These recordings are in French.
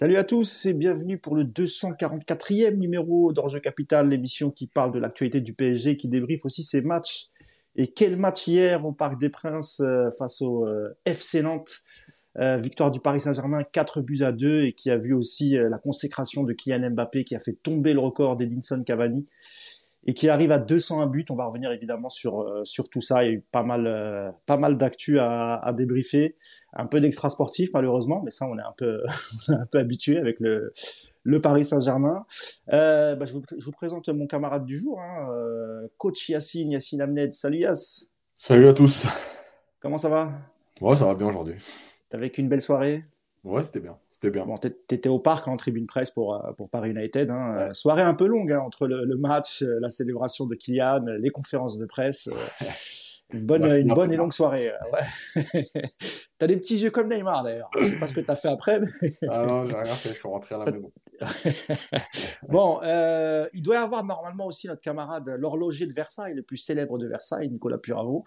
Salut à tous et bienvenue pour le 244e numéro d'Enjeu Capital, l'émission qui parle de l'actualité du PSG, qui débriefe aussi ses matchs. Et quel match hier au Parc des Princes euh, face au euh, FC Nantes euh, victoire du Paris Saint-Germain, 4 buts à 2 et qui a vu aussi la consécration de Kylian Mbappé qui a fait tomber le record d'Edinson Cavani et qui arrive à 201 buts. On va revenir évidemment sur, euh, sur tout ça. Il y a eu pas mal, euh, pas mal d'actu à, à débriefer. Un peu d'extra sportif malheureusement, mais ça on est un peu, un peu habitué avec le, le Paris Saint-Germain. Euh, bah, je, vous, je, vous, présente mon camarade du jour, hein, euh, coach Yacine, Yacine Amned. Salut Yass. Salut à tous. Comment ça va? Ouais, ça va bien aujourd'hui. T'as vécu une belle soirée? Ouais, c'était bien. C'était bien. Bon, t'étais au parc en tribune presse pour, euh, pour Paris United. Hein. Ouais. Soirée un peu longue hein, entre le, le, match, euh, la célébration de Kylian, les conférences de presse. Euh, une bonne, une bonne et longue soirée. Ouais. t'as des petits yeux comme Neymar d'ailleurs. Je sais pas ce que t'as fait après. Mais... Ah non, j'ai rien fait. Je suis rentré à la maison. bon, euh, il doit y avoir normalement aussi notre camarade, l'horloger de Versailles, le plus célèbre de Versailles, Nicolas Puravo.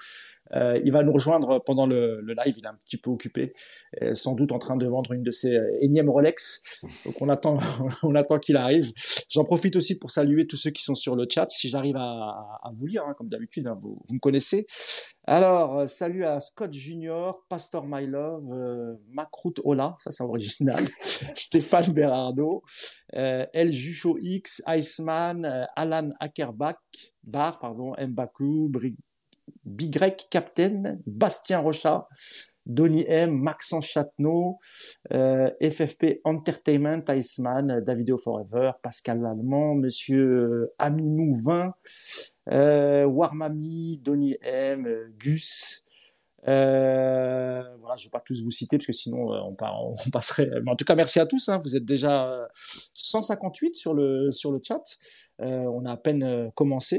Euh, il va nous rejoindre pendant le, le, live. Il est un petit peu occupé, euh, sans doute en train de vendre une de ses énièmes Rolex. Donc on attend, on attend qu'il arrive. J'en profite aussi pour saluer tous ceux qui sont sur le chat. Si j'arrive à, à, vous lire, hein, comme d'habitude, hein, vous, vous, me connaissez. Alors, euh, salut à Scott Junior, Pastor My Love, euh, Macroute Ola, ça c'est original, Stéphane Berardo, euh, El Jucho X, Iceman, euh, Alan Ackerbach, Bar, pardon, Mbaku, Big Captain, Bastien Rochat, Donny M, Maxence Chatneau, euh, FFP Entertainment, Iceman, Davido Forever, Pascal Lallemand, Monsieur Amimou 20, euh, Warmami, Donny M, Gus. Euh, voilà, je ne vais pas tous vous citer parce que sinon on, on, passerait. Mais en tout cas, merci à tous. Hein, vous êtes déjà 158 sur le sur le chat. Euh, on a à peine euh, commencé.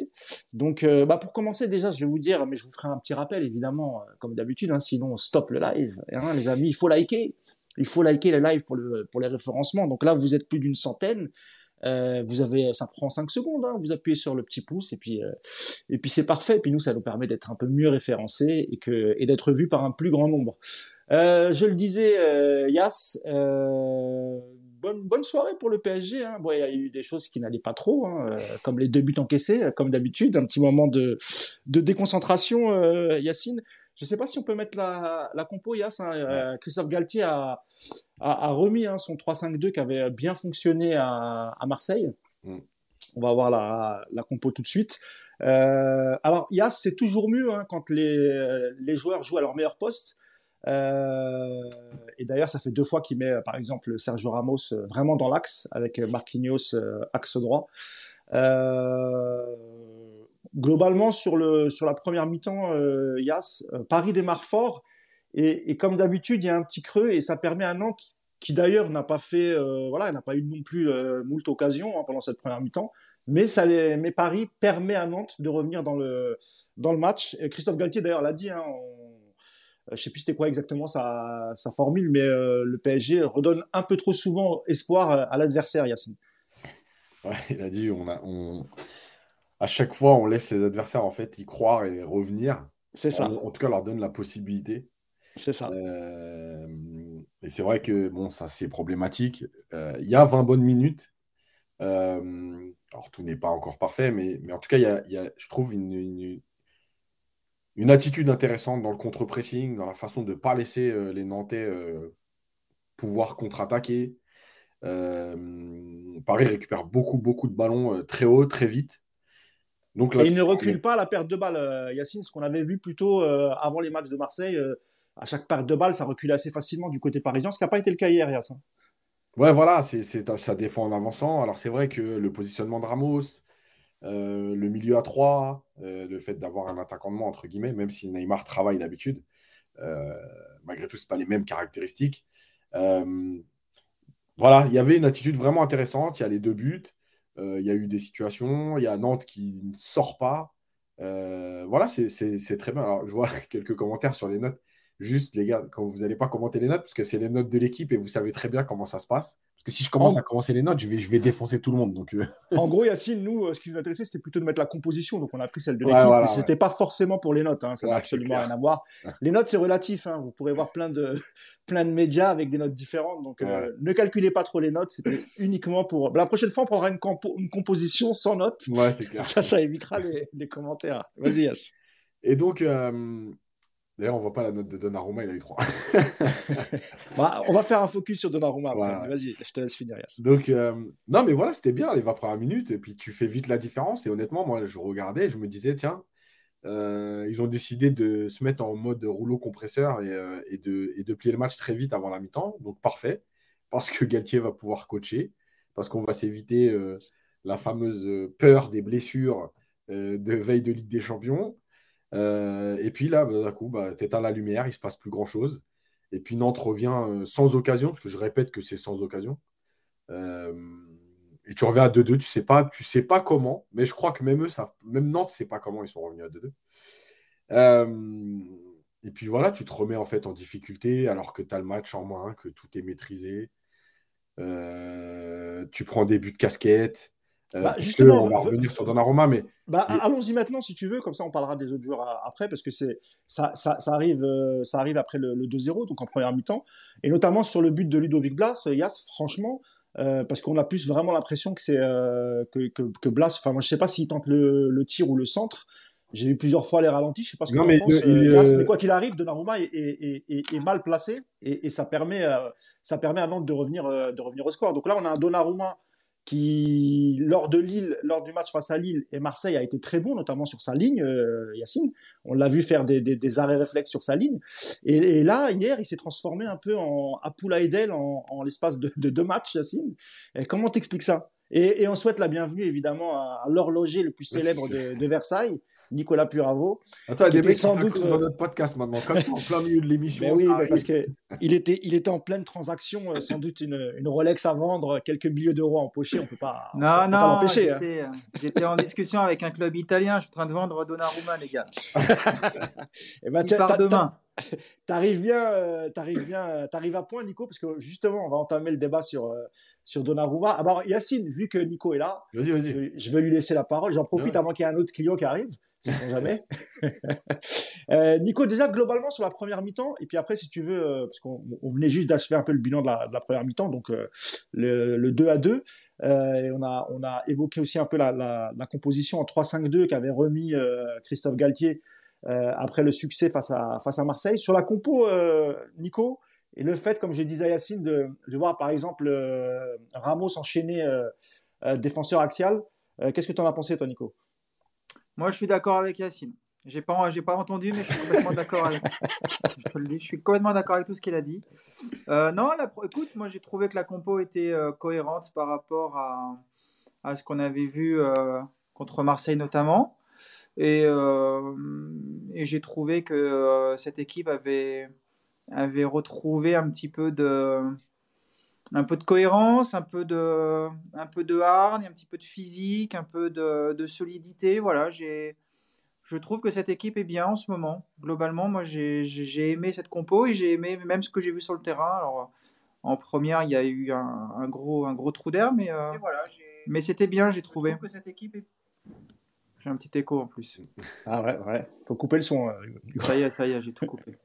Donc, euh, bah pour commencer déjà, je vais vous dire, mais je vous ferai un petit rappel évidemment, comme d'habitude. Hein, sinon, on stoppe le live. Hein, les amis, il faut liker. Il faut liker le live pour le pour les référencements. Donc là, vous êtes plus d'une centaine. Euh, vous avez, ça prend 5 secondes, hein, vous appuyez sur le petit pouce et puis, euh, et puis c'est parfait. Et puis nous, ça nous permet d'être un peu mieux référencés et, que, et d'être vus par un plus grand nombre. Euh, je le disais, Yas, bonne, bonne soirée pour le PSG. Hein. Bon, il y a eu des choses qui n'allaient pas trop, hein, comme les deux buts encaissés, comme d'habitude, un petit moment de, de déconcentration, Yacine. Je ne sais pas si on peut mettre la, la compo, Yass. Hein. Euh, Christophe Galtier a, a, a remis son 3-5-2 qui avait bien fonctionné à, à Marseille. Mm. On va voir la, la compo tout de suite. Euh, alors, Yass, c'est toujours mieux quand les, les joueurs jouent à leur meilleur poste. Euh, et d'ailleurs, ça fait deux fois qu'il met, par exemple, Sergio Ramos vraiment dans l'axe, avec Marquinhos axe droit. Euh, globalement, sur, le, sur la première mi-temps, euh, Yas, euh, Paris démarre fort. Et, comme d'habitude, il y a un petit creux et ça permet à Nantes, qui d'ailleurs n'a pas fait, euh, voilà, n'a pas eu non plus euh, moult occasions hein, pendant cette première mi-temps, mais, Paris permet à Nantes de revenir dans le, dans le match. Christophe Galtier d'ailleurs l'a dit, hein, je sais plus c'était quoi exactement sa, sa formule, mais euh, le PSG redonne un peu trop souvent espoir à l'adversaire, Yacine. Ouais, il a dit, on a, on, à chaque fois, on laisse les adversaires en fait y croire et revenir. C'est ça. En, en, tout cas, leur donne la possibilité. C'est ça. Euh, et c'est vrai que bon, ça c'est problématique. Euh, il y a 20 bonnes minutes. Euh, alors tout n'est pas encore parfait, mais, mais en tout cas, y a, y a je trouve une, une, une, attitude intéressante dans le contre-pressing, dans la façon de ne pas laisser euh, les Nantais euh, pouvoir contre-attaquer. Paris récupère beaucoup, beaucoup de ballons très haut, très vite. Donc, là, et il ne recule pas à la perte de balle, euh, Yacine, ce qu'on avait vu plutôt euh, avant les matchs de Marseille. Euh, à chaque perte de balle, ça reculait assez facilement du côté parisien, ce qui n'a pas été le cas hier, Yacine. Ouais, voilà, c'est, ça défend en avançant. Alors c'est vrai que le positionnement de Ramos, euh, le milieu à 3, euh, le fait d'avoir un attaquant de moins, entre guillemets, même si Neymar travaille d'habitude, euh, malgré tout, ce pas les mêmes caractéristiques. voilà, il y avait une attitude vraiment intéressante. Il y a les deux buts. Euh, il y a eu des situations, il y a Nantes qui ne sort pas. Euh, voilà, c'est très bien. Alors, je vois quelques commentaires sur les notes. Juste les gars, quand vous n'allez pas commenter les notes, parce que c'est les notes de l'équipe et vous savez très bien comment ça se passe. Parce que si je commence à commencer les notes, je vais, je vais défoncer tout le monde. Donc, euh. En gros, Yacine, nous, ce qui nous intéressait, c'était plutôt de mettre la composition. Donc on a pris celle de l'équipe. mais ce n'était pas forcément pour les notes. Hein. Ça n'a absolument rien à voir. Les notes, c'est relatif. Hein. Vous pourrez voir plein de, plein de médias avec des notes différentes. Donc ne calculez pas trop les notes. C'était uniquement pour. La prochaine fois, on prendra une, une composition sans notes. Clair. Ça, ça évitera les, les commentaires. Vas-y, Yass. Et donc, D'ailleurs, on voit pas la note de Donnarumma, il a eu 3. bah, on va faire un focus sur Donnarumma. Vas-y, je te laisse finir. Yass. Donc, euh, non, mais voilà, c'était bien les 20 premières minutes. Et puis, tu fais vite la différence. Et honnêtement, moi, je regardais, je me disais, tiens, euh, ils ont décidé de se mettre en mode rouleau compresseur et, euh, et, de, et, de, plier le match très vite avant la mi-temps. Donc, parfait. Parce que Galtier va pouvoir coacher. Parce qu'on va s'éviter la fameuse peur des blessures de veille de Ligue des Champions. Euh, et puis là, bah, d'un coup, bah, tu éteins la lumière, il se passe plus grand-chose. Et puis Nantes revient euh, sans occasion, parce que je répète que c'est sans occasion. Euh, et tu reviens à 2-2, tu sais pas, tu sais pas comment, mais je crois que même eux, même Nantes ne sait pas comment ils sont revenus à 2-2. et puis voilà, tu te remets en fait en difficulté alors que tu as le match en main, que tout est maîtrisé. tu prends des buts de casquette. Euh, bah, justement, on va revenir sur Donnarumma, mais. Bah, Allons-y maintenant, si tu veux, comme ça on parlera des autres joueurs après, parce que c'est ça, ça, ça, arrive, euh, ça arrive après le, 2-0, donc en première mi-temps, et notamment sur le but de Ludovic Blas, Yas, franchement, euh, parce qu'on a plus vraiment l'impression que c'est que, que, que, Blas, enfin moi je sais pas s'il tente le, le, tir ou le centre. J'ai vu plusieurs fois les ralentis, je sais pas ce que tu penses. mais quoi qu'il arrive, Donnarumma est, est, est, est, mal placé et, ça permet ça permet à Nantes de revenir de revenir au score. Donc là on a un Donnarumma qui, lors de Lille, lors du match face à Lille et Marseille, a été très bon, notamment sur sa ligne, euh, Yacine. On l'a vu faire des, des, des, arrêts réflexes sur sa ligne. Et, et là, hier, il s'est transformé un peu en Apoula Edel en, en l'espace de, de, deux matchs, Yacine. Et comment t'expliques ça? Et, et, on souhaite la bienvenue, évidemment, à, l'horloger le plus célèbre de, de Versailles, Nicolas Puravo. Attends, il y a des mecs sans doute dans notre podcast maintenant, comme ça, en plein milieu de l'émission. oui, parce qu'il était, il était en pleine transaction, euh, sans doute une, une, Rolex à vendre, quelques milliers d'euros empochés, on peut pas. Non, non, l'empêcher. Hein. Euh, j'étais en discussion avec un club italien, je suis en train de vendre Donnarumma, les gars. Et eh ben, il part demain. T'arrives bien, euh, t'arrives bien, t'arrives à point, Nico, parce que justement, on va entamer le débat sur sur Donnarumma. Alors Yacine, vu que Nico est là, vas -y, vas -y. Je, je, vais lui laisser la parole. J'en profite avant qu'il y ait un autre client qui arrive euh, Nico, déjà globalement sur la première mi-temps, et puis après, si tu veux, euh, parce qu'on venait juste d'achever un peu le bilan de la, première mi-temps, donc euh, le, le, 2 à 2. Euh, et on a, on a évoqué aussi un peu la, composition en 3-5-2 qu'avait remis Christophe Galtier après le succès face à, face à Marseille. Sur la compo, Nico, et le fait, comme je disais à Yacine, de, de voir par exemple Ramos enchaîner défenseur axial, qu'est-ce que tu en as pensé, toi, Nico? Moi, je suis d'accord avec Yacine. J'ai pas, pas entendu, mais je suis complètement d'accord avec. je, suis complètement d'accord avec tout ce qu'il a dit. Euh, non, écoute, moi j'ai trouvé que la compo était euh, cohérente par rapport à, à ce qu'on avait vu euh, contre Marseille notamment, et, et j'ai trouvé que cette équipe avait avait retrouvé un petit peu de un peu de cohérence, un peu de, un peu de hargne, un petit peu de physique, un peu de, de solidité. Voilà, j'ai, je trouve que cette équipe est bien en ce moment. Globalement, moi, j'ai, j'ai aimé cette compo et j'ai aimé même ce que j'ai vu sur le terrain. Alors, en première, il y a eu un, un gros, un gros trou d'air, mais, euh, voilà, mais c'était bien, j'ai trouvé. Je trouve que cette équipe est... J'ai un petit écho en plus. Ah ouais, ouais. Faut couper le son. Euh, ça y est, ça y est, j'ai tout coupé.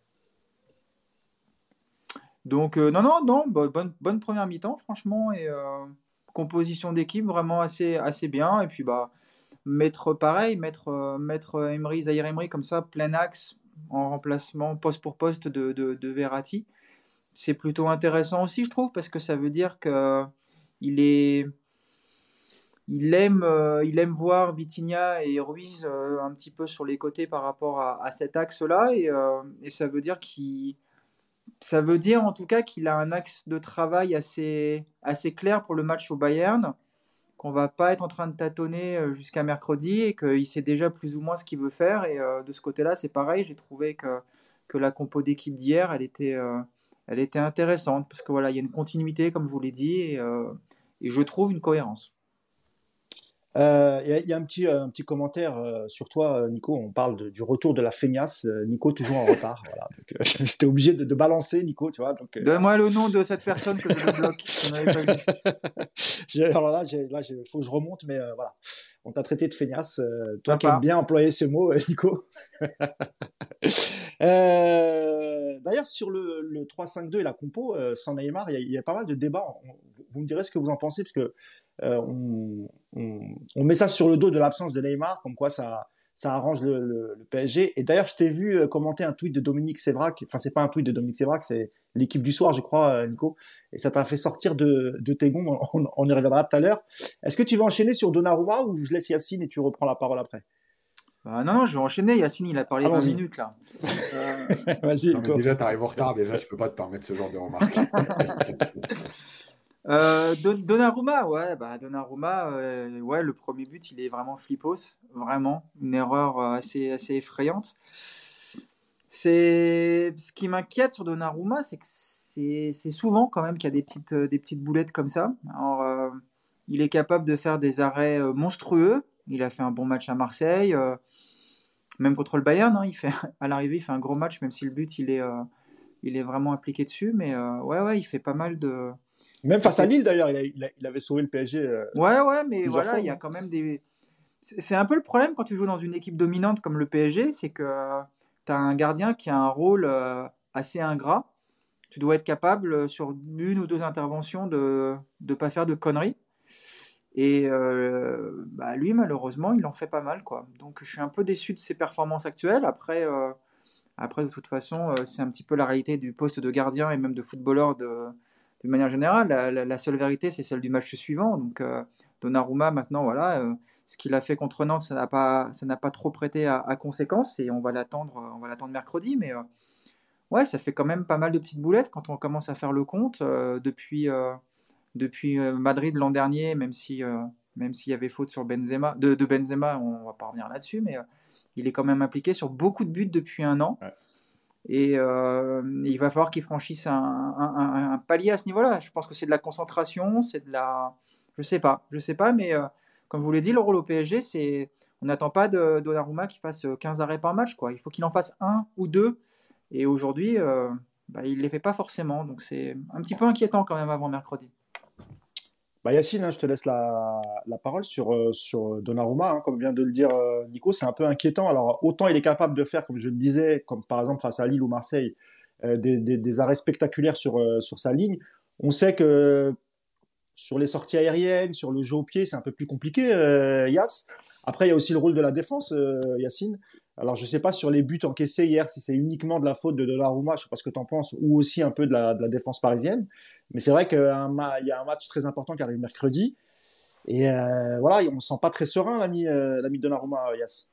Donc, euh, non, non, non, bonne, première mi-temps, franchement. Et euh, composition d'équipe vraiment assez, assez bien. Et puis, bah, mettre pareil, mettre, euh, mettre Emery, Zahir Emery comme ça, plein axe, en remplacement, poste pour poste de, de, Verratti. C'est plutôt intéressant aussi, je trouve, parce que ça veut dire que il est. Il aime, voir Vitinha et Ruiz un petit peu sur les côtés par rapport à, à cet axe-là. Et, et, ça veut dire qu'il ça veut dire en tout cas qu'il a un axe de travail assez, assez clair pour le match au Bayern, qu'on va pas être en train de tâtonner euh, jusqu'à mercredi et qu'il sait déjà plus ou moins ce qu'il veut faire. Et euh, de ce côté-là, c'est pareil. J'ai trouvé que, que la compo d'équipe d'hier, elle était, euh, elle était intéressante parce que voilà, il y a une continuité, comme je vous l'ai dit, et, et je trouve une cohérence. Euh, il y, a un petit, euh, un petit commentaire euh, sur toi, Nico. On parle du retour de la feignasse. Nico, toujours en retard. Voilà. J'étais obligé de, balancer, Nico. Tu vois, Donne-moi le nom de cette personne que je bloque. alors là, il faut que je remonte, mais voilà. On t'a traité de feignasse. toi qui aimes bien employer ce mot, Nico. D'ailleurs, sur le, le 3-5-2 et la compo, sans Neymar, il y, a pas mal de débats. Vous me direz ce que vous en pensez, parce que euh, on, met ça sur le dos de l'absence de Neymar, comme quoi ça, ça arrange le, PSG. Et d'ailleurs, je t'ai vu euh, commenter un tweet de Dominique Sévrac. Enfin, c'est pas un tweet de Dominique Sévrac, c'est l'équipe du soir, je crois, euh, Nico. Et ça t'a fait sortir de, tes gonds. On, y reviendra tout à l'heure. Est-ce que tu vas enchaîner sur Donnarumma ou je laisse Yacine et tu reprends la parole après? Bah non, je vais enchaîner. Yacine, il a parlé 20 minutes là. Vas-y. Déjà, tu arrives en retard. Déjà, je peux pas te permettre ce genre de remarques. Euh, Donnarumma, ouais, bah Donnarumma, euh, ouais, le premier but, il est vraiment flippos, vraiment une erreur euh, assez, effrayante. C'est ce qui m'inquiète sur Donnarumma, c'est que c'est souvent quand même qu'il y a des petites, boulettes comme ça. Il est capable de faire des arrêts monstrueux. Il a fait un bon match à Marseille, même contre le Bayern. Hein, il fait à l'arrivée, il fait un gros match, même si le but il est, il est vraiment impliqué dessus. Mais ouais, ouais, il fait pas mal de même face à Lille, d'ailleurs, il, avait sauvé le PSG. Euh, ouais, ouais, mais voilà, il y a quand même des. C'est un peu le problème quand tu joues dans une équipe dominante comme le PSG, c'est que tu as un gardien qui a un rôle euh, assez ingrat. Tu dois être capable, euh, sur une ou deux interventions, de ne pas faire de conneries. Et bah, lui, malheureusement, il en fait pas mal. quoi. Donc je suis un peu déçu de ses performances actuelles. Après, après de toute façon, c'est un petit peu la réalité du poste de gardien et même de footballeur de, de manière générale, la, seule vérité, c'est celle du match suivant. Donc, euh, Donnarumma, maintenant, voilà, euh, ce qu'il a fait contre Nantes, ça n'a pas, ça n'a pas trop prêté à, conséquence et on va l'attendre, euh, on va l'attendre mercredi. Mais ouais, ça fait quand même pas mal de petites boulettes quand on commence à faire le compte depuis, depuis Madrid l'an dernier, même si, même s'il y avait faute sur Benzema, de, Benzema, on va pas revenir là-dessus, mais il est quand même impliqué sur beaucoup de buts depuis un an. Et euh, il va falloir qu'il franchisse un, palier à ce niveau-là. Je pense que c'est de la concentration, c'est de la. Je sais pas, je sais pas, mais euh, comme vous l'avez dit, le rôle au PSG, c'est. On n'attend pas de Donnarumma qui fasse 15 arrêts par match. Il faut qu'il en fasse un ou deux. Et aujourd'hui, euh, bah, il ne les fait pas forcément. Donc c'est un petit peu inquiétant quand même avant mercredi. Bah Yacine, hein, je te laisse la, parole sur, euh, sur Donnarumma. Hein, comme vient de le dire euh, Nico, c'est un peu inquiétant. Alors, autant il est capable de faire, comme je le disais, comme par exemple face à Lille ou Marseille, euh, des, arrêts spectaculaires sur, sur sa ligne. On sait que sur les sorties aériennes, sur le jeu au pied, c'est un peu plus compliqué, Yass. Après, il y a aussi le rôle de la défense, Yacine. Alors, je ne sais pas sur les buts encaissés hier, si c'est uniquement de la faute de Donnarumma, je ne sais pas ce que tu en penses, ou aussi un peu de la, de la défense parisienne. Mais c'est vrai qu'il y a un match très important qui arrive mercredi. Et euh, voilà, on ne sent pas très serein, l'ami euh, Donnarumma, Yass.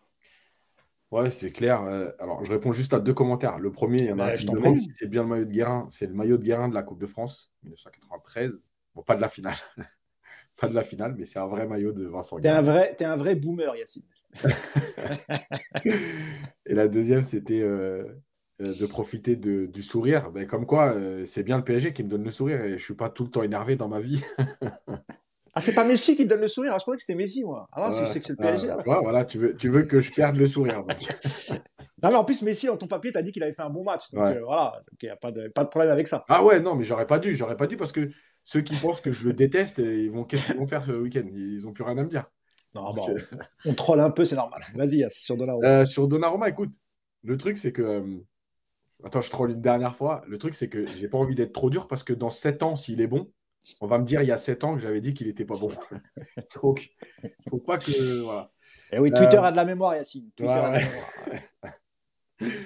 Ouais, c'est clair. Euh, alors, je réponds juste à deux commentaires. Le premier, il y en a c'est bien le maillot de Guérin. C'est le maillot de Guérin de la Coupe de France, 1993. Bon, pas de la finale. pas de la finale, mais c'est un vrai maillot de Vincent Guérin. T'es un vrai, es un vrai boomer, Yacine. Et la deuxième, c'était euh, euh, de profiter du sourire. Ben, comme quoi, euh, c'est bien le PSG qui me donne le sourire et je suis pas tout le temps énervé dans ma vie. ah, c'est pas Messi qui te donne le sourire? Ah, je croyais que c'était Messi, moi. Ah, c'est que c'est le PSG. voilà, tu veux, tu veux que je perde le sourire. non, mais en plus, Messi, dans ton papier, tu as dit qu'il avait fait un bon match. Donc voilà, il n'y a pas de, pas de problème avec ça. Ah ouais, non, mais j'aurais pas dû. J'aurais pas dû parce que ceux qui pensent que je le déteste, ils vont, qu'est-ce qu'ils vont faire ce week-end? Ils ont plus rien à me dire. On troll un peu, c'est normal. Vas-y, sur Donnarumma. Euh, sur Donnarumma, écoute, le truc, c'est que. Euh, attends, je troll une dernière fois. Le truc, c'est que j'ai pas envie d'être trop dur parce que dans 7 ans, s'il est bon, on va me dire il y a 7 ans que j'avais dit qu'il était pas bon. Donc, faut pas que. Voilà. Et eh oui, Twitter euh, a de la mémoire, Yacine. Twitter a de la mémoire.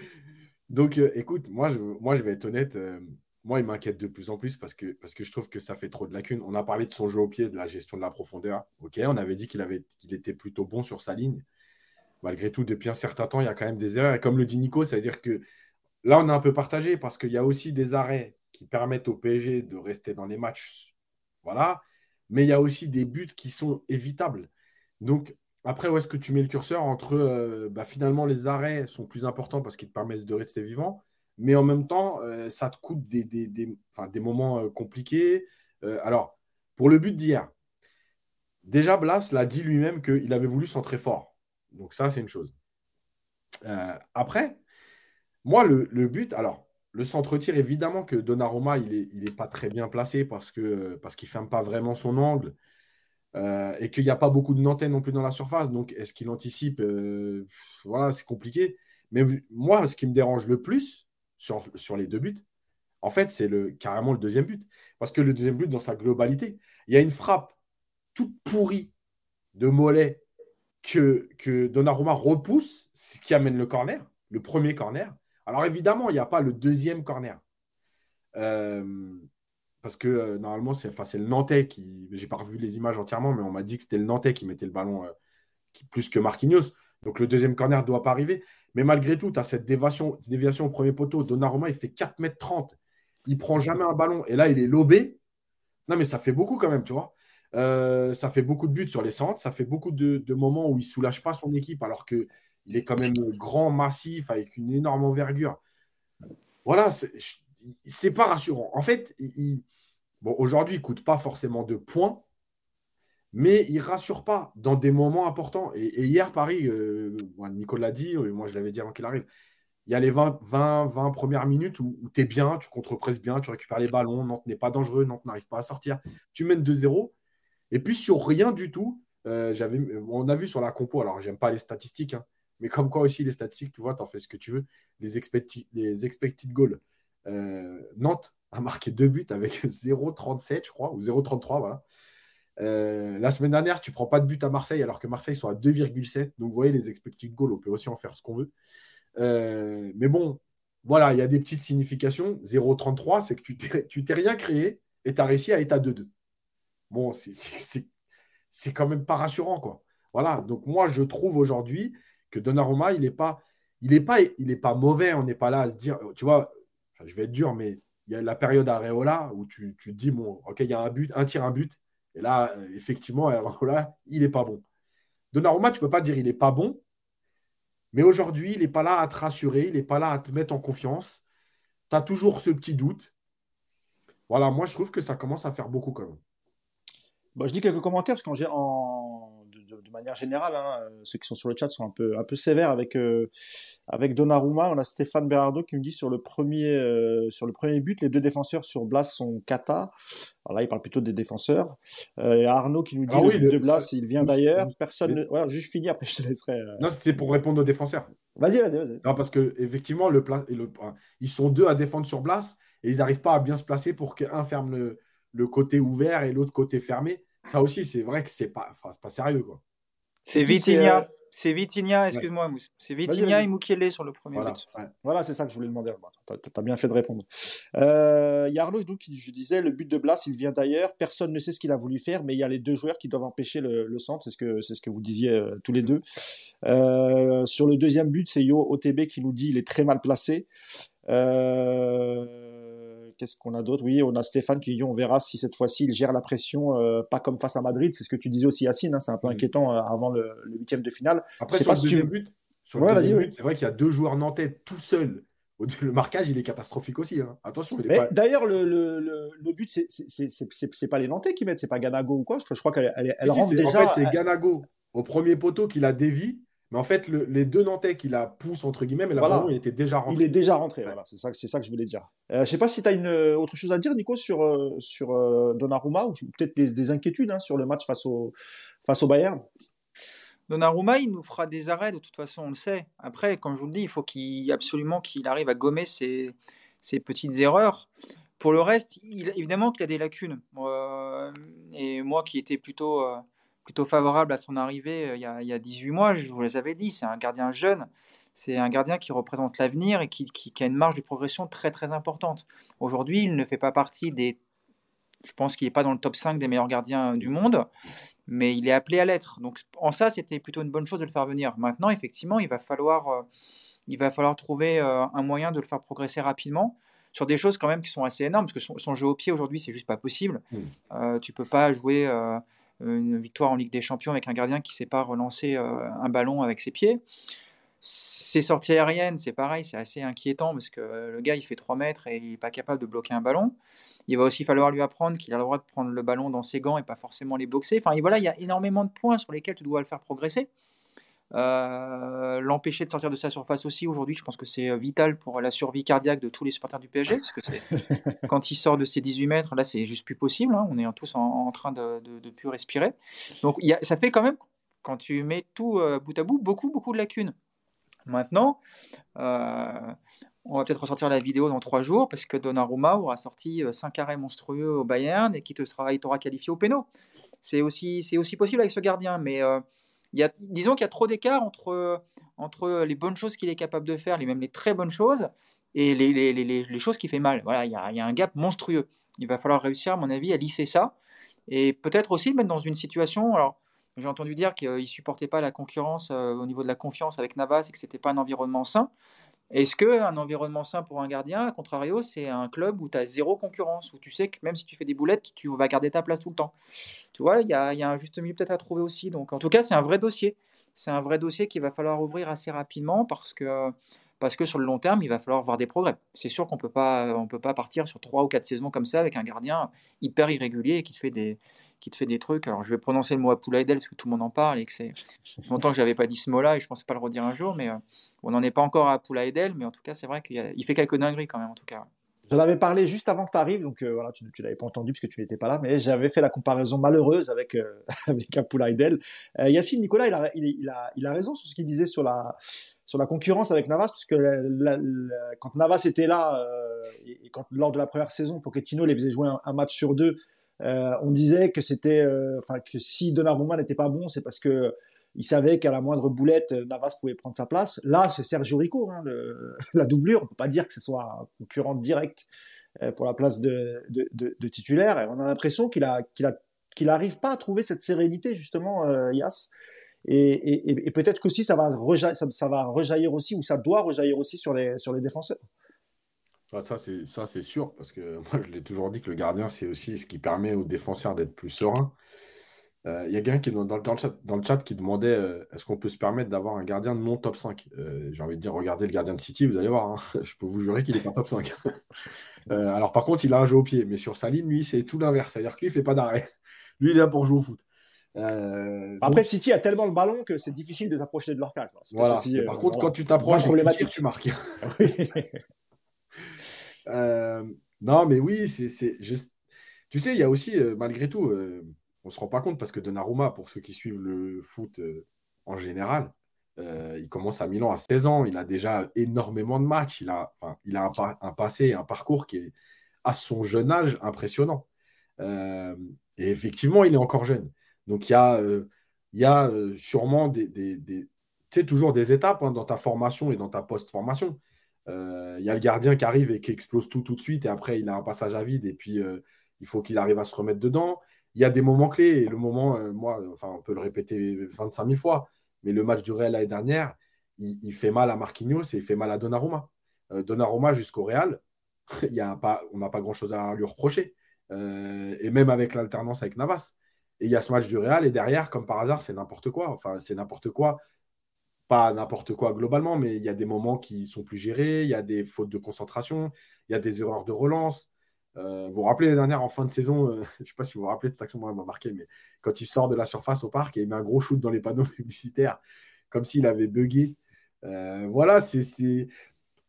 Donc, écoute, moi je, moi, je vais être honnête moi, il m'inquiète de plus en plus parce que, parce que je trouve que ça fait trop de lacunes. On a parlé de son jeu au pied, de la gestion de la profondeur. On avait dit qu'il était plutôt bon sur sa ligne. Malgré tout, depuis un certain temps, il y a quand même des erreurs. Et comme le dit Nico, ça veut dire que là, on est un peu partagé parce qu'il y a aussi des arrêts qui permettent au PSG de rester dans les matchs. Voilà. Mais il y a aussi des buts qui sont évitables. Donc, après, où est-ce que tu mets le curseur entre euh, bah, finalement les arrêts sont plus importants parce qu'ils te permettent de rester vivant mais en même temps, euh, ça te coûte des, des, des, moments euh, compliqués. Euh, alors, pour le but d'hier, déjà, Blas l'a dit lui-même qu'il avait voulu centrer fort. Donc ça, c'est une chose. Après, moi, le, but, alors, le centre-tir, évidemment que Donnarumma, il n'est il est pas très bien placé parce qu'il parce ne ferme pas vraiment son angle. Et qu'il n'y a pas beaucoup de Nantais non plus dans la surface. Donc, est-ce qu'il anticipe Voilà, c'est compliqué. Mais moi, ce qui me dérange le plus sur, les deux buts, en fait, c'est le, carrément le deuxième but. Parce que le deuxième but, dans sa globalité, il y a une frappe toute pourrie de Mollet que, que Donnarumma repousse, ce qui amène le corner, le premier corner. Alors évidemment, il n'y a pas le deuxième corner. Euh, parce que euh, normalement, c'est le Nantais qui. J'ai pas revu les images entièrement, mais on m'a dit que c'était le Nantais qui mettait le ballon euh, plus que Marquinhos. Donc le deuxième corner ne doit pas arriver. Mais malgré tout, tu as cette déviation, déviation au premier poteau. Donnarumma, il fait 4 mètres 30. Il prend jamais un ballon. Et là, il est lobé. Non, mais ça fait beaucoup quand même, tu vois. Euh, ça fait beaucoup de buts sur les centres. Ça fait beaucoup de, moments où il ne soulage pas son équipe alors qu'il est quand même grand, massif, avec une énorme envergure. Voilà, c'est pas rassurant. En fait, il, bon, aujourd'hui, il ne coûte pas forcément de points, mais il rassure pas dans des moments importants. Et, hier, Paris, euh, Nicolas l'a dit, moi je l'avais dit avant qu'il arrive, il y a les 20, 20, 20 premières minutes où, tu es bien, tu contre-presses bien, tu récupères les ballons, Nantes n'est pas dangereux, Nantes n'arrive pas à sortir. Tu mènes 2-0. Et puis sur rien du tout, euh, on a vu sur la compo, alors j'aime pas les statistiques, hein, mais comme quoi aussi les statistiques, tu vois, tu en fais ce que tu veux, les, expected, goals. Euh, Nantes a marqué deux buts avec 0,37, je crois, ou 0,33, voilà. Euh, la semaine dernière, tu prends pas de but à Marseille alors que Marseille sont à 2,7. Donc, vous voyez, les expected goals, on peut aussi en faire ce qu'on veut. Euh, mais bon, voilà, il y a des petites significations. 0,33, c'est que tu t'es rien créé et tu as réussi à être à 2-2. Bon, c'est quand même pas rassurant. Voilà, donc moi, je trouve aujourd'hui que Donnarumma, il n'est pas, pas mauvais. On n'est pas là à se dire, tu vois, je vais être dur, mais il y a la période Areola où tu, tu te dis, bon, ok, il y a un but, un tir, un but. Et là, euh, effectivement, il n'est pas bon. Donnarumma, tu ne peux pas dire il n'est pas bon, mais aujourd'hui, il n'est pas là à te rassurer, il n'est pas là à te mettre en confiance. Tu as toujours ce petit doute. Voilà, moi, je trouve que ça commence à faire beaucoup quand même. Bon, je dis quelques commentaires parce qu'en de, manière générale, hein, euh, ceux qui sont sur le chat sont un peu, un peu sévères avec, euh, avec Donnarumma. On a Stéphane Berardo qui me dit sur le premier, euh, sur le premier but, les deux défenseurs sur Blas sont Kata. Alors là, il parle plutôt des défenseurs. et Arnaud qui nous dit ah le but de Blas, il vient d'ailleurs. Personne. Ne... Voilà, juste fini, après je te laisserai. Non, c'était pour répondre aux défenseurs. Vas-y, vas-y, vas-y. Non, parce que effectivement, le, le... ils sont deux à défendre sur Blas et ils n'arrivent pas à bien se placer pour qu'un ferme le, le côté ouvert et l'autre côté fermé. Ça aussi, c'est vrai que c'est pas, enfin, pas sérieux, quoi. C'est Vitinha. Euh, c'est Vitinha, excuse-moi, Mousse. C'est Vitinha et Mukiele sur le premier voilà. but. Voilà, c'est ça que je voulais demander. Tu as, bien fait de répondre. Euh, il y a Arnaud qui, je disais, le but de Blas, il vient d'ailleurs. Personne ne sait ce qu'il a voulu faire, mais il y a les deux joueurs qui doivent empêcher le, centre. C'est ce que, c'est ce que vous disiez euh, tous les deux. sur le deuxième but, c'est Yo OTB qui nous dit il est très mal placé. Euh, Qu'est-ce qu'on a d'autre? Oui, on a Stéphane qui dit on verra si cette fois-ci il gère la pression, euh, pas comme face à Madrid. C'est ce que tu disais aussi, Yacine. Hein, c'est un peu inquiétant euh, avant le huitième de finale. Après, sur, le deuxième but, c'est vrai qu'il y a deux joueurs nantais tout seuls. Le marquage, il est catastrophique aussi. Hein. Attention. D'ailleurs, le, le, le, but, c'est pas les Nantais qui mettent, c'est pas Ganago ou quoi? Je crois qu'elle elle, rentre déjà. En fait, c'est Ganago au premier poteau qui la dévie mais en fait, les deux Nantais qui la poussent, entre guillemets, mais là, il était déjà rentré. Il est déjà rentré, voilà. C'est ça, ça que je voulais dire. Euh, je ne sais pas si tu as une, euh, autre chose à dire, Nico, sur, euh, sur Donnarumma, ou peut-être des, inquiétudes hein, sur le match face au, face au Bayern. Donnarumma, il nous fera des arrêts, de toute façon, on le sait. Après, comme je vous le dis, il faut qu'il, absolument qu'il arrive à gommer ses, ses, petites erreurs. Pour le reste, il, évidemment qu'il a des lacunes. et moi qui étais plutôt plutôt favorable à son arrivée euh, il y, a, il y, a, 18 mois, je vous les avais dit, c'est un gardien jeune, c'est un gardien qui représente l'avenir et qui, qui, a une marge de progression très très importante. Aujourd'hui, il ne fait pas partie des... Je pense qu'il n'est pas dans le top 5 des meilleurs gardiens du monde, mais il est appelé à l'être. Donc en ça, c'était plutôt une bonne chose de le faire venir. Maintenant, effectivement, il va falloir, euh, il va falloir trouver euh, un moyen de le faire progresser rapidement sur des choses quand même qui sont assez énormes, parce que son, son jeu au pied aujourd'hui, c'est juste pas possible. Mmh. Euh, tu peux pas jouer une victoire en Ligue des Champions avec un gardien qui ne sait pas relancer euh, un ballon avec ses pieds. Ses sorties aériennes, c'est pareil, c'est assez inquiétant parce que le gars il fait 3 mètres et il n'est pas capable de bloquer un ballon. il va aussi falloir lui apprendre qu'il a le droit de prendre le ballon dans ses gants et pas forcément les boxer. Enfin, voilà, il y a énormément de points sur lesquels tu dois le faire progresser. Euh, l'empêcher de sortir de sa surface aussi aujourd'hui, je pense que c'est vital pour la survie cardiaque de tous les supporters du PSG, parce que quand il sort de ses 18 mètres, là c'est juste plus possible, hein. on est tous en, train de, de, plus respirer. Donc y a, ça fait quand même, quand tu mets tout euh, bout à bout, beaucoup beaucoup de lacunes. Maintenant, euh, on va peut-être ressortir la vidéo dans trois jours parce que Donnarumma aura sorti 5 arrêts monstrueux au Bayern et qui te sera, il t'aura qualifié au péno. C'est aussi, c'est aussi possible avec ce gardien, mais disons qu'il y a trop d'écart entre, entre les bonnes choses qu'il est capable de faire, les, même les très bonnes choses, et les, les, les, les choses qu'il fait mal. Voilà, il y, a, il y, a, un gap monstrueux. Il va falloir réussir, à mon avis, à lisser ça, et peut-être aussi mettre dans une situation. Alors, j'ai entendu dire qu'il ne supportait pas la concurrence euh, au niveau de la confiance avec Navas et que ce n'était pas un environnement sain. Est-ce qu'un environnement sain pour un gardien, à contrario, c'est un club où tu as zéro concurrence, où tu sais que même si tu fais des boulettes, tu vas garder ta place tout le temps? Tu vois, il y a, un juste milieu peut-être à trouver aussi. Donc, en tout cas, c'est un vrai dossier. C'est un vrai dossier qu'il va falloir ouvrir assez rapidement parce que, parce que sur le long terme, il va falloir voir des progrès. C'est sûr qu'on ne peut pas partir sur trois ou quatre saisons comme ça avec un gardien hyper irrégulier et qui fait des, qui te fait des trucs. Alors, je vais prononcer le mot Apoulaïdel parce que tout le monde en parle et que c'est longtemps que j'avais pas dit ce mot-là et je pensais pas le redire un jour, mais euh, on n'en est pas encore à Apoulaïdel, mais en tout cas, c'est vrai qu'il fait quelques dingueries quand même, en tout cas. J'en avais parlé juste avant que tu arrives, donc euh, voilà, tu ne l'avais pas entendu parce que tu n'étais pas là, mais j'avais fait la comparaison malheureuse avec, euh, avec Apoulaïdel. Yacine, Nicolas, il a, il, a, il a raison sur ce qu'il disait sur la, sur la concurrence avec Navas, parce que quand Navas était là, et, quand, lors de la première saison, Pochettino les faisait jouer un match sur deux, euh, on disait que c'était, euh, enfin que si Donnarumma n'était pas bon, c'est parce que il savait qu'à la moindre boulette, Navas pouvait prendre sa place. Là, c'est Sergio Rico, hein, la doublure. On peut pas dire que ce soit un concurrent direct euh, pour la place de, titulaire. Et on a l'impression qu'il a, qu'il a, qu'il arrive pas à trouver cette sérénité justement, euh. Et, peut-être qu'aussi ça va rejaillir, ça, va rejaillir aussi, ou ça doit rejaillir aussi sur les, sur les défenseurs. Ah, ça, c'est, ça, c'est sûr, parce que moi, je l'ai toujours dit que le gardien, c'est aussi ce qui permet aux défenseurs d'être plus sereins. Euh, il y a quelqu'un qui est dans, dans, le chat, dans le chat qui demandait euh, est-ce qu'on peut se permettre d'avoir un gardien non top 5 euh, J'ai envie de dire regardez le gardien de City, vous allez voir, hein. je peux vous jurer qu'il est pas top 5. alors par contre, il a un jeu au pied, mais sur sa ligne, lui, c'est tout l'inverse. C'est-à-dire que lui, il fait pas d'arrêt. Lui, il est là pour jouer au foot. Après, City a tellement le ballon que c'est difficile de s'approcher de leur cas. Voilà. par contre, quand tu t'approches, tu marques. Euh, non, mais oui, c'est juste. Tu sais, il y a aussi, euh, malgré tout, euh, on ne se rend pas compte parce que Donnarumma, pour ceux qui suivent le foot en général, il commence à Milan à 16 ans. Il a déjà énormément de matchs. Il a, il a un, un passé, un parcours qui est, à son jeune âge, impressionnant. et effectivement, il est encore jeune. Donc, il y a, y a sûrement des, des, des toujours des étapes hein, dans ta formation et dans ta post-formation. Euh, il y a le gardien qui arrive et qui explose tout tout de suite, et après, il a un passage à vide, et puis euh, il faut qu'il arrive à se remettre dedans. Il y a des moments clés, et le moment, euh, moi, on peut le répéter 25 000 fois, mais le match du Real l'année dernière, il, fait mal à Marquinhos et il fait mal à Donnarumma. Donnarumma jusqu'au Real, il y a pas, on n'a pas grand-chose à lui reprocher. et même avec l'alternance avec Navas. Et il y a ce match du Real, et derrière, comme par hasard, c'est n'importe quoi. Enfin, c'est n'importe quoi pas n'importe quoi globalement, mais il y a des moments qui sont plus gérés, il y a des fautes de concentration, il y a des erreurs de relance. Euh, vous vous rappelez l'année dernière en fin de saison, euh, je ne sais pas si vous vous rappelez de cette action, moi, elle m'a marqué, mais quand il sort de la surface au parc et il met un gros shoot dans les panneaux publicitaires, comme s'il avait bugué. Euh, voilà, c'est.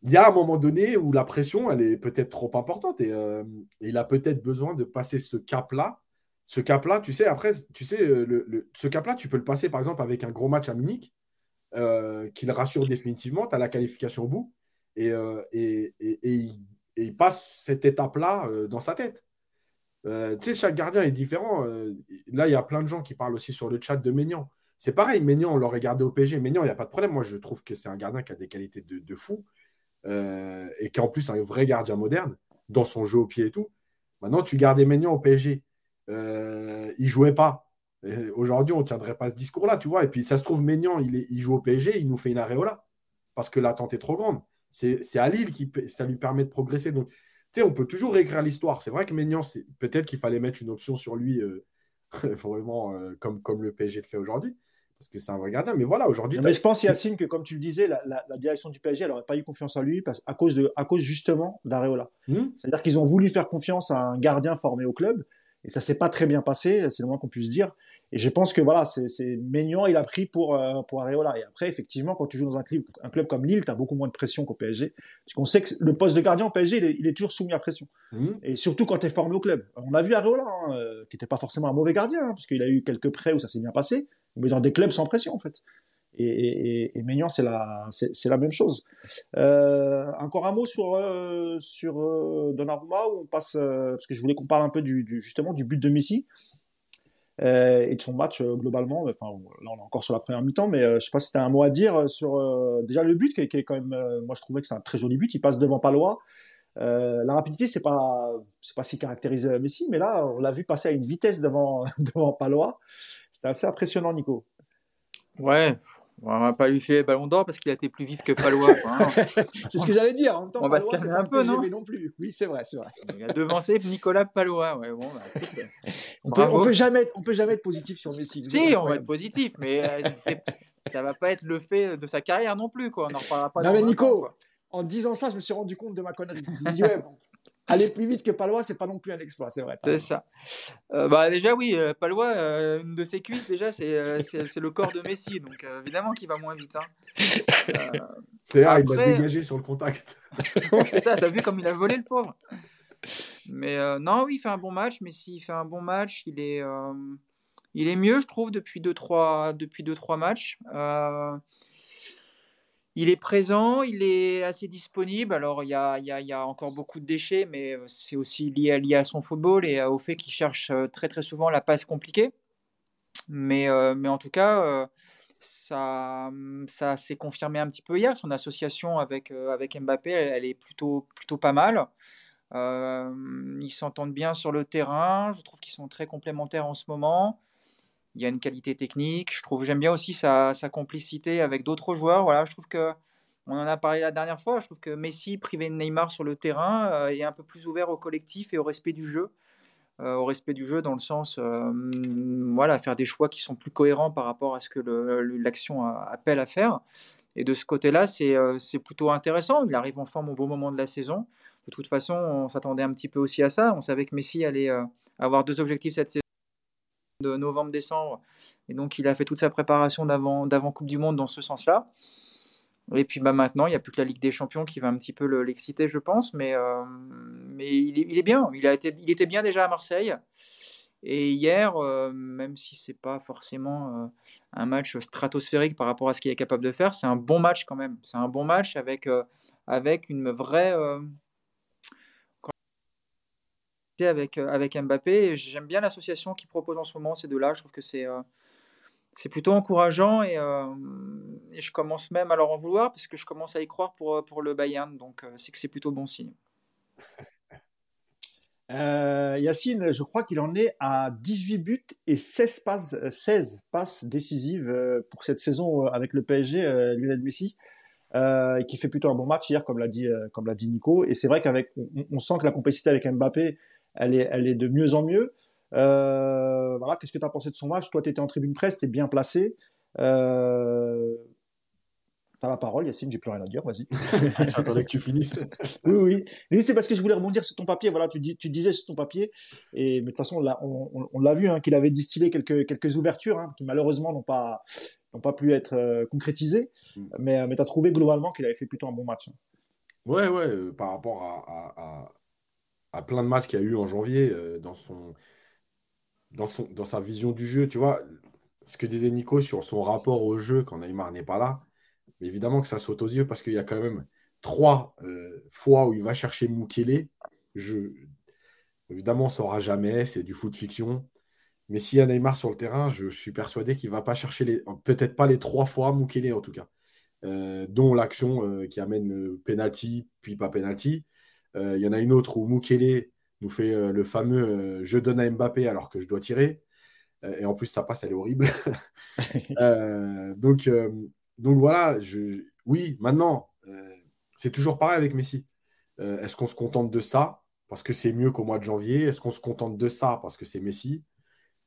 Il y a un moment donné où la pression, elle est peut-être trop importante et, il a peut-être besoin de passer ce cap-là. Ce cap-là, tu sais, après, tu sais, le, ce cap-là, tu peux le passer par exemple avec un gros match à Munich euh, qu'il rassure définitivement. Tu as la qualification au bout et, euh, il, passe cette étape-là euh, dans sa tête. tu sais, chaque gardien est différent. là, il y a plein de gens qui parlent aussi sur le chat de Ménian. C'est pareil, Ménian, on l'aurait gardé au PSG. Ménian, il n'y a pas de problème. Moi, je trouve que c'est un gardien qui a des qualités de, fou et qui est en plus un vrai gardien moderne dans son jeu au pied et tout. Maintenant, tu gardais Ménian au PSG. il jouait pas. Aujourd'hui, on ne tiendrait pas ce discours-là, tu vois. Et puis, ça se trouve, Ménian, il, il, joue au PSG, il nous fait une aréola parce que l'attente est trop grande. C'est à Lille qui ça lui permet de progresser. Donc, tu sais, on peut toujours réécrire l'histoire. C'est vrai que Ménian, peut-être qu'il fallait mettre une option sur lui, euh, vraiment euh, comme, comme le PSG le fait aujourd'hui. parce que c'est un vrai gardien. Mais voilà, aujourd'hui. Mais je pense, Yacine, que comme tu le disais, la, direction du PSG, elle n'aurait pas eu confiance en lui parce, à, cause de, à cause justement d'Areola. Hmm. C'est-à-dire qu'ils ont voulu faire confiance à un gardien formé au club et ça s'est pas très bien passé, c'est le moins qu'on puisse dire. Et je pense que voilà, c'est Maignan, il a pris pour, euh, pour Areola. Et après, effectivement, quand tu joues dans un club, un club comme Lille, tu as beaucoup moins de pression qu'au PSG. Parce qu'on sait que le poste de gardien au PSG, il est, toujours soumis à pression. Mmh. Et surtout quand tu es formé au club. On a vu Areola, hein, euh, qui n'était pas forcément un mauvais gardien, hein, parce qu'il a eu quelques prêts où ça s'est bien passé, mais dans des clubs sans pression, en fait. Et, et, et Maignan, c'est la, c'est la même chose. Euh, encore un mot sur, euh, sur euh, Donnarumma, où on passe, euh, parce que je voulais qu'on parle un peu du, du, justement du but de Messi. Euh, et de son match euh, globalement. Enfin, là, on est encore sur la première mi-temps, mais euh, je sais pas si tu as un mot à dire sur déjà le but qui est, quand même. moi, je trouvais que c'est un très joli but. Il passe devant Palois. la rapidité, c'est pas c'est pas si caractérisé Messi, mais là, on l'a vu passer à une vitesse devant devant Palois. C'était assez impressionnant, Nico. Ouais, on va pas lui fait le ballon d'or parce qu'il a été plus vif que Palois. Hein. c'est ce que j'allais dire. En même temps, on va se calmer un peu, non, non plus. Oui, c'est vrai, c'est vrai. Il a devancé Nicolas Palois. Ouais, bon, bah, on, peut, on, peut, jamais, on peut jamais être positif sur Messi. Si, on va être positif, mais euh, ça va pas être le fait de sa carrière non plus. Quoi. On en reparlera pas. Non, mais Nico, en disant ça, je me suis rendu compte de ma connerie. Je dis, ouais, bon, aller plus vite que Palois, c'est pas non plus un exploit, c'est vrai. C'est ça. Euh, bah déjà oui, euh, Palois, euh, une de ses cuisses déjà, c'est le corps de Messi, donc évidemment qu'il va moins vite. Hein. c'est vrai, il l'a dégagé sur le contact. c'est ça, t'as vu comme il a volé le pauvre. Mais non, oui, il fait un bon match. Messi, il fait un bon match. Il est, il est mieux, je trouve, depuis 2-3 depuis deux, trois matchs il est présent, il est assez disponible. Alors, il y a, encore beaucoup de déchets, mais c'est aussi lié, à son football et au fait qu'il cherche très très souvent la passe compliquée. Mais, en tout cas, ça, ça s'est confirmé un petit peu hier. Son association avec, Mbappé, elle, est plutôt pas mal. ils s'entendent bien sur le terrain. Je trouve qu'ils sont très complémentaires en ce moment il y a une qualité technique. Je trouve, j'aime bien aussi sa, complicité avec d'autres joueurs. Voilà, je trouve que on en a parlé la dernière fois. Je trouve que Messi, privé de Neymar sur le terrain, euh, est un peu plus ouvert au collectif et au respect du jeu. Euh, au respect du jeu dans le sens, euh, voilà, faire des choix qui sont plus cohérents par rapport à ce que l'action appelle à faire. Et de ce côté-là, c'est plutôt intéressant. Il arrive en forme au bon moment de la saison. De toute façon, on s'attendait un petit peu aussi à ça. On savait que Messi allait avoir deux objectifs cette saison de novembre-décembre. Et donc, il a fait toute sa préparation d'avant Coupe du Monde dans ce sens-là. Et puis bah, maintenant, il n'y a plus que la Ligue des Champions qui va un petit peu l'exciter, je pense. Mais, euh, mais il, est, bien. Il, a été, il était bien déjà à Marseille. Et hier, euh, même si c'est pas forcément euh, un match stratosphérique par rapport à ce qu'il est capable de faire, c'est un bon match quand même. C'est un bon match avec, avec une vraie avec, euh, avec Mbappé. J'aime bien l'association qu'il propose en ce moment, ces deux-là. Je trouve que c'est euh, c'est plutôt encourageant euh, et, je commence même à leur en vouloir parce que je commence à y croire pour, pour le Bayern. Donc c'est que c'est plutôt bon signe. Yacine, je crois qu'il en est à 18 buts et 16 passes, 16 passes décisives pour cette saison avec le PSG, Lionel Messi. qui fait plutôt un bon match hier, comme l'a dit, dit Nico. Et c'est vrai qu'avec, on, sent que la complicité avec Mbappé elle est, elle est de mieux en mieux. Euh, voilà, qu'est-ce que tu as pensé de son match? Toi, tu étais en tribune presse, tu es bien placé. Euh... Tu as la parole, Yacine, j'ai plus rien à dire, vas-y. J'attendais que tu finisses. oui, oui. Oui, c'est parce que je voulais rebondir sur ton papier. Voilà, tu, dis, tu disais sur ton papier, et mais de toute façon, on l'a on, on, l'a vu, hein, qu'il avait distillé quelques, quelques ouvertures hein, qui malheureusement n'ont pas, n'ont pas pu être euh, concrétisées. Mm. Mais, mais tu as trouvé globalement qu'il avait fait plutôt un bon match. Hein. Ouais, ouais, euh, par rapport à à plein de matchs qu'il a eu en janvier euh, dans, son, dans, son, dans sa vision du jeu. Tu vois, ce que disait Nico sur son rapport au jeu quand Neymar n'est pas là, évidemment que ça saute aux yeux parce qu'il y a quand même trois euh, fois où il va chercher Mukele. Je... Évidemment, on ne saura jamais, c'est du foot fiction. Mais s'il y a Neymar sur le terrain, je suis persuadé qu'il ne va pas chercher les. Peut-être pas les trois fois Mukele en tout cas. Euh, dont l'action qui amène penalty, puis pas penalty. Euh, il y en a une autre où Mukele nous fait euh, le fameux euh, je donne à Mbappé alors que je dois tirer. et en plus, ça passe, elle est horrible. donc, donc voilà, je, oui, maintenant, c'est toujours pareil avec Messi. Est-ce qu'on se contente de ça parce que c'est mieux qu'au mois de janvier? Est-ce qu'on se contente de ça parce que c'est Messi?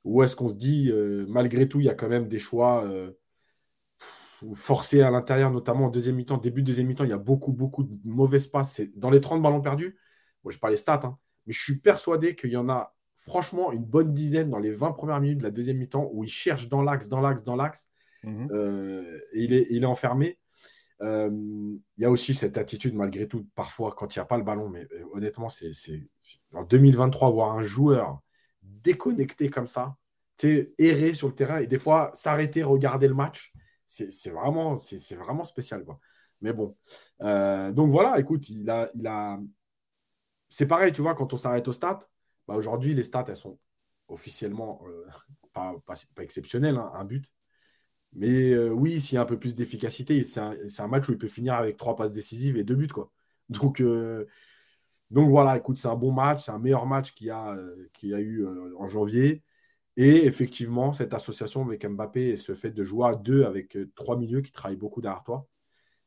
Ou est-ce qu'on se dit, malgré tout, il y a quand même des choix forcé à l'intérieur, notamment en deuxième mi-temps, début de deuxième mi-temps, il y a beaucoup, beaucoup de mauvais passes. Dans les 30 ballons perdus, moi je parle les stats, hein, mais je suis persuadé qu'il y en a franchement une bonne dizaine dans les 20 premières minutes de la deuxième mi-temps où il cherche dans l'axe, dans l'axe, dans l'axe, euh, et il est, il est enfermé. Euh, il y a aussi cette attitude, malgré tout, parfois, quand il n'y a pas le ballon, mais euh, honnêtement, c'est en 2023, voir un joueur déconnecté comme ça, errer sur le terrain et des fois s'arrêter, regarder le match, c'est vraiment, vraiment spécial. Mais bon. donc voilà, écoute, il a, il c'est pareil, tu vois, quand on s'arrête au stade, bah, aujourd'hui, les stats, elles sont officiellement euh, pas, pas, exceptionnelles, hein, un but. Mais euh, oui, s'il y a un peu plus d'efficacité, c'est un, match où il peut finir avec trois passes décisives et deux buts. Donc, euh, voilà, écoute, c'est un bon match, c'est un meilleur match qu'il y a eu en janvier. Et effectivement, cette association avec Mbappé et ce fait de jouer à deux avec trois milieux qui travaillent beaucoup derrière toi,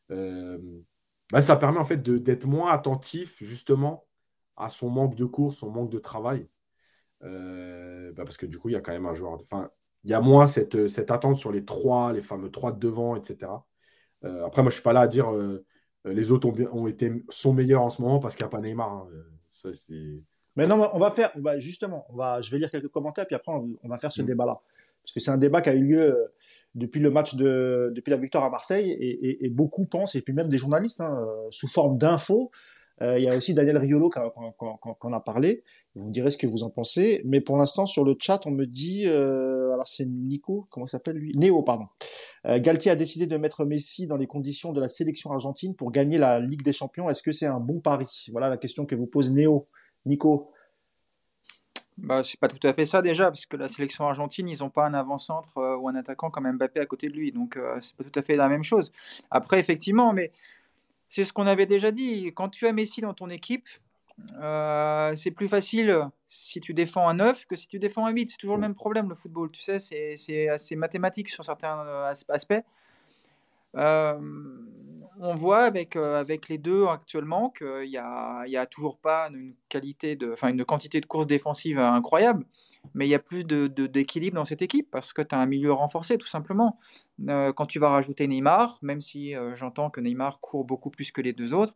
bah, ça permet en fait d'être moins attentif justement à son manque de course, son manque de travail. Euh, bah, parce que du coup, il y a quand même un joueur. Enfin, il y a moins cette, cette attente sur les trois, les fameux trois de devant, etc. Euh, après, moi, je ne suis pas là à dire euh, les autres ont, été, sont meilleurs en ce moment parce qu'il n'y a pas Neymar. Hein. Ça, Mais non, on va faire, justement, on va, je vais lire quelques commentaires, puis après, on, va faire ce mm. débat-là. Parce que c'est un débat qui a eu lieu depuis le match de, depuis la victoire à Marseille, et, beaucoup pensent, et puis même des journalistes, hein, sous forme d'infos, euh, il y a aussi Daniel Riolo qu'on a parlé. Vous me direz ce que vous en pensez. Mais pour l'instant, sur le chat, on me dit, euh, alors c'est Nico, comment il s'appelle lui? Néo, pardon. Euh, Galtier a décidé de mettre Messi dans les conditions de la sélection argentine pour gagner la Ligue des Champions. Est-ce que c'est un bon pari? Voilà la question que vous pose Néo. Nico bah, c'est pas tout à fait ça déjà, parce que la sélection argentine, ils n'ont pas un avant-centre ou un attaquant comme Mbappé à côté de lui, donc c'est pas tout à fait la même chose. Après, effectivement, mais c'est ce qu'on avait déjà dit. Quand tu as Messi dans ton équipe, euh, c'est plus facile si tu défends un 9 que si tu défends un 8. C'est toujours le même problème, le football. Tu sais, c'est assez mathématique sur certains euh, aspects. Euh, on voit avec, euh, avec les deux actuellement qu'il n'y a, y a toujours pas une, qualité de, une quantité de courses défensives incroyable, mais il y a plus d'équilibre de, dans cette équipe parce que tu as un milieu renforcé tout simplement. Euh, quand tu vas rajouter Neymar, même si j'entends que Neymar court beaucoup plus que les deux autres,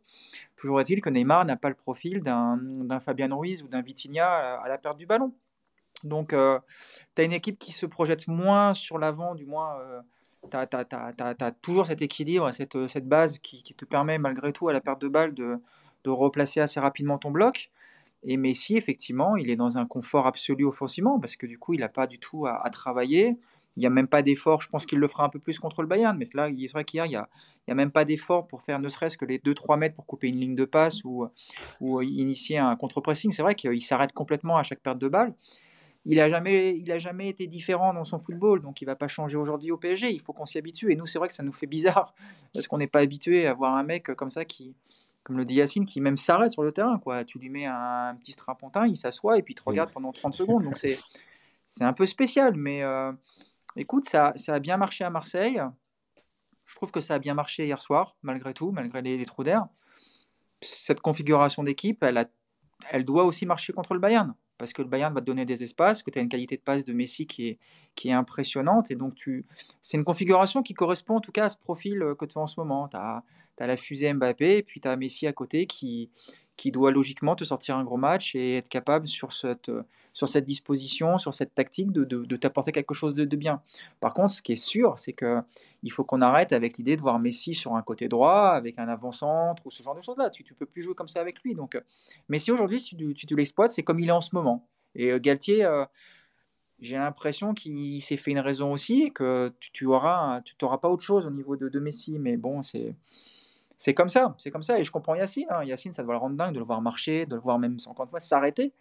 toujours est-il que Neymar n'a pas le profil d'un Fabien Ruiz ou d'un Vitinha à, la perte du ballon. Donc tu as une équipe qui se projette moins sur l'avant, du moins tu as, toujours cet équilibre, cette, cette base qui, te permet malgré tout à la perte de balle de, de, replacer assez rapidement ton bloc. Et Messi, effectivement, il est dans un confort absolu offensivement parce que du coup, il n'a pas du tout à, travailler. Il n'y a même pas d'effort. Je pense qu'il le fera un peu plus contre le Bayern, mais là, il est vrai qu'hier, il n'y a, a, même pas d'effort pour faire ne serait-ce que les 2-3 mètres pour couper une ligne de passe ou, ou initier un contre-pressing. C'est vrai qu'il s'arrête complètement à chaque perte de balle il n'a jamais, il a jamais été différent dans son football, donc il va pas changer aujourd'hui au PSG. Il faut qu'on s'y habitue. Et nous, c'est vrai que ça nous fait bizarre parce qu'on n'est pas habitué à voir un mec comme ça qui, comme le dit Yacine, qui même s'arrête sur le terrain. Quoi. Tu lui mets un, petit strapontin, il s'assoit et puis il te regarde pendant 30 secondes. Donc c'est, c'est un peu spécial. Mais euh, écoute, ça, ça a bien marché à Marseille. Je trouve que ça a bien marché hier soir, malgré tout, malgré les, les trous d'air. Cette configuration d'équipe, elle, a, elle doit aussi marcher contre le Bayern parce que le Bayern va te donner des espaces, que tu as une qualité de passe de Messi qui est, impressionnante. Et donc, c'est une configuration qui correspond en tout cas à ce profil euh, que tu as en ce moment. Tu as, la fusée Mbappé, puis tu as Messi à côté qui, qui doit logiquement te sortir un gros match et être capable sur cette, sur cette disposition, sur cette tactique de, de, t'apporter quelque chose de, bien. Par contre, ce qui est sûr, c'est qu'il faut qu'on arrête avec l'idée de voir Messi sur un côté droit, avec un avant-centre ou ce genre de choses-là. Tu ne peux plus jouer comme ça avec lui. Donc, Messi aujourd'hui, si tu, tu, l'exploites, c'est comme il est en ce moment. Et euh, Galtier, euh, j'ai l'impression qu'il s'est fait une raison aussi, que tu n'auras tu, pas autre chose au niveau de, de Messi. Mais bon, c'est c'est comme ça, c'est comme ça. Et je comprends Yacine. Hein. Yacine, ça doit le rendre dingue de le voir marcher, de le voir même encore une fois s'arrêter.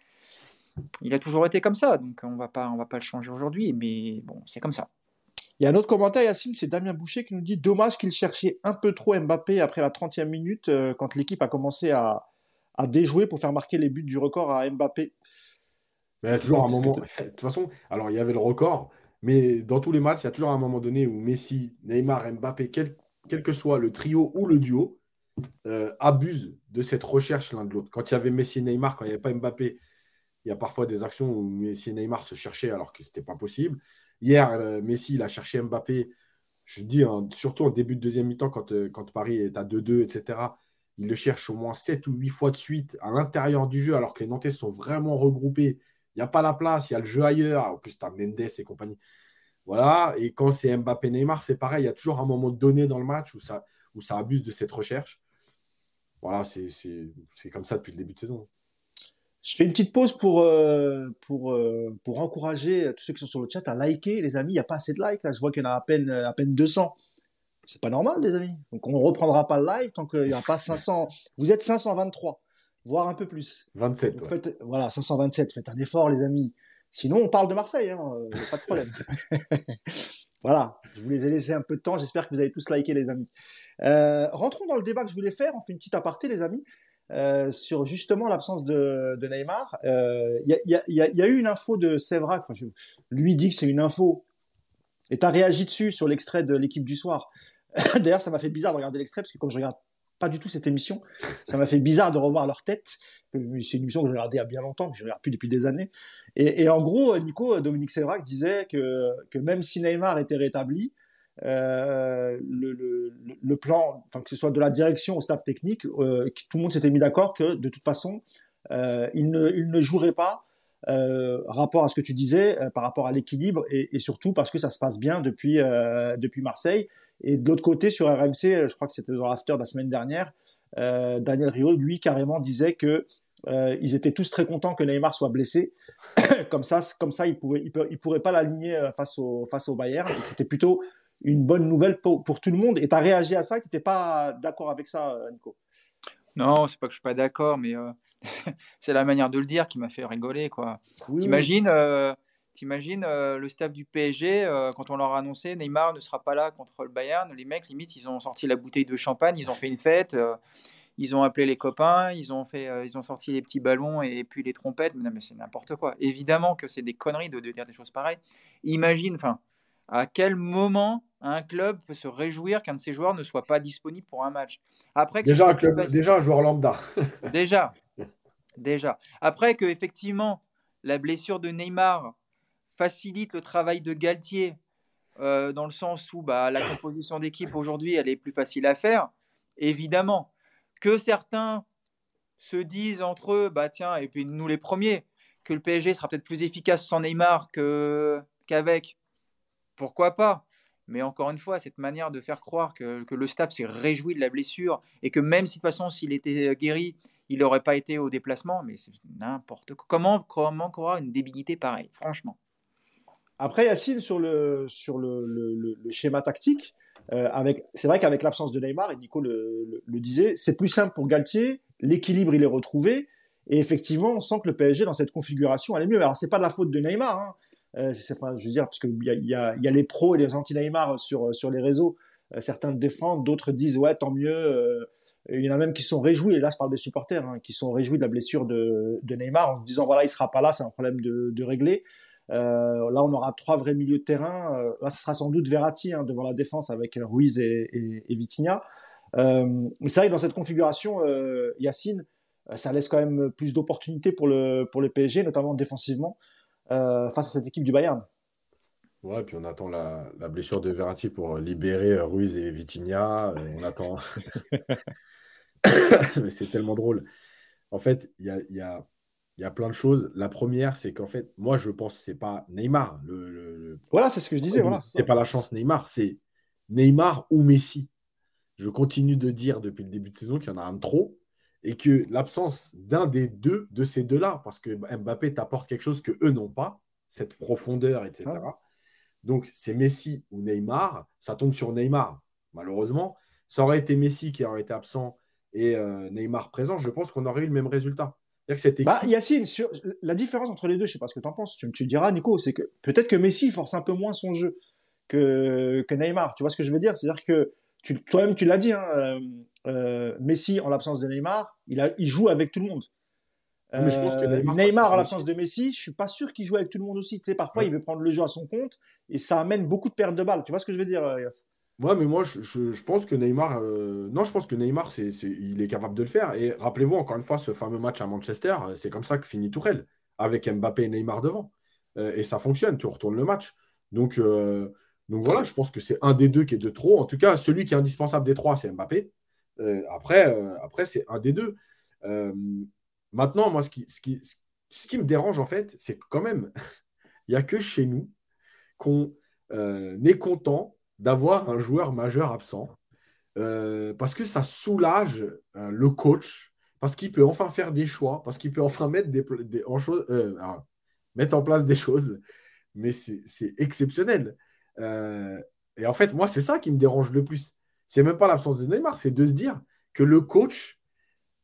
Il a toujours été comme ça, donc on va pas, on va pas le changer aujourd'hui. Mais bon, c'est comme ça. Il y a un autre commentaire, Yacine, c'est Damien Boucher qui nous dit dommage qu'il cherchait un peu trop Mbappé après la 30e minute euh, quand l'équipe a commencé à, à, déjouer pour faire marquer les buts du record à Mbappé. Mais il y a toujours un moment. De toute façon, alors il y avait le record, mais dans tous les matchs, il y a toujours un moment donné où Messi, Neymar, Mbappé, quel quel que soit le trio ou le duo, euh, abusent de cette recherche l'un de l'autre. Quand il y avait Messi et Neymar, quand il n'y avait pas Mbappé, il y a parfois des actions où Messi et Neymar se cherchaient alors que ce n'était pas possible. Hier, euh, Messi, il a cherché Mbappé. je dis, surtout en début de deuxième mi-temps, quand, euh, Paris est à 2-2, etc., il le cherche au moins 7 ou 8 fois de suite à l'intérieur du jeu, alors que les Nantais sont vraiment regroupés. Il n'y a pas la place, il y a le jeu ailleurs. As Mendes et compagnie. Voilà. Et quand c'est Mbappé Neymar, c'est pareil. Il y a toujours un moment donné dans le match où ça, où ça abuse de cette recherche. Voilà, c'est comme ça depuis le début de saison. Je fais une petite pause pour, euh, pour, euh, pour encourager tous ceux qui sont sur le chat à liker, les amis. Il n'y a pas assez de likes. Là. Je vois qu'il y en a à peine, à peine 200. C'est pas normal, les amis. Donc, on ne reprendra pas le live tant qu'il n'y a pas 500. Vous êtes 523, voire un peu plus. 27. voilà, 527. Faites un effort, les amis. Sinon, on parle de Marseille. Hein. pas de problème. voilà. Je vous les ai laissé un peu de temps. J'espère que vous avez tous liké, les amis. Euh, rentrons dans le débat que je voulais faire. On fait une petite aparté, les amis. Euh, sur justement l'absence de, de, Neymar. Il euh, y, y, y, a eu une info de Sévrac, enfin, je, lui dit que c'est une info, et tu as réagi dessus sur l'extrait de l'équipe du soir. D'ailleurs, ça m'a fait bizarre de regarder l'extrait, parce que comme je regarde pas du tout cette émission, ça m'a fait bizarre de revoir leur tête. C'est une émission que je regardais il y a bien longtemps, que je regarde plus depuis des années. Et, en gros, Nico, Dominique Sévrac disait que, même si Neymar était rétabli, euh, le, plan, enfin que ce soit de la direction au staff technique, euh, tout le monde s'était mis d'accord que de toute façon, euh, il, ne, ne jouerait pas euh, rapport à ce que tu disais, euh, par rapport à l'équilibre et, surtout parce que ça se passe bien euh, depuis Marseille. Et de l'autre côté, sur RMC, je crois que c'était dans l'after de la semaine dernière, Daniel Rio, lui, carrément disait que ils étaient tous très contents que Neymar soit blessé. comme ça, comme ça, il pouvait, il, il pourrait pas l'aligner face au face au Bayern. C'était plutôt une bonne nouvelle pour, pour tout le monde. Et tu as réagi à ça, tu n'étais pas d'accord avec ça, euh, Nico? Non, c'est pas que je suis pas d'accord, mais euh, c'est la manière de le dire qui m'a fait rigoler. quoi. T'imagines euh, le staff du PSG, quand on leur a annoncé Neymar ne sera pas là contre le Bayern, les mecs, limite, ils ont sorti la bouteille de champagne, ils ont fait une fête, ils ont appelé les copains, ils ont, fait, ils ont sorti les petits ballons et, puis les trompettes. Mais non, mais c'est n'importe quoi. Évidemment que c'est des conneries de, de, dire des choses pareilles. Imagine, enfin, à quel moment un club peut se réjouir qu'un de ses joueurs ne soit pas disponible pour un match? Après déjà, un club, déjà un joueur lambda. déjà, déjà. Après que effectivement la blessure de Neymar facilite le travail de Galtier euh, dans le sens où bah, la composition d'équipe aujourd'hui elle est plus facile à faire. Évidemment que certains se disent entre eux, bah tiens, et puis nous les premiers, que le PSG sera peut-être plus efficace sans Neymar qu'avec. Pourquoi pas? Mais encore une fois, cette manière de faire croire que, le staff s'est réjoui de la blessure et que même si de toute façon, s'il était guéri, il n'aurait pas été au déplacement, mais c'est n'importe quoi. Comment, comment croire une débilité pareille, franchement Après, Yacine, sur le, sur le, le, schéma tactique, euh, c'est vrai qu'avec l'absence de Neymar, et Nico le, disait, c'est plus simple pour Galtier, l'équilibre il est retrouvé, et effectivement, on sent que le PSG dans cette configuration, elle est mieux. Alors, c'est pas de la faute de Neymar, hein. Euh, je veux dire, parce qu'il y a, y, y a les pros et les anti-Neymar sur, sur les réseaux. Euh, certains le défendent, d'autres disent ouais, tant mieux. Euh, il y en a même qui sont réjouis, et là je parle des supporters, hein, qui sont réjouis de la blessure de, Neymar en se disant voilà, il sera pas là, c'est un problème de régler. Euh, là, on aura trois vrais milieux de terrain. Euh, là, ce sera sans doute Verratti hein, devant la défense avec Ruiz et, Vitinha. Euh, mais c'est vrai que dans cette configuration, Yacine, ça laisse quand même plus d'opportunités pour le, pour le PSG, notamment défensivement. Face à cette équipe du Bayern. Ouais, puis on attend la, blessure de Verratti pour libérer Ruiz et Vitinha. On attend. Mais c'est tellement drôle. En fait, il y, a, y a, plein de choses. La première, c'est qu'en fait, moi, je pense que ce n'est pas Neymar. Le, Voilà, c'est ce que je disais. Voilà, c'est pas la chance Neymar, c'est Neymar ou Messi. Je continue de dire depuis le début de saison qu'il y en a un trop et que l'absence d'un des deux, de ces deux-là, parce que Mbappé t'apporte quelque chose que eux n'ont pas, cette profondeur, etc. Ah. Donc c'est Messi ou Neymar, ça tombe sur Neymar, malheureusement. Ça aurait été Messi qui aurait été absent et euh, Neymar présent, je pense qu'on aurait eu le même résultat. Que bah, Yacine, sur la différence entre les deux, je sais pas ce que tu en penses, tu, me diras, Nico, c'est que peut-être que Messi force un peu moins son jeu que, que Neymar. Tu vois ce que je veux dire? C'est-à-dire que toi-même, tu l'as dit, hein, euh, euh, Messi, en l'absence de Neymar, il, a, il joue avec tout le monde. Euh, Neymar, en l'absence de Messi, je suis pas sûr qu'il joue avec tout le monde aussi. Tu sais, parfois, il veut prendre le jeu à son compte et ça amène beaucoup de pertes de balles. Tu vois ce que je veux dire, Yass Ouais, mais moi, je, je, pense que Neymar, non, je pense que Neymar, c'est, il est capable de le faire. Et rappelez-vous encore une fois ce fameux match à Manchester, c'est comme ça que finit Tourelle, avec Mbappé et Neymar devant. et ça fonctionne, tu retournes le match. Donc, Donc voilà, je pense que c'est un des deux qui est de trop. En tout cas, celui qui est indispensable des trois, c'est Mbappé. Euh, après, euh, après c'est un des deux. Euh, maintenant, moi, ce qui, ce, qui, ce qui me dérange, en fait, c'est que quand même, il n'y a que chez nous qu'on est content d'avoir un joueur majeur absent. parce que ça soulage le coach, parce qu'il peut enfin faire des choix, parce qu'il peut enfin mettre, mettre en place des choses. Mais c'est exceptionnel. et en fait, moi, c'est ça qui me dérange le plus c'est même pas l'absence de Neymar, c'est de se dire que le coach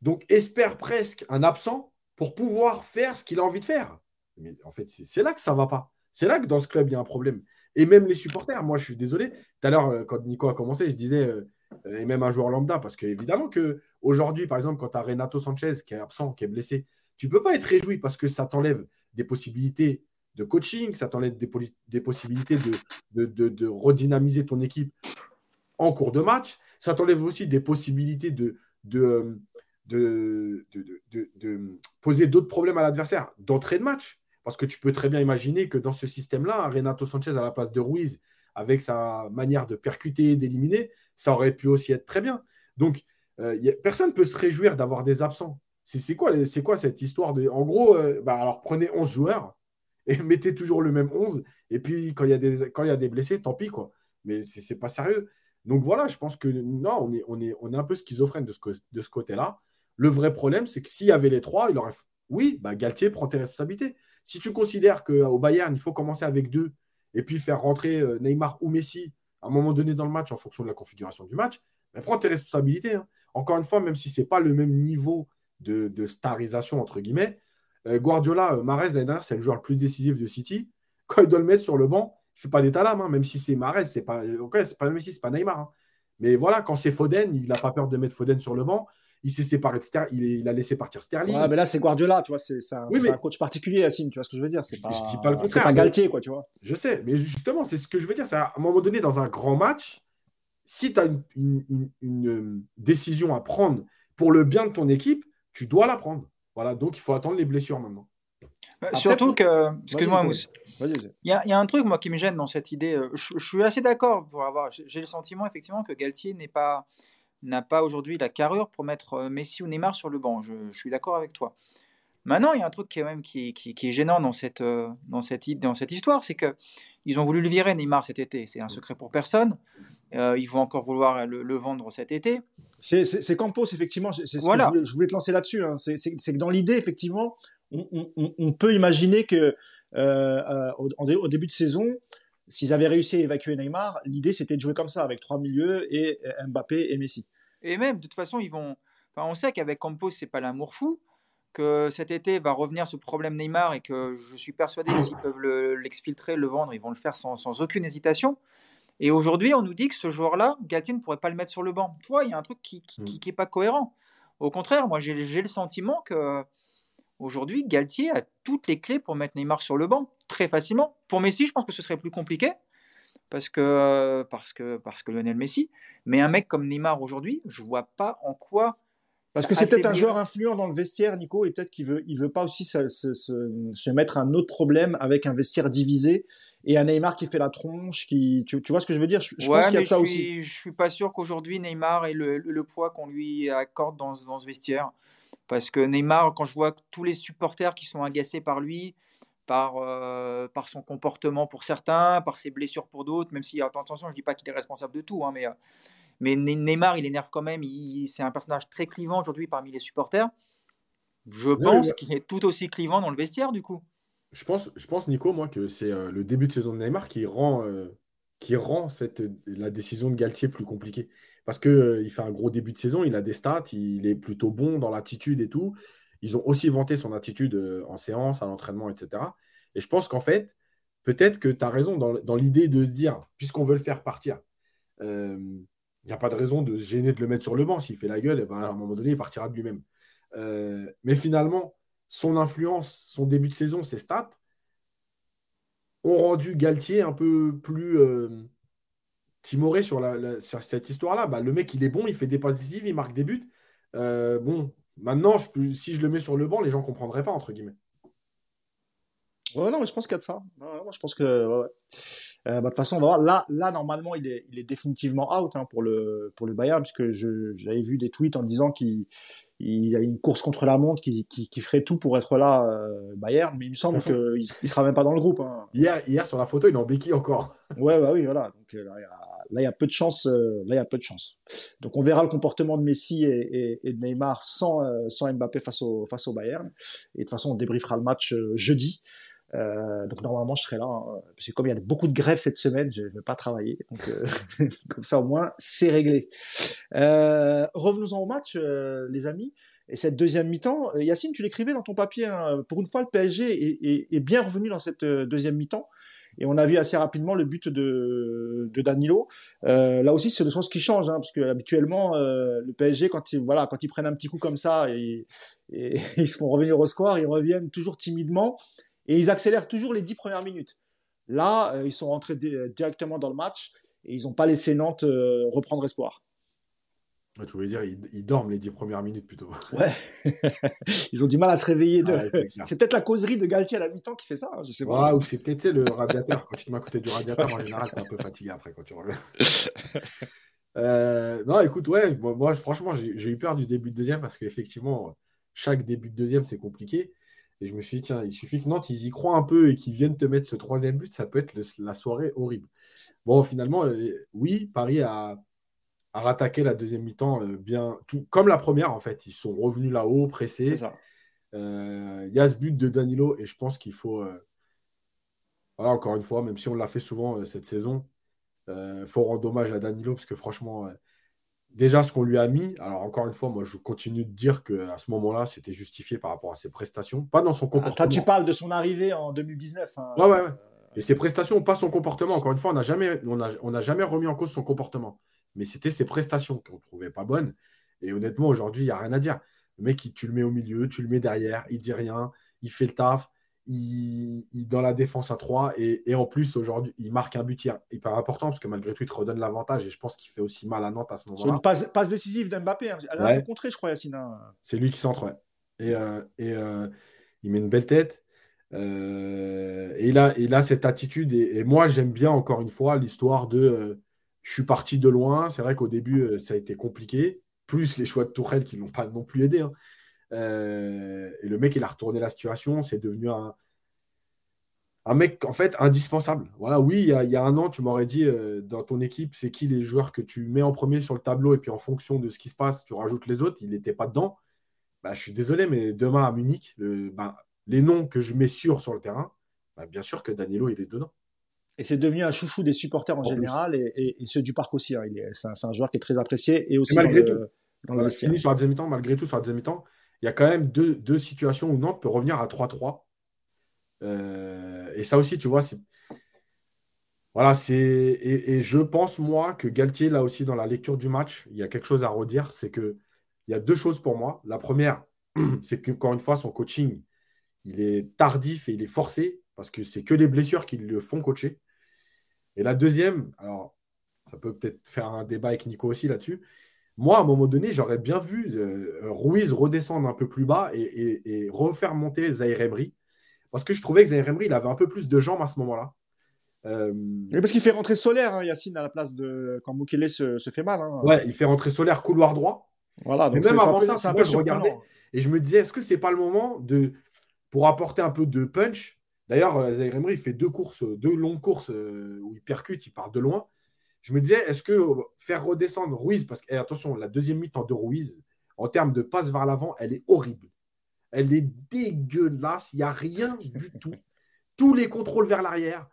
donc espère presque un absent pour pouvoir faire ce qu'il a envie de faire. Mais en fait, c'est là que ça va pas. C'est là que dans ce club, il y a un problème. Et même les supporters, moi je suis désolé. Tout à l'heure, euh, quand Nico a commencé, je disais, euh, et même un joueur lambda, parce qu'évidemment que aujourd'hui, par exemple, quand tu as Renato Sanchez qui est absent, qui est blessé, tu peux pas être réjoui parce que ça t'enlève des possibilités de coaching, ça t'enlève des, possibilités de, de, redynamiser ton équipe en cours de match. Ça t'enlève aussi des possibilités de, de, de, de poser d'autres problèmes à l'adversaire d'entrée de match. Parce que tu peux très bien imaginer que dans ce système-là, Renato Sanchez à la place de Ruiz, avec sa manière de percuter, d'éliminer, ça aurait pu aussi être très bien. Donc, euh, personne ne peut se réjouir d'avoir des absents. C'est quoi, quoi cette histoire de. En gros, euh, bah, alors prenez 11 joueurs et mettez toujours le même 11. Et puis, quand il y, a des, y a des blessés, tant pis, quoi. Mais c'est pas sérieux. Donc voilà, je pense que non, on est, on est, on est un peu schizophrène de ce, ce côté-là. Le vrai problème, c'est que s'il y avait les trois, il aurait. Oui, bah, Galtier prend tes responsabilités. Si tu considères qu'au Bayern, il faut commencer avec deux et puis faire rentrer euh, Neymar ou Messi à un moment donné dans le match en fonction de la configuration du match, bah, prends tes responsabilités. Hein. Encore une fois, même si ce n'est pas le même niveau de, starisation, entre guillemets, euh, Guardiola, euh, Mares, l'année dernière, c'est le joueur le plus décisif de City. Quand il doit le mettre sur le banc, ne fait pas d'état hein, même si c'est Marez, c'est pas, pas Messi, c'est pas Neymar. Hein. Mais voilà, quand c'est Foden, il n'a pas peur de mettre Foden sur le banc. Il s'est séparé de Sterling, il, a laissé partir Sterling. Ouais, mais là, c'est Guardiola, tu vois, c'est, un, un, coach particulier, Yacine, tu vois ce que je veux dire. C'est pas, c'est pas Galtier, quoi, tu vois. Je sais, mais justement, c'est ce que je veux dire. C'est à un moment donné, dans un grand match, si tu as une, une, décision à prendre pour le bien de ton équipe, tu dois la prendre. Voilà, donc il faut attendre les blessures maintenant. Euh, surtout que, excuse-moi, Mousse, il y, a, y, a un truc moi qui me gêne dans cette idée. Euh, je, suis assez d'accord pour avoir. J'ai le sentiment effectivement que Galtier n'est pas n'a pas aujourd'hui la carrure pour mettre euh, Messi ou Neymar sur le banc. Je, suis d'accord avec toi. Maintenant, il y a un truc qui est même qui, qui, est gênant dans cette dans cette dans cette histoire, c'est que ils ont voulu le virer Neymar cet été. C'est un secret pour personne. ils vont encore vouloir le, vendre cet été. C'est Campos effectivement. Voilà. je, voulais, te lancer là-dessus. Hein. C'est que dans l'idée effectivement, on, on, peut imaginer que euh, euh, au, début de saison, s'ils avaient réussi à évacuer Neymar, l'idée c'était de jouer comme ça, avec trois milieux et euh, Mbappé et Messi. Et même, de toute façon, ils vont. Enfin, on sait qu'avec Campos, c'est pas l'amour fou, que cet été va revenir ce problème Neymar et que je suis persuadé que s'ils peuvent l'exfiltrer, le, vendre, ils vont le faire sans, sans aucune hésitation. Et aujourd'hui, on nous dit que ce joueur-là, Galtier ne pourrait pas le mettre sur le banc. Tu vois, il y a un truc qui n'est qui, mm. pas cohérent. Au contraire, moi, j'ai le sentiment que Aujourd'hui, Galtier a toutes les clés pour mettre Neymar sur le banc très facilement. Pour Messi, je pense que ce serait plus compliqué parce que, parce que, parce que Lionel Messi. Mais un mec comme Neymar aujourd'hui, je vois pas en quoi. Parce que c'est peut-être un joueur influent dans le vestiaire, Nico, et peut-être qu'il veut, il veut pas aussi se, se, mettre un autre problème avec un vestiaire divisé et un Neymar qui fait la tronche, qui, tu, vois ce que je veux dire? Je, pense qu'il y a ça aussi. Je suis pas sûr qu'aujourd'hui Neymar ait le, le poids qu'on lui accorde dans, dans ce vestiaire. Parce que Neymar, quand je vois tous les supporters qui sont agacés par lui, par, euh, par son comportement pour certains, par ses blessures pour d'autres, même si, attention, je ne dis pas qu'il est responsable de tout, hein, mais, euh, mais Neymar, il énerve quand même. C'est un personnage très clivant aujourd'hui parmi les supporters. Je pense qu'il est tout aussi clivant dans le vestiaire, du coup. Je pense, je pense Nico, moi, que c'est euh, le début de saison de Neymar qui rend, qui rend cette, la décision de Galtier plus compliquée parce qu'il euh, fait un gros début de saison, il a des stats, il est plutôt bon dans l'attitude et tout. Ils ont aussi vanté son attitude euh, en séance, à l'entraînement, etc. Et je pense qu'en fait, peut-être que tu as raison dans, l'idée de se dire, puisqu'on veut le faire partir, il euh, n'y a pas de raison de se gêner de le mettre sur le banc. S'il fait la gueule, eh ben, à un moment donné, il partira de lui-même. mais finalement, son influence, son début de saison, ses stats, ont rendu Galtier un peu plus timoré sur, la, sur cette histoire-là. Bah, le mec, il est bon, il fait des passes décisives, il marque des buts. Euh, bon, maintenant, je, si je le mets sur le banc, les gens ne comprendraient pas, entre guillemets. Ouais, non, mais je pense qu'il y a de ça. moi, je pense que. bah, de toute façon, on va voir. Là, là normalement, il est, il est définitivement out hein, pour, le, pour le Bayern, puisque j'avais vu des tweets en disant qu'il il a une course contre la montre qui, qui, ferait tout pour être là, euh, Bayern, mais il me semble qu'il ne sera même pas dans le groupe. Hein. Hier, hier, sur la photo, il est en béquille encore. ouais, bah oui, voilà. Donc, euh, là, il y, a peu de chance. Euh, là, il y a peu de chance. Donc, on verra le comportement de Messi et, de Neymar sans, sans Mbappé face au, Bayern. Et de toute façon, on débriefera le match jeudi. Euh, donc normalement je serai là, hein, parce que comme il y a beaucoup de grèves cette semaine, je ne vais pas travailler. Donc euh, comme ça au moins c'est réglé. Euh, Revenons-en au match, euh, les amis. Et cette deuxième mi-temps, euh, Yacine, tu l'écrivais dans ton papier. Hein, pour une fois, le PSG est bien revenu dans cette deuxième mi-temps. Et on a vu assez rapidement le but de, Danilo. Euh, là aussi, c'est des choses qui changent, hein, parce que habituellement, euh, le PSG, quand ils, voilà, quand ils prennent un petit coup comme ça et, ils se font revenir au score, ils reviennent toujours timidement et ils accélèrent toujours les dix premières minutes. Là, euh, ils sont rentrés directement dans le match et ils n'ont pas laissé Nantes reprendre espoir. Tu voulais dire, ils, dorment les dix premières minutes plutôt. Ouais. ils ont du mal à se réveiller. De... c'est peut-être la causerie de Galtier à la mi-temps qui fait ça, hein, je sais pas. ou c'est peut-être le radiateur. quand tu te mets à côté du radiateur, en général, tu es un peu fatigué après quand tu reviens. Euh, non, écoute, ouais, moi, franchement, j'ai eu peur du début de deuxième parce qu'effectivement, chaque début de deuxième, c'est compliqué. Et je me suis dit, tiens, il suffit que Nantes, ils y croient un peu et qu'ils viennent te mettre ce troisième but, ça peut être la soirée horrible. Bon, finalement, euh, oui, Paris a, a rattaqué la deuxième mi-temps euh, bien, tout, comme la première, en fait. Ils sont revenus là-haut, pressés. Euh, il y a ce but de Danilo et je pense qu'il faut. voilà, encore une fois, même si on l'a fait souvent cette saison, il faut rendre hommage à Danilo parce que franchement déjà ce qu'on lui a mis, alors encore une fois, moi je continue de dire qu'à ce moment-là, c'était justifié par rapport à ses prestations, pas dans son comportement. tu parles de son arrivée en 2019. Hein. Ouais, ouais, ouais. Et ses prestations, pas son comportement. Encore une fois, on n'a jamais, on jamais remis en cause son comportement. Mais c'était ses prestations qu'on ne trouvait pas bonnes. Et honnêtement, aujourd'hui, il n'y a rien à dire. Le mec, tu le mets au milieu, tu le mets derrière, il dit rien, il fait le taf il, dans la défense à 3 et, en plus aujourd'hui il marque un but hyper important parce que malgré tout il te redonne l'avantage et je pense qu'il fait aussi mal à Nantes à ce moment-là. C'est une passe, passe décisive d'Mbappé, hein. elle a rencontré je crois Yacine. Hein. C'est lui qui centre et, euh, et euh, il met une belle tête euh, et il a, il a cette attitude et, moi j'aime bien encore une fois l'histoire de je suis parti de loin, c'est vrai qu'au début ça a été compliqué, plus les choix de Tourelle qui n'ont pas non plus aidé. Hein. Euh, et le mec, il a retourné la situation. C'est devenu un, mec, en fait, indispensable. Voilà, oui, il y a, un an, tu m'aurais dit euh, dans ton équipe, c'est qui les joueurs que tu mets en premier sur le tableau et puis en fonction de ce qui se passe, tu rajoutes les autres. Il n'était pas dedans. Bah, je suis désolé, mais demain à Munich, bah, les noms que je mets sur sur le terrain, bah, bien sûr que Danilo, il est dedans. Et c'est devenu un chouchou des supporters en, général et, ceux du parc aussi. Hein. C'est un, joueur qui est très apprécié et aussi malgré tout, sur la deuxième mi-temps, malgré tout, sur la deuxième mi-temps, il y a quand même deux, situations où Nantes peut revenir à 3-3. Euh, et ça aussi, tu vois, c'est. Voilà, c'est. Et, je pense, moi, que Galtier, là aussi, dans la lecture du match, il y a quelque chose à redire. C'est que il y a deux choses pour moi. La première, c'est qu'encore une fois, son coaching, il est tardif et il est forcé parce que c'est que les blessures qui le font coacher. Et la deuxième, alors, ça peut peut-être faire un débat avec Nico aussi là-dessus, moi, à un moment donné, j'aurais bien vu euh, Ruiz redescendre un peu plus bas et, refaire monter Zahir Emery. Parce que je trouvais que Zahir Emery, il avait un peu plus de jambes à ce moment-là. Euh... parce qu'il fait rentrer Solaire, hein, Yacine, à la place de quand Mukele se, fait mal. Hein. Ouais, il fait rentrer Solaire couloir droit. Voilà, donc même avant ça, ça moi, je regardais et je me disais, est-ce que c'est pas le moment de pour apporter un peu de punch D'ailleurs, euh, Zahir Emery, il fait deux courses, deux longues courses euh, où il percute, il part de loin je me disais, est-ce que faire redescendre Ruiz, parce que, attention, la deuxième mi-temps de Ruiz, en termes de passe vers l'avant, elle est horrible. Elle est dégueulasse. Il n'y a rien du tout. Tous les contrôles vers l'arrière.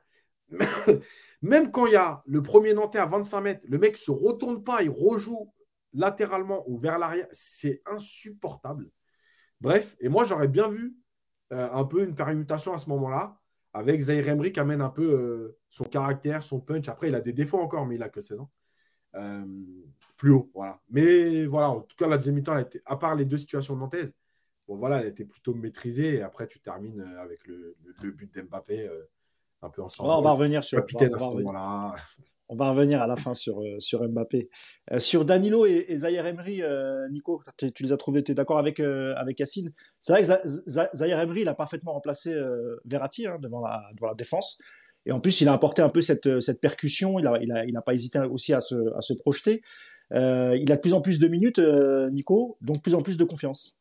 Même quand il y a le premier Nantais à 25 mètres, le mec ne se retourne pas, il rejoue latéralement ou vers l'arrière. C'est insupportable. Bref, et moi, j'aurais bien vu euh, un peu une permutation à ce moment-là avec Zaire Emery qui amène un peu euh, son caractère, son punch. Après, il a des défauts encore, mais il a que 16 ans. Euh, plus haut, voilà. Mais voilà, en tout cas, la deuxième mi-temps, à part les deux situations nantaises, bon voilà, elle était plutôt maîtrisée. Et après, tu termines avec le, but d'Mbappé un peu ensemble. on va revenir sur capitaine à ce moment-là on va revenir à la fin sur, euh, sur Mbappé. Euh, sur Danilo et, et Zahir Emery, euh, Nico, tu les as trouvés, tu es d'accord avec, avec Yacine? C'est vrai que Zahir Emery, il a parfaitement remplacé Verratti hein, devant, la, devant la défense. Et en plus, il a apporté un peu cette, cette percussion. Il n'a il a, il a pas hésité aussi à se, à se projeter. Euh, il a de plus en plus de minutes, euh, Nico, donc plus en plus de confiance.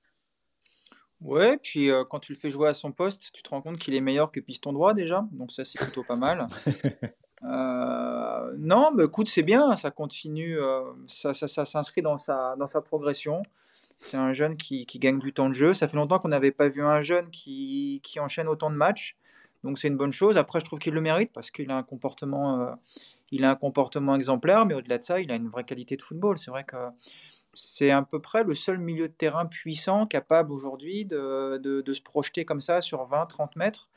Ouais, puis euh, quand tu le fais jouer à son poste, tu te rends compte qu'il est meilleur que piston droit déjà, donc ça c'est plutôt pas mal. non, mais écoute, c'est bien, ça continue, ça, ça, s'inscrit dans sa, progression. C'est un jeune qui, gagne du temps de jeu. Ça fait longtemps qu'on n'avait pas vu un jeune qui, enchaîne autant de matchs, donc c'est une bonne chose. Après, je trouve qu'il le mérite parce qu'il a un comportement il a un comportement exemplaire, mais au-delà de ça, il a une vraie qualité de football. C'est vrai que c'est à peu près le seul milieu de terrain puissant capable aujourd'hui de, de, se projeter comme ça sur 20-30 mètres.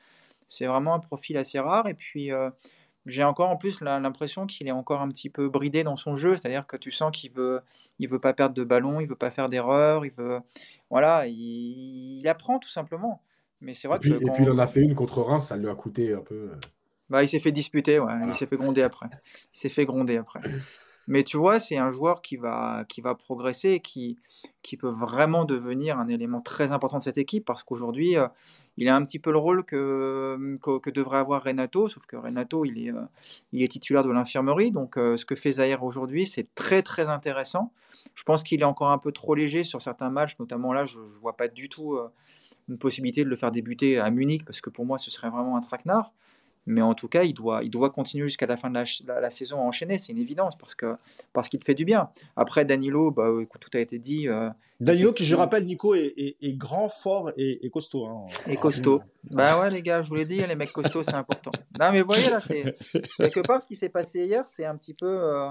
C'est vraiment un profil assez rare. Et puis, euh, j'ai encore en plus l'impression qu'il est encore un petit peu bridé dans son jeu. C'est-à-dire que tu sens qu'il veut, il veut pas perdre de ballon, il veut pas faire d'erreur, il veut, voilà, il, apprend tout simplement. Mais c'est vrai et puis, et puis il en a fait une contre Reims, ça lui a coûté un peu. Euh, bah, il s'est fait disputer, ouais. il s'est fait gronder après. Il s'est fait gronder après. Mais tu vois, c'est un joueur qui va, qui va progresser, qui, qui peut vraiment devenir un élément très important de cette équipe parce qu'aujourd'hui, euh, il a un petit peu le rôle que, que, devrait avoir Renato, sauf que Renato, il est, euh, il est titulaire de l'infirmerie. Donc, euh, ce que fait Zahir aujourd'hui, c'est très, très intéressant. Je pense qu'il est encore un peu trop léger sur certains matchs, notamment là, je ne vois pas du tout une possibilité de le faire débuter à Munich parce que pour moi, ce serait vraiment un traquenard. Mais en tout cas, il doit, il doit continuer jusqu'à la fin de la, saison à enchaîner, c'est une évidence, parce qu'il parce qu'il fait du bien. Après, Danilo, bah, écoute, tout a été dit. Euh, Danilo, qui je rappelle, Nico, est, est, grand, fort et, costaud. Hein. Et costaud. bah ouais, les gars, je vous l'ai dit, les mecs costauds, c'est important. Non, mais vous voyez, là, c'est quelque part, ce qui s'est passé hier, c'est un petit peu. Euh,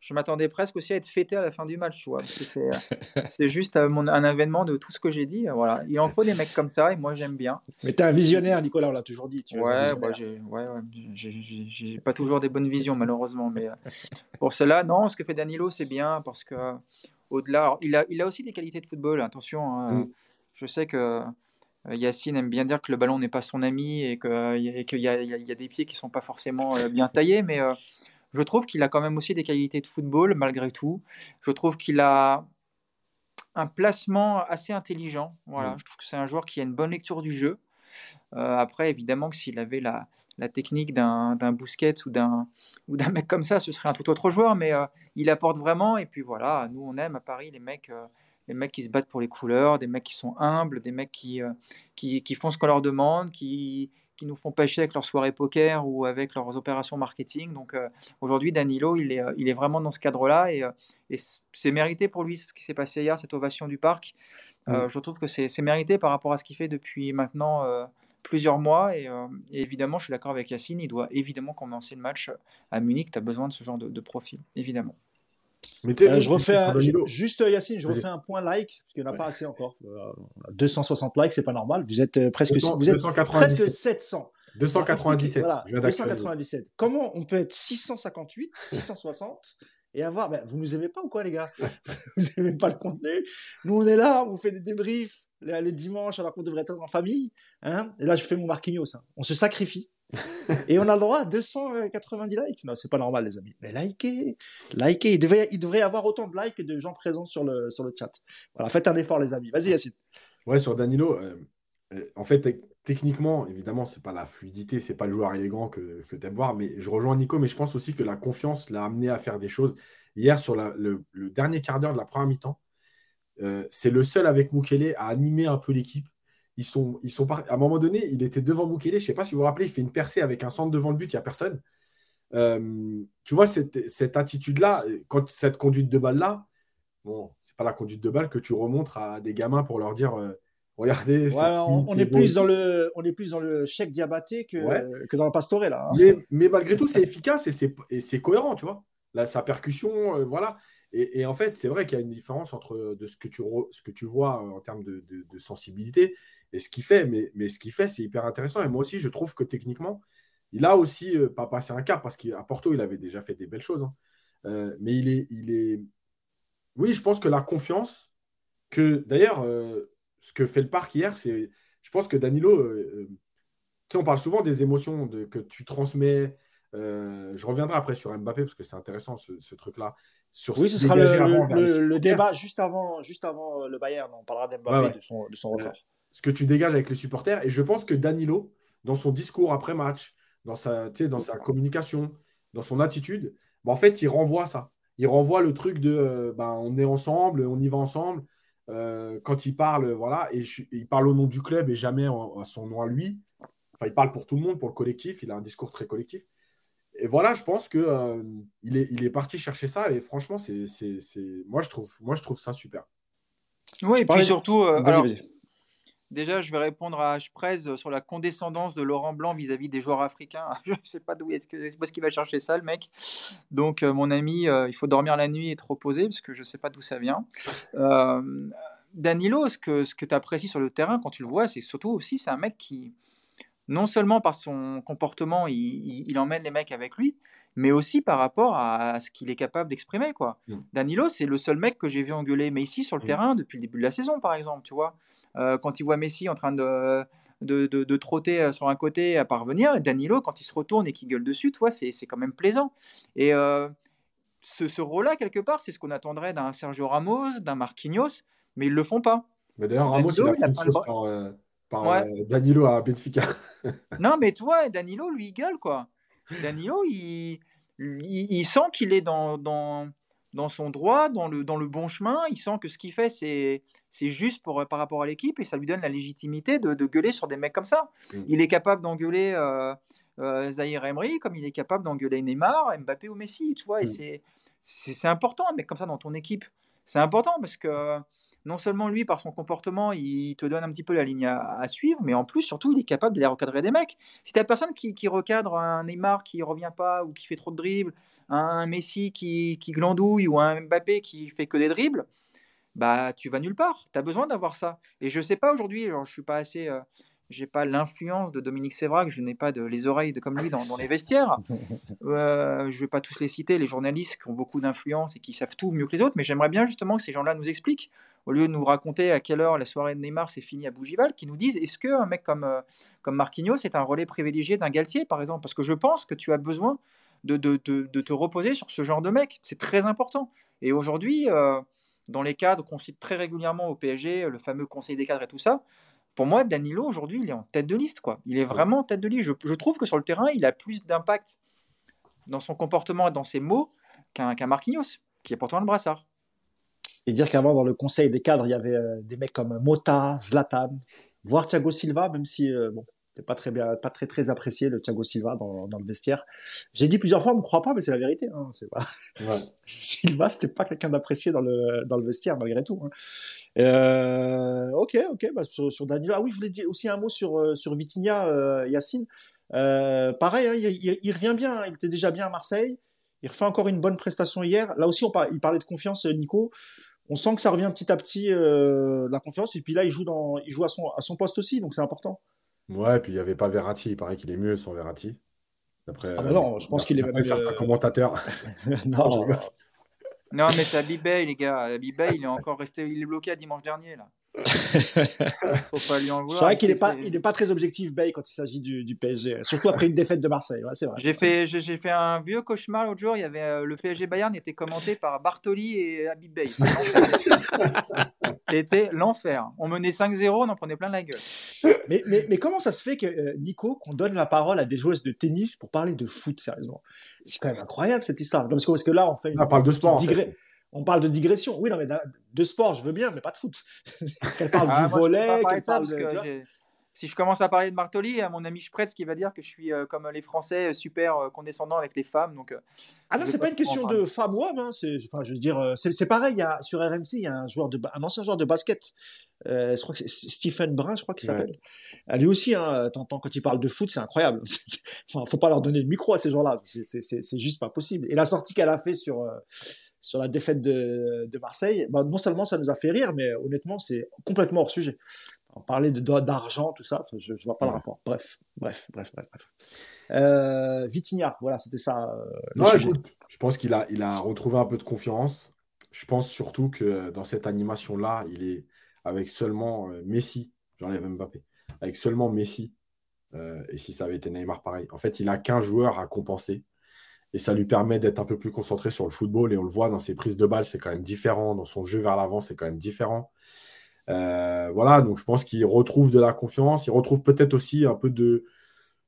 je m'attendais presque aussi à être fêté à la fin du match, tu vois, parce que c'est, c'est juste un, un avènement de tout ce que j'ai dit. Voilà, il en faut des mecs comme ça, et moi j'aime bien. Mais t'es un visionnaire, Nicolas, on l'a toujours dit. Tu ouais, bah, j'ai, ouais, ouais j'ai, pas toujours des bonnes visions, malheureusement, mais euh, pour cela, non, ce que fait Danilo, c'est bien parce que au-delà, il a, il a aussi des qualités de football. Attention, hein, mm. je sais que euh, Yacine aime bien dire que le ballon n'est pas son ami et qu'il y, a, y a des pieds qui sont pas forcément euh, bien taillés, mais je trouve qu'il a quand même aussi des qualités de football, malgré tout. Je trouve qu'il a un placement assez intelligent. Voilà, mm. Je trouve que c'est un joueur qui a une bonne lecture du jeu. Euh, après, évidemment, que s'il avait la, la technique d'un Bousquet ou d'un mec comme ça, ce serait un tout autre joueur, mais euh, il apporte vraiment. Et puis voilà, nous, on aime à Paris les mecs. Euh, mecs qui se battent pour les couleurs, des mecs qui sont humbles, des mecs qui, qui, qui, font ce qu'on leur demande, qui, qui nous font pêcher avec leurs soirées poker ou avec leurs opérations marketing. Donc euh, aujourd'hui, Danilo, il est, euh, il est vraiment dans ce cadre-là et, euh, et c'est mérité pour lui ce qui s'est passé hier, cette ovation du parc. Mm. Je trouve que c'est mérité par rapport à ce qu'il fait depuis maintenant plusieurs mois et, évidemment, je suis d'accord avec Yacine, il doit évidemment commencer le match à Munich. Tu as besoin de ce genre de, de profil, évidemment. Euh, je refais juste Yacine, je refais un point like parce qu'il n'y en a pas assez encore. 260 euh, likes, c'est pas normal. Vous êtes euh, presque, vous êtes presque 700. 297. Voilà, 297. Comment on peut être 658, 660 et avoir. Ben, vous nous aimez pas ou quoi, les gars? Vous aimez pas le contenu? Nous, on est là, on vous fait des débriefs les, dimanches alors qu'on devrait être en famille. Hein et là, je fais mon Marquinhos. Hein. On se sacrifie et on a le droit à 290 likes. Non, c'est pas normal, les amis. Mais likez, likez. Il devrait, il devrait y avoir autant de likes que de gens présents sur le, sur le chat. Voilà, faites un effort, les amis. Vas-y, Yacine. Ouais, sur Danilo, euh, euh, en fait, techniquement, évidemment, c'est pas la fluidité, c'est pas le joueur élégant que, que tu aimes voir, mais je rejoins Nico, mais je pense aussi que la confiance l'a amené à faire des choses. Hier, sur le, dernier quart d'heure de la première mi-temps, euh, c'est le seul avec Mukele à animer un peu l'équipe ils sont, ils sont à un moment donné, il était devant Mukele, je ne sais pas si vous vous rappelez, il fait une percée avec un centre devant le but, il n'y a personne. Euh, tu vois, cette, cette attitude-là, quand cette conduite de balle-là, bon, c'est pas la conduite de balle que tu remontres à des gamins pour leur dire euh, regardez. on, est plus dans le, on est plus dans le chèque diabaté que, que dans le pastoré, là. Hein. Mais, mais, malgré tout, c'est efficace et c'est cohérent, tu vois. Là, sa percussion, euh, voilà. Et, en fait, c'est vrai qu'il y a une différence entre de ce que tu, ce que tu vois en termes de, de sensibilité et ce qu'il fait, mais, mais ce qu'il fait, c'est hyper intéressant. Et moi aussi, je trouve que techniquement, il a aussi euh, pas passé un cap parce qu'à Porto, il avait déjà fait des belles choses. Hein. Euh, mais il est, il est. Oui, je pense que la confiance, que d'ailleurs, euh, ce que fait le parc hier, c'est. Je pense que Danilo. tu sais, on parle souvent des émotions de, que tu transmets. je reviendrai après sur Mbappé parce que c'est intéressant ce, truc-là. oui, ce sera le, débat juste avant, juste avant le Bayern. On parlera d'Mbappé, de, son, de son record ce que tu dégages avec les supporters. Et je pense que Danilo, dans son discours après match, dans sa, dans sa communication, dans son attitude, bah, en fait, il renvoie ça. Il renvoie le truc de euh, bah, on est ensemble, on y va ensemble. Euh, quand il parle, voilà, et il parle au nom du club et jamais à son nom à lui. Enfin, il parle pour tout le monde, pour le collectif. Il a un discours très collectif. Et voilà, je pense que euh, il, est, il est parti chercher ça. Et franchement, c'est, moi, je trouve, moi, je trouve ça super. Oui, et puis surtout, Déjà, je vais répondre à H. sur la condescendance de Laurent Blanc vis-à-vis des joueurs africains. je ne sais pas d'où est-ce qu'il va chercher ça, le mec. Donc, euh, mon ami, euh, il faut dormir la nuit et te reposer parce que je ne sais pas d'où ça vient. Euh, Danilo, ce que, ce que tu apprécies sur le terrain quand tu le vois, c'est surtout aussi, c'est un mec qui, non seulement par son comportement, il, emmène les mecs avec lui, mais aussi par rapport à, ce qu'il est capable d'exprimer. quoi. Mm. Danilo, c'est le seul mec que j'ai vu engueuler Messi sur le mm. terrain depuis le début de la saison, par exemple, tu vois. Euh, quand il voit Messi en train de, de, trotter euh, sur un côté à parvenir, Danilo, quand il se retourne et qu'il gueule dessus, tu vois, c'est, quand même plaisant. Et euh, ce, rôle-là, quelque part, c'est ce qu'on attendrait d'un Sergio Ramos, d'un Marquinhos, mais ils ne le font pas. Mais d'ailleurs, Ramos, il a pris par, Danilo à Benfica. non, mais tu vois, Danilo, lui, il gueule, quoi. Danilo, il, il, sent qu'il est dans, dans, dans son droit, dans le, dans le bon chemin. Il sent que ce qu'il fait, c'est, c'est juste pour, par rapport à l'équipe et ça lui donne la légitimité de, gueuler sur des mecs comme ça. Mm. Il est capable d'engueuler euh, euh, Zahir Emery comme il est capable d'engueuler Neymar, Mbappé ou Messi, tu vois. Et mm. c'est, important, un mec comme ça dans ton équipe. C'est important parce que non seulement lui, par son comportement, il te donne un petit peu la ligne à, suivre, mais en plus, surtout, il est capable de les recadrer des mecs. Si tu personne qui, qui, recadre un Neymar qui revient pas ou qui fait trop de dribbles, un Messi qui, qui glandouille ou un Mbappé qui fait que des dribbles, bah tu vas nulle part. Tu as besoin d'avoir ça. Et je sais pas aujourd'hui, je suis pas assez euh, j'ai pas l'influence de Dominique Sévrac, je n'ai pas de, les oreilles de, comme lui dans, les vestiaires. Euh, je vais pas tous les citer, les journalistes qui ont beaucoup d'influence et qui savent tout mieux que les autres, mais j'aimerais bien justement que ces gens-là nous expliquent, au lieu de nous raconter à quelle heure la soirée de Neymar s'est finie à Bougival, qui nous disent est-ce qu'un mec comme, euh, comme Marquinhos est un relais privilégié d'un Galtier, par exemple? Parce que je pense que tu as besoin de, de, te reposer sur ce genre de mec. C'est très important. Et aujourd'hui, euh, dans les cadres qu'on cite très régulièrement au PSG, le fameux conseil des cadres et tout ça, pour moi, Danilo, aujourd'hui, il est en tête de liste. Quoi. Il est vraiment en tête de liste. Je, trouve que sur le terrain, il a plus d'impact dans son comportement et dans ses mots qu'un Marquinhos, qui est pourtant le brassard. Et dire qu'avant, dans le conseil des cadres, il y avait euh, des mecs comme Mota, Zlatan, voire Thiago Silva, même si, euh, bon, pas très bien, pas très très apprécié le Thiago Silva dans, le vestiaire. J'ai dit plusieurs fois, on me croit pas, mais c'est la vérité. Hein, c'est pas... Silva, c'était pas quelqu'un d'apprécié dans le dans le vestiaire malgré tout. Hein. Euh, ok, ok, bah, sur, Danilo. Ah oui, je voulais dire aussi un mot sur euh, sur Vitinha, euh, Yacine. pareil, hein, il, revient bien. Il était déjà bien à Marseille. Il refait encore une bonne prestation hier. Là aussi, on il parlait de confiance, Nico on sent que ça revient petit à petit la confiance et puis là il joue dans il joue à son à son poste aussi donc c'est important. Ouais, puis il n'y avait pas Verratti. Il paraît qu'il est mieux sans Verratti. Après, ah bah non, je pense qu'il est même. certains commentateurs. non, non, mais c'est Abibay, les gars. Abibay, il est encore resté. Il est bloqué à dimanche dernier, là. Faut pas lui en vouloir. C'est vrai qu'il n'est pas, il est pas très objectif, Bay, quand il s'agit du, du, PSG. Surtout après une défaite de Marseille. Ouais, c'est vrai. J'ai fait, j'ai, fait un vieux cauchemar l'autre jour. Il y avait euh, le PSG Bayern était commenté par Bartoli et Habib Bay. C'était l'enfer. On menait 5-0, on en prenait plein la gueule. Mais, mais, mais comment ça se fait que euh, Nico, qu'on donne la parole à des joueuses de tennis pour parler de foot, sérieusement? C'est quand même incroyable cette histoire. Parce que, parce que là, on fait une, on parle de sport on parle de digression. Oui, non, mais de sport, je veux bien, mais pas de foot. qu'elle parle ah, du volet, qu'elle parle de. Si je commence à parler de Martoli, à mon ami Spretz qui va dire que je suis euh, comme les Français, super euh, condescendant avec les femmes. Donc, euh, ah non, c'est pas une question de femme ou homme. Hein, enfin, je veux dire, c'est pareil. Il y a, sur RMC, il y a un joueur de, un ancien joueur de basket. je crois que c'est Stephen Brun, je crois qu'il s'appelle. Lui aussi, hein, quand il parle de foot, c'est incroyable. enfin, faut pas leur donner le micro à ces gens-là. C'est juste pas possible. Et la sortie qu'elle a fait sur sur la défaite de, Marseille, bah, non seulement ça nous a fait rire, mais honnêtement, c'est complètement hors sujet. On parlait d'argent, tout ça, je, ne vois pas le rapport. Bref, bref, bref, bref. bref. Euh, Vitinha, voilà, c'était ça. Euh, je pense qu'il a, il a retrouvé un peu de confiance. Je pense surtout que dans cette animation-là, il est avec seulement euh, Messi, j'enlève Mbappé, avec seulement Messi, et si ça avait été Neymar, pareil. En fait, il a qu'un joueur à compenser et ça lui permet d'être un peu plus concentré sur le football. Et on le voit dans ses prises de balles, c'est quand même différent. Dans son jeu vers l'avant, c'est quand même différent. Euh, voilà, donc je pense qu'il retrouve de la confiance. Il retrouve peut-être aussi un peu de,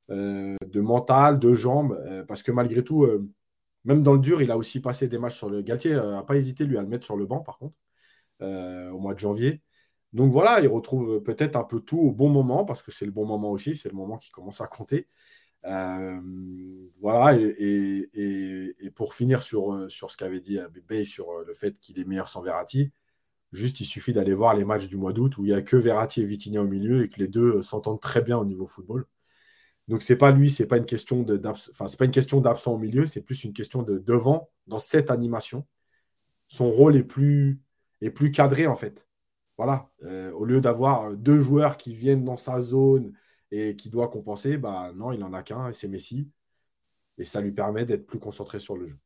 de mental, de jambes, parce que malgré tout, même dans le dur, il a aussi passé des matchs sur le. Galtier n'a pas hésité lui à le mettre sur le banc, par contre, au mois de janvier. Donc voilà, il retrouve peut-être un peu tout au bon moment, parce que c'est le bon moment aussi, c'est le moment qui commence à compter. Euh, voilà, et, pour finir sur, sur ce qu'avait dit Bébé sur le fait qu'il est meilleur sans Verratti, juste il suffit d'aller voir les matchs du mois d'août où il n'y a que Verratti et Vitinha au milieu et que les deux s'entendent très bien au niveau football. Donc c'est pas lui, c'est pas une question de pas une question d'absent au milieu, c'est plus une question de devant dans cette animation. Son rôle est plus est plus cadré en fait. Voilà, euh, au lieu d'avoir deux joueurs qui viennent dans sa zone et qui doit compenser, bah non, il en a qu'un et c'est Messi. Et ça lui permet d'être plus concentré sur le jeu.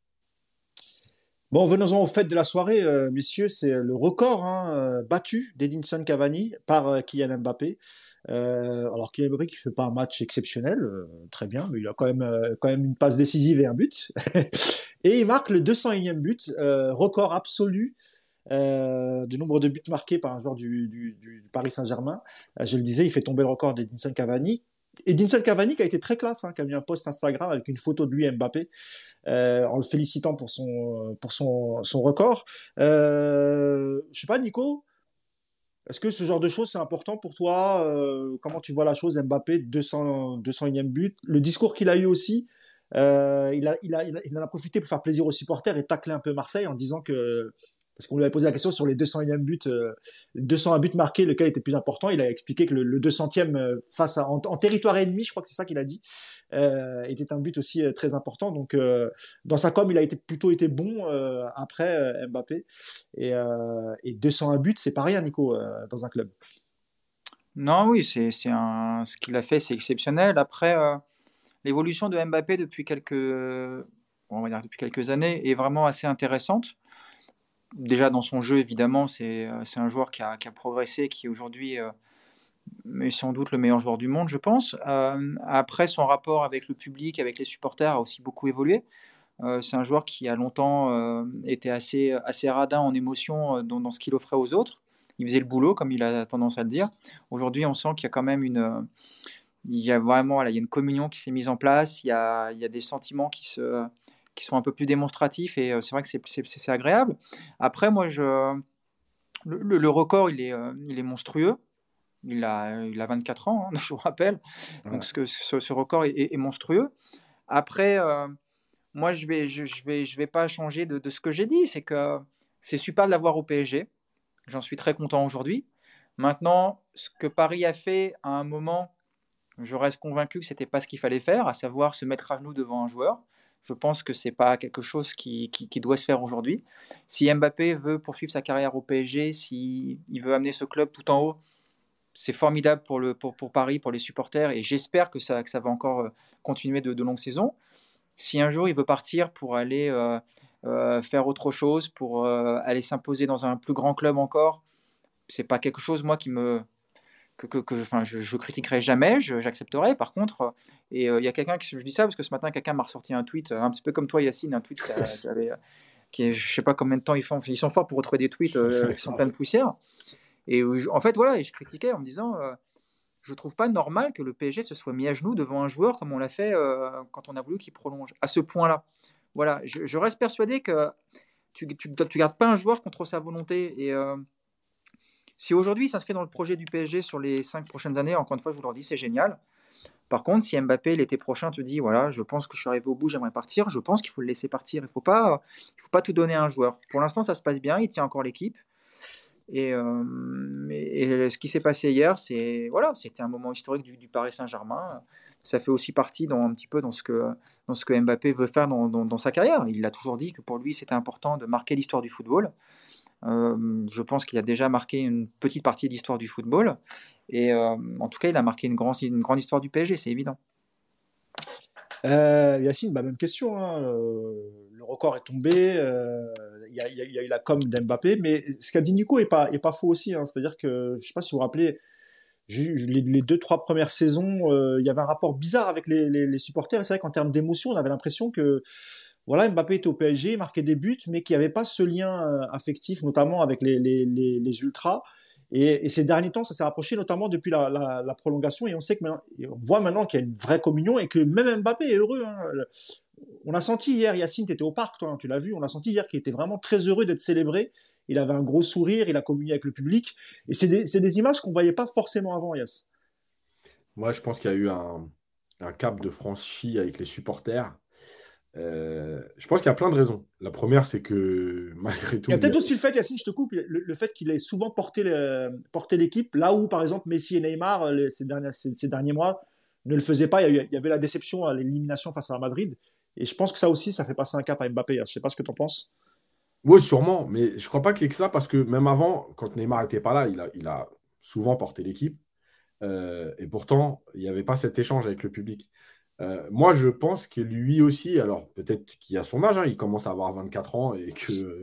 Bon, venons-en au fait de la soirée, euh, messieurs. C'est le record hein, euh, battu d'Edinson Cavani par Kylian Mbappé. alors Kylian Mbappé qui fait pas un match exceptionnel, très bien, mais il a quand même une passe décisive et un but. et il marque le 201e but, record absolu euh, du nombre de buts marqués par un joueur du, du, Paris Saint-Germain. Euh, je le disais, il fait tomber le record d'Edinson Cavani. Edinson Cavani qui a été très classe, hein, qui a mis un post Instagram avec une photo de lui Mbappé, euh, en le félicitant pour son pour son, son record. Euh, je sais pas, Nico, est-ce que ce genre de choses c'est important pour toi euh, Comment tu vois la chose Mbappé 200 201e but, le discours qu'il a eu aussi. Euh, il, a, il, a, il, en a profité pour faire plaisir aux supporters et tacler un peu Marseille en disant que parce qu'on lui avait posé la question sur les 201 buts, euh, 201 buts marqués, lequel était plus important. Il a expliqué que le, le 200e euh, face à, en, territoire ennemi, je crois que c'est ça qu'il a dit, euh, était un but aussi euh, très important. Donc dans sa com, il a plutôt été bon après Mbappé. Et, et 201 buts, c'est pas rien, Nico, dans un club. Non, oui, c'est ce qu'il a fait, c'est exceptionnel. Après, l'évolution de Mbappé depuis quelques on va dire depuis quelques années est vraiment assez intéressante déjà dans son jeu, évidemment, c'est euh, un joueur qui a, qui a, progressé, qui aujourd'hui euh, est sans doute le meilleur joueur du monde, je pense. Euh, après, son rapport avec le public, avec les supporters a aussi beaucoup évolué. Euh, c'est un joueur qui a longtemps euh, été assez, assez radin en émotion dans, dans, ce qu'il offrait aux autres. Il faisait le boulot, comme il a tendance à le dire. Aujourd'hui, on sent qu'il y a quand même une, il y a vraiment, voilà, il y a une communion qui s'est mise en place. Il y a, il y a des sentiments qui se, qui sont un peu plus démonstratifs et euh, c'est vrai que c'est agréable. Après, moi, je, le, le, record, il est, euh, il est monstrueux. Il a, il a 24 ans, hein, je vous rappelle. Donc, ce, ce, ce record est, est, monstrueux. Après, euh, moi, je ne vais, je, je, vais, je vais pas changer de, de ce que j'ai dit. C'est que c'est super de l'avoir au PSG. J'en suis très content aujourd'hui. Maintenant, ce que Paris a fait à un moment, je reste convaincu que ce n'était pas ce qu'il fallait faire, à savoir se mettre à genoux devant un joueur. Je pense que c'est pas quelque chose qui, qui, doit se faire aujourd'hui. Si Mbappé veut poursuivre sa carrière au PSG, s'il il veut amener ce club tout en haut, c'est formidable pour, le, pour, pour, Paris, pour les supporters, et j'espère que ça, que ça va encore euh, continuer de, longues saisons. Si un jour il veut partir pour aller euh, euh, faire autre chose, pour aller s'imposer dans un plus grand club encore, c'est pas quelque chose moi qui me que, que, que enfin, je, je critiquerai jamais, j'accepterai. Par contre, et euh, il y a quelqu'un qui, je dis ça parce que ce matin, quelqu'un m'a ressorti un tweet, un petit peu comme toi, Yacine, un tweet qui, avait, qui est, je sais pas combien de temps ils font, ils sont forts pour retrouver des tweets euh, qui sont pleins de poussière. Et en fait, voilà, et je critiquais en me disant, euh, je trouve pas normal que le PSG se soit mis à genoux devant un joueur comme on l'a fait euh, quand on a voulu qu'il prolonge à ce point-là. Voilà, je, je, reste persuadé que tu, tu, tu, gardes pas un joueur contre sa volonté et euh, si aujourd'hui il s'inscrit dans le projet du PSG sur les cinq prochaines années, encore une fois, je vous le dis, c'est génial. Par contre, si Mbappé l'été prochain te dit voilà, je pense que je suis arrivé au bout, j'aimerais partir, je pense qu'il faut le laisser partir. Il ne faut, pas, faut pas tout donner à un joueur. Pour l'instant, ça se passe bien, il tient encore l'équipe. Et, euh, ce qui s'est passé hier, c'est voilà, c'était un moment historique du, Paris Saint-Germain. Ça fait aussi partie dans, un petit peu dans ce que, Mbappé veut faire dans, dans sa carrière. Il a toujours dit que pour lui, c'était important de marquer l'histoire du football. Euh, je pense qu'il a déjà marqué une petite partie de l'histoire du football. Et euh, en tout cas, il a marqué une, grand, une grande histoire du PSG, c'est évident. Euh, Yacine, bah, même question. Hein. Le record est tombé. Il euh, y, a, eu la com d'Mbappé. Mais ce qu'a dit Nico est pas, est pas faux aussi. Hein. C'est-à-dire que, je ne sais pas si vous vous rappelez, les, deux, trois premières saisons, il y avait un rapport bizarre avec les, les, les supporters. Et c'est vrai qu'en termes d'émotion, on avait l'impression que voilà, Mbappé était au PSG, marquait des buts, mais qui avait pas ce lien affectif, notamment avec les, les, les, ultras. Et, ces derniers temps, ça s'est rapproché notamment depuis la, prolongation. Et on sait que on voit maintenant qu'il y a une vraie communion et que même Mbappé est heureux. Hein. On a senti hier, Yacine, tu étais au parc, hein, tu l'as vu. On a senti hier qu'il était vraiment très heureux d'être célébré. Il avait un gros sourire, il a communié avec le public. Et c'est des, images qu'on voyait pas forcément avant, Yass. Moi, je pense qu'il y a eu un, un cap de franchi avec les supporters euh, je pense qu'il y a plein de raisons. La première, c'est que malgré tout. Il y a peut-être aussi le fait, Yacine, je te coupe, le, fait qu'il ait souvent porté l'équipe, là où, par exemple, Messi et Neymar, ces, derniers, ces, derniers mois, ne le faisaient pas. Il y avait la déception à l'élimination face à Madrid. Et je pense que ça aussi, ça fait passer un cap à Mbappé. Je ne sais pas ce que tu en penses. Oui, sûrement. Mais je ne crois pas qu'il y ait que ça, parce que même avant, quand Neymar n'était pas là, il a, il a souvent porté l'équipe. Euh, et pourtant, il n'y avait pas cet échange avec le public. Euh, moi, je pense que lui aussi, alors peut-être qu'il a son âge, hein, il commence à avoir 24 ans et que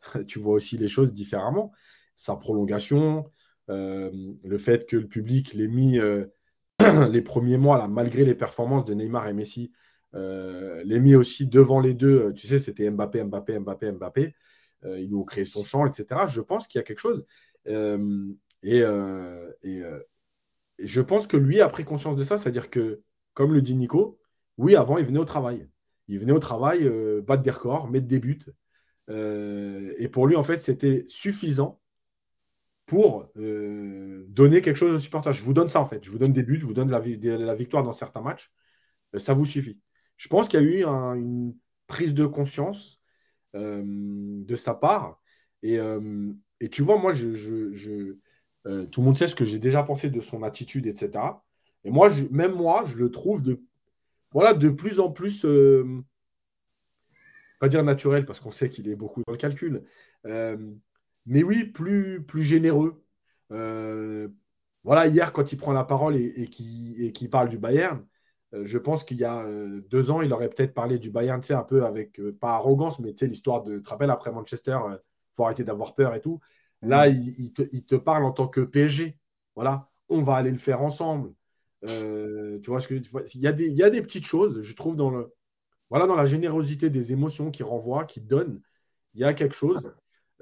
tu vois aussi les choses différemment. Sa prolongation, euh, le fait que le public l'ait mis euh, les premiers mois, là, malgré les performances de Neymar et Messi, l'ait mis aussi devant les deux. Tu sais, c'était Mbappé, Mbappé, Mbappé, Mbappé. ils lui ont créé son champ, etc. Je pense qu'il y a quelque chose. et, et je pense que lui a pris conscience de ça, c'est-à-dire que comme le dit Nico, oui, avant, il venait au travail. Il venait au travail, euh, battre des records, mettre des buts. Euh, et pour lui, en fait, c'était suffisant pour euh, donner quelque chose aux supporters. Je vous donne ça, en fait. Je vous donne des buts, je vous donne la, victoire dans certains matchs. ça vous suffit. Je pense qu'il y a eu une prise de conscience de sa part. Et, tu vois, moi, je, tout le monde sait ce que j'ai déjà pensé de son attitude, etc. Et moi, même moi, je le trouve de, voilà, de plus en plus, euh, pas dire naturel, parce qu'on sait qu'il est beaucoup dans le calcul, euh, mais oui, plus, plus généreux. Euh, voilà, hier, quand il prend la parole et, et qui parle du Bayern, je pense qu'il y a deux ans, il aurait peut-être parlé du Bayern, tu sais, un peu avec, pas arrogance, mais tu sais, l'histoire de, tu te rappelles, après Manchester, il faut arrêter d'avoir peur et tout. Là, mm. il, te, il, te, parle en tant que PSG. Voilà, on va aller le faire ensemble. Euh, il y, a des, petites choses, je trouve, dans voilà, dans la générosité des émotions qui renvoient, qui donnent, il y a quelque chose.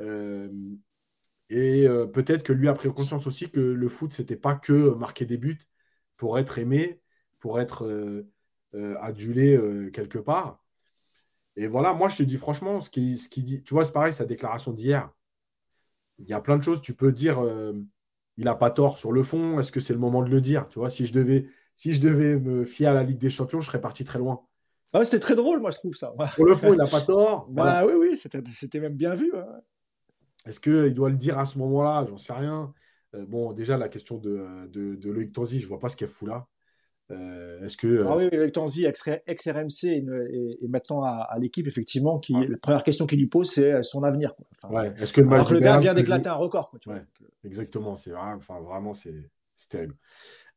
Euh, et euh, peut-être que lui a pris conscience aussi que le foot, c'était pas que marquer des buts pour être aimé, pour être adulé quelque part. Et voilà, moi je te dis franchement, ce qui, ce dit, tu vois, c'est pareil, sa déclaration d'hier. Il y a plein de choses, tu peux dire il n'a pas tort sur le fond. Est-ce que c'est le moment de le dire Tu vois, si je devais, si je devais me fier à la Ligue des Champions, je serais parti très loin. Ah c'était très drôle, moi, je trouve ça. Sur le fond, il n'a pas tort. Bah, Oui, oui, c'était même bien vu. Est-ce qu'il doit le dire à ce moment-là? J'en sais rien. Euh, bon, déjà, la question de, de, de Loïc Tanzi, je ne vois pas ce qu'il fout là. Euh, est-ce que ah oui, Loïc Tanzi, ex-RMC et, maintenant à, l'équipe, effectivement, qui, la première question qu'il lui pose, c'est son avenir. Est-ce que le, alors que le gars vient d'éclater un record. Exactement, c'est enfin, vraiment c'est terrible.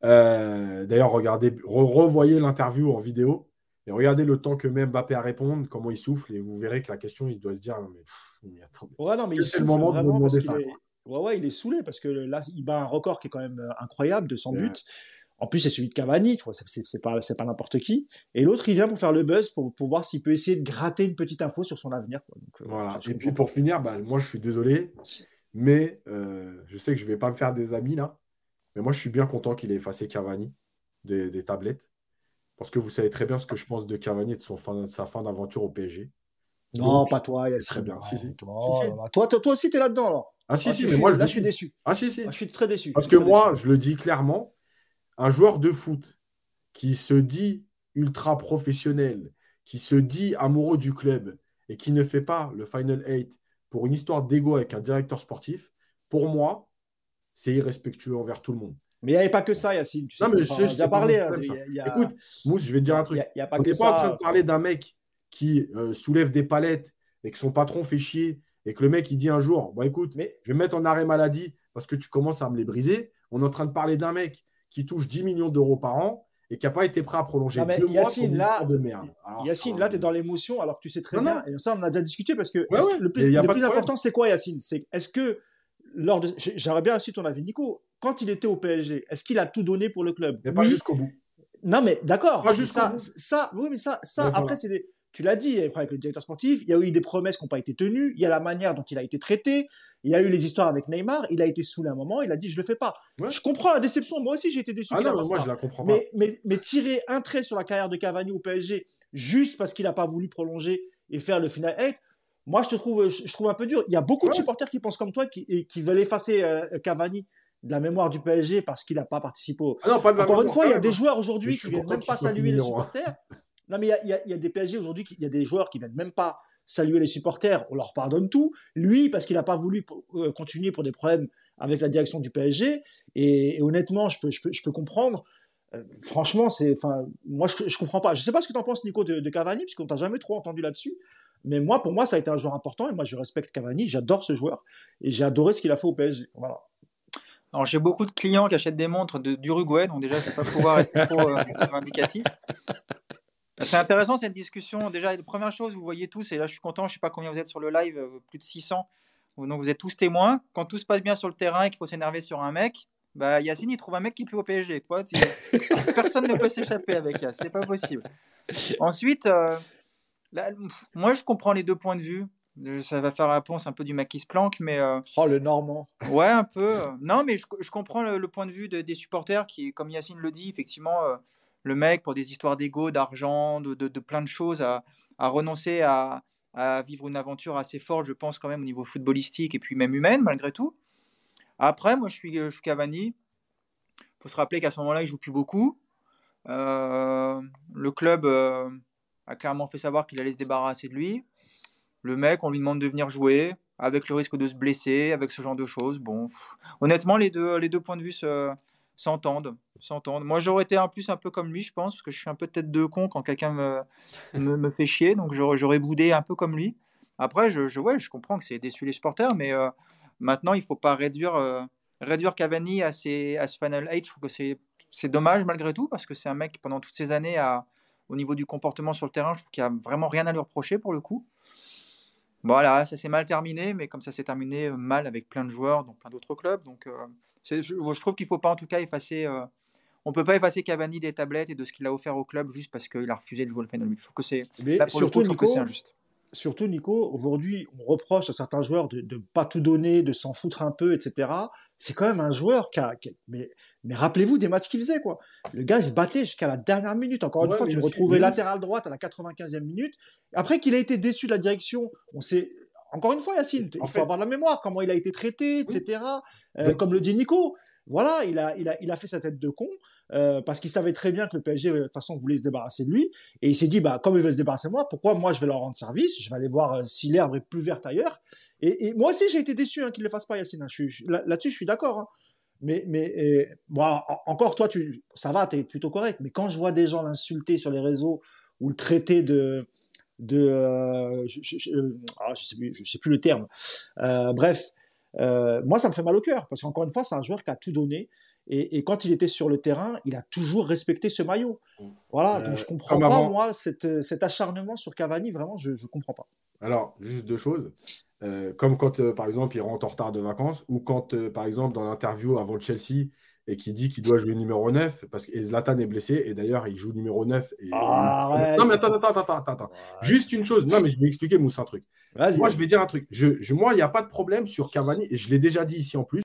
Euh, d'ailleurs, regardez, revoyez l'interview en vidéo et regardez le temps que même Mbappé à répondre, comment il souffle, et vous verrez que la question, il doit se dire, mais, attendez. Ouais, non, mais c'est le moment de demander ça. Ouais, ouais, il est saoulé parce que là, il bat un record qui est quand même euh, incroyable, de 100 buts. En plus, c'est celui de Cavani, tu vois, c'est pas, pas n'importe qui. Et l'autre, il vient pour faire le buzz, pour, pour voir s'il peut essayer de gratter une petite info sur son avenir. Euh, voilà. Et puis pour finir, bah, moi, je suis désolé. Mais euh, je sais que je ne vais pas me faire des amis là. Mais moi, je suis bien content qu'il ait effacé Cavani des, tablettes. Parce que vous savez très bien ce que je pense de Cavani et de, son fin, sa fin d'aventure au PSG. Non, pas toi, Yassine. Très bien. Si, si. Toi, toi, toi, aussi, tu es là-dedans. Là. Ah, si, si, mais moi, là, je suis déçu. Ah, si, si. je suis très déçu. Parce que moi, je le dis clairement, un joueur de foot qui se dit ultra professionnel, qui se dit amoureux du club et qui ne fait pas le Final 8 pour une histoire d'ego avec un directeur sportif, pour moi, c'est irrespectueux envers tout le monde. Mais il n'y avait pas que ça, Yacine. Tu non, mais je, parlé. Hein, Écoute, Mousse, je vais te dire un truc. A, pas On n'est pas en train de parler d'un mec qui euh, soulève des palettes et que son patron fait chier et que le mec il dit un jour Bon, écoute, mais... je vais mettre en arrêt maladie parce que tu commences à me les briser. On est en train de parler d'un mec qui touche 10 millions d'euros par an et qui n'a pas été prêt à prolonger mais deux Yacine, mois là, de merde. Yacine, là, tu es dans l'émotion alors que tu sais très bien, et ça, on a déjà discuté parce que le plus, le plus important, c'est quoi, Yacine? C'est est-ce que, lors de. J'aimerais bien aussi ton avis, Nico, quand il était au PSG, est-ce qu'il a tout donné pour le club? Mais pas jusqu'au bout. Non, mais d'accord. Pas jusqu'au ça, bout. Ça, oui, mais ça, ça après, c'est des tu l'as dit, il y a des problèmes avec le directeur sportif, il y a eu des promesses qui n'ont pas été tenues, il y a la manière dont il a été traité, il y a eu les histoires avec Neymar, il a été saoulé un moment, il a dit je le fais pas. Je comprends la déception, moi aussi j'ai été déçu. Ah non, moi je la comprends pas. Mais, mais, tirer un trait sur la carrière de Cavani au PSG juste parce qu'il n'a pas voulu prolonger et faire le final 8, moi je te trouve, je, trouve un peu dur. Il y a beaucoup de supporters qui pensent comme toi qui, qui veulent effacer euh, Cavani de la mémoire du PSG parce qu'il n'a pas participé au. Ah Encore une fois, il y a des joueurs aujourd'hui qui ne viennent même pas saluer les supporters. Non, mais il y, a, des PSG aujourd'hui, il y a des joueurs qui viennent même pas saluer les supporters. On leur pardonne tout. Lui, parce qu'il n'a pas voulu euh, continuer pour des problèmes avec la direction du PSG. Et, honnêtement, je peux, comprendre. Euh, franchement, moi, je, je comprends pas. Je sais pas ce que tu en penses, Nico, de, de Cavani, puisqu'on t'a jamais trop entendu là-dessus. Mais moi, pour moi, ça a été un joueur important. Et moi, je respecte Cavani. J'adore ce joueur. Et j'ai adoré ce qu'il a fait au PSG. Voilà. Alors j'ai beaucoup de clients qui achètent des montres d'Uruguay, donc déjà je ne vais pas pouvoir être trop euh, indicatif. C'est intéressant cette discussion. Déjà, la première chose, vous voyez tous, et là je suis content, je ne sais pas combien vous êtes sur le live, euh, plus de 600. Donc vous êtes tous témoins. Quand tout se passe bien sur le terrain et qu'il faut s'énerver sur un mec, bah, Yacine il trouve un mec qui pue au PSG. Toi, Personne ne peut s'échapper avec Yacine, c'est pas possible. Ensuite, euh, moi je comprends les deux points de vue. Ça va faire réponse un peu du mec qui se planque, mais. Euh, oh, le Normand. Ouais, un peu. Non, mais je, je comprends le, point de vue des supporters qui, comme Yacine le dit, effectivement, euh, le mec, pour des histoires d'ego, d'argent, de, plein de choses, a, renoncé à, vivre une aventure assez forte, je pense, quand même, au niveau footballistique et puis même humaine, malgré tout. Après, moi, je suis, Cavani. Il faut se rappeler qu'à ce moment-là, il joue plus beaucoup. Euh, le club a clairement fait savoir qu'il allait se débarrasser de lui. Le mec, on lui demande de venir jouer, avec le risque de se blesser, avec ce genre de choses. Bon, honnêtement, les deux, points de vue s'entendent. s'entendent. Moi, j'aurais été un plus un peu comme lui, je pense, parce que je suis un peu tête de con quand quelqu'un me, me, fait chier, donc j'aurais boudé un peu comme lui. Après, je, je, ouais, je comprends que c'est déçu les supporters, mais euh, maintenant, il ne faut pas réduire, euh, réduire Cavani à, ses, à ce Final 8. Je trouve que c'est dommage malgré tout, parce que c'est un mec qui, pendant toutes ces années, a, au niveau du comportement sur le terrain, je trouve qu'il n'y a vraiment rien à lui reprocher pour le coup. Voilà, ça s'est mal terminé, mais comme ça s'est terminé euh, mal avec plein de joueurs dans plein d'autres clubs. Donc, euh, je, je, trouve qu'il ne faut pas en tout cas effacer. Euh, on peut pas effacer Cavani des tablettes et de ce qu'il a offert au club juste parce qu'il a refusé de jouer le final. Je trouve que c'est surtout Nico, injuste. Surtout Nico, aujourd'hui, on reproche à certains joueurs de ne pas tout donner, de s'en foutre un peu, etc. C'est quand même un joueur qui a, mais mais rappelez-vous des matchs qu'il faisait, quoi. Le gars, il se battait jusqu'à la dernière minute. Encore une fois, tu le retrouvais latéral droite à la 95e minute. Après qu'il a été déçu de la direction, on sait, encore une fois, Yacine, il faut avoir de la mémoire, comment il a été traité, etc. Euh, comme le dit Nico. Voilà, il a, il a, il a fait sa tête de con euh, parce qu'il savait très bien que le PSG de toute façon voulait se débarrasser de lui et il s'est dit bah comme il veut se débarrasser de moi, pourquoi moi je vais leur rendre service? Je vais aller voir euh, si l'herbe est plus verte ailleurs. Et, moi aussi j'ai été déçu hein, qu'il le fasse pas, Yacine. Hein. Là-dessus je suis d'accord. Hein. Mais, encore toi, tu, ça va, tu es plutôt correct. Mais quand je vois des gens l'insulter sur les réseaux ou le traiter de. de euh, je, je, ah, je, sais plus, je, sais plus, le terme. Bref, moi, ça me fait mal au cœur. Parce qu'encore une fois, c'est un joueur qui a tout donné. Et, et, quand il était sur le terrain, il a toujours respecté ce maillot. Voilà, donc je comprends pas, moi, cet, cet acharnement sur Cavani, vraiment, je ne comprends pas. Alors, juste deux choses. Euh, comme quand, euh, par exemple, il rentre en retard de vacances, ou quand, euh, par exemple, dans l'interview avant Chelsea, et qui dit qu'il doit jouer numéro 9, parce que Zlatan est blessé, et d'ailleurs, il joue numéro 9. Et... Ah, non, mais attends, attends, attends, attends, Juste une chose, non, mais je vais expliquer, Mousse, un truc. Moi, je vais dire un truc. Je, moi, il n'y a pas de problème sur Cavani, et je l'ai déjà dit ici en plus.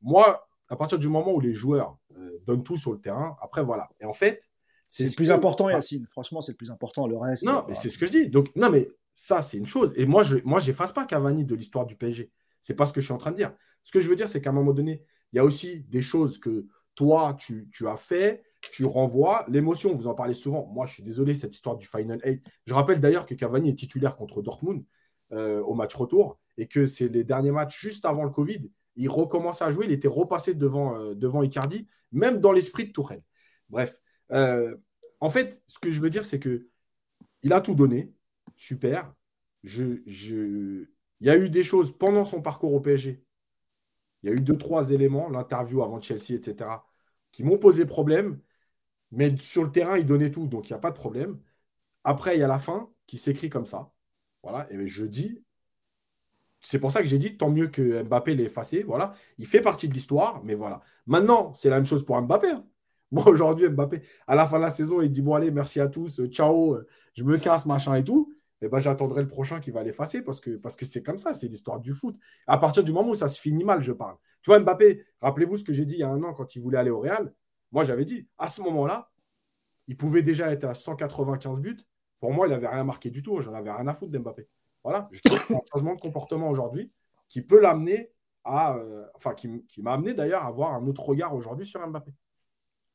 moi, à partir du moment où les joueurs donnent tout sur le terrain, après, voilà. Et en fait, c'est le plus important, Yacine. Franchement, c'est le plus important. Le reste. Non, mais c'est ce que je dis. Donc, non, mais ça, c'est une chose. Et moi, je moi, j'efface pas Cavani de l'histoire du PSG. C'est pas ce que je suis en train de dire. Ce que je veux dire, c'est qu'à un moment donné, il y a aussi des choses que toi, tu, as fait, tu renvoies. L'émotion, vous en parlez souvent. Moi, je suis désolé, cette histoire du Final 8. Je rappelle d'ailleurs que Cavani est titulaire contre Dortmund euh, au match retour et que c'est les derniers matchs juste avant le Covid. Il recommence à jouer. Il était repassé devant, euh, devant Icardi, même dans l'esprit de Tourelle. Bref. Euh, en fait, ce que je veux dire, c'est que il a tout donné super. Je, je... Il y a eu des choses pendant son parcours au PSG. Il y a eu deux, trois éléments, l'interview avant Chelsea, etc., qui m'ont posé problème. Mais sur le terrain, il donnait tout, donc il n'y a pas de problème. Après, il y a la fin qui s'écrit comme ça. Voilà, et je dis, c'est pour ça que j'ai dit, tant mieux que Mbappé l'ait effacé. Voilà, il fait partie de l'histoire, mais voilà. Maintenant, c'est la même chose pour Mbappé. Hein. Moi, aujourd'hui, Mbappé, à la fin de la saison, il dit Bon, allez, merci à tous, ciao, je me casse, machin et tout. Eh ben, j'attendrai le prochain qui va l'effacer parce que parce que c'est comme ça, c'est l'histoire du foot. À partir du moment où ça se finit mal, je parle. Tu vois, Mbappé, rappelez-vous ce que j'ai dit il y a un an quand il voulait aller au Real. Moi, j'avais dit, à ce moment-là, il pouvait déjà être à 195 buts. Pour moi, il n'avait rien marqué du tout. J'en avais rien à foutre d'Mbappé. Voilà, je trouve un changement de comportement aujourd'hui qui peut l'amener à. Euh, enfin, qui, m'a amené d'ailleurs à avoir un autre regard aujourd'hui sur Mbappé.